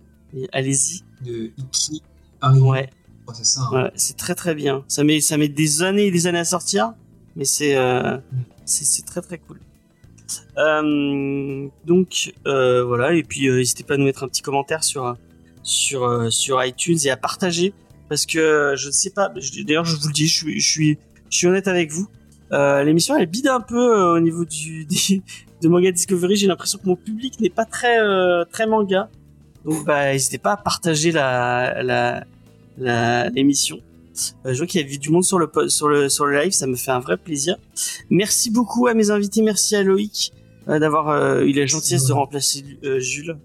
allez-y. De Iki Ari. Ouais, Oh, c'est ça. hein. ouais, c'est très très bien. Ça met, ça met des années et des années à sortir, mais c'est euh, c'est c'est très très cool. Euh, donc euh, voilà, et puis euh, n'hésitez pas à nous mettre un petit commentaire sur sur sur iTunes et à partager parce que je ne sais pas. D'ailleurs, je vous le dis, je suis je suis je suis honnête avec vous. L'émission elle bide un peu au niveau du <laughs> de manga Discovery. J'ai l'impression que mon public n'est pas très très manga. Donc bah n'hésitez pas à partager la la- l'émission. Euh, je vois qu'il y a vu du monde sur le, sur, le, sur le live, ça me fait un vrai plaisir. Merci beaucoup à mes invités, merci à Loïc euh, d'avoir euh, eu la gentillesse de remplacer euh, Jules.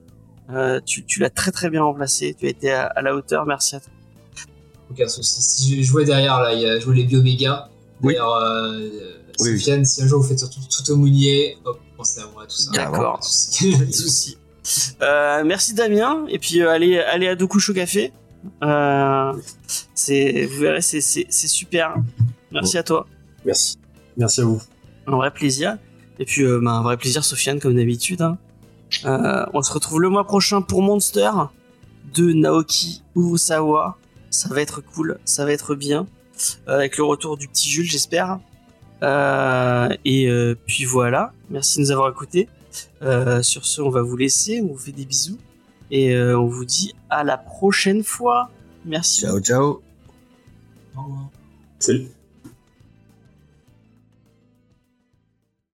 Euh, tu tu l'as très très bien remplacé, tu as été à, à la hauteur, merci à toi. Aucun souci. Si je jouais derrière, là, il y a joué les Bioméga. Oui. D'ailleurs, euh, Oui, oui. Sofiane, si un jour vous faites surtout tout au Mounier, hop, pensez à moi, tout ça. D'accord. Pas de souci. Pas de souci. Euh, merci Damien, et puis euh, allez, allez à deux couches au café. Euh, c'est, vous verrez, c'est, c'est, c'est super. Merci à toi. Merci. Merci à vous. Un vrai plaisir. Et puis, euh, bah, un vrai plaisir, Sofiane, comme d'habitude. hein. Euh, on se retrouve le mois prochain pour Monster de Naoki Urusawa. Ça va être cool, ça va être bien. Euh, avec le retour du petit Jules, j'espère. Euh, et puis voilà. Merci de nous avoir écoutés. Sur ce, on va vous laisser. On vous fait des bisous. Et euh, on vous dit à la prochaine fois. Merci. Ciao, ciao. Au revoir. Salut.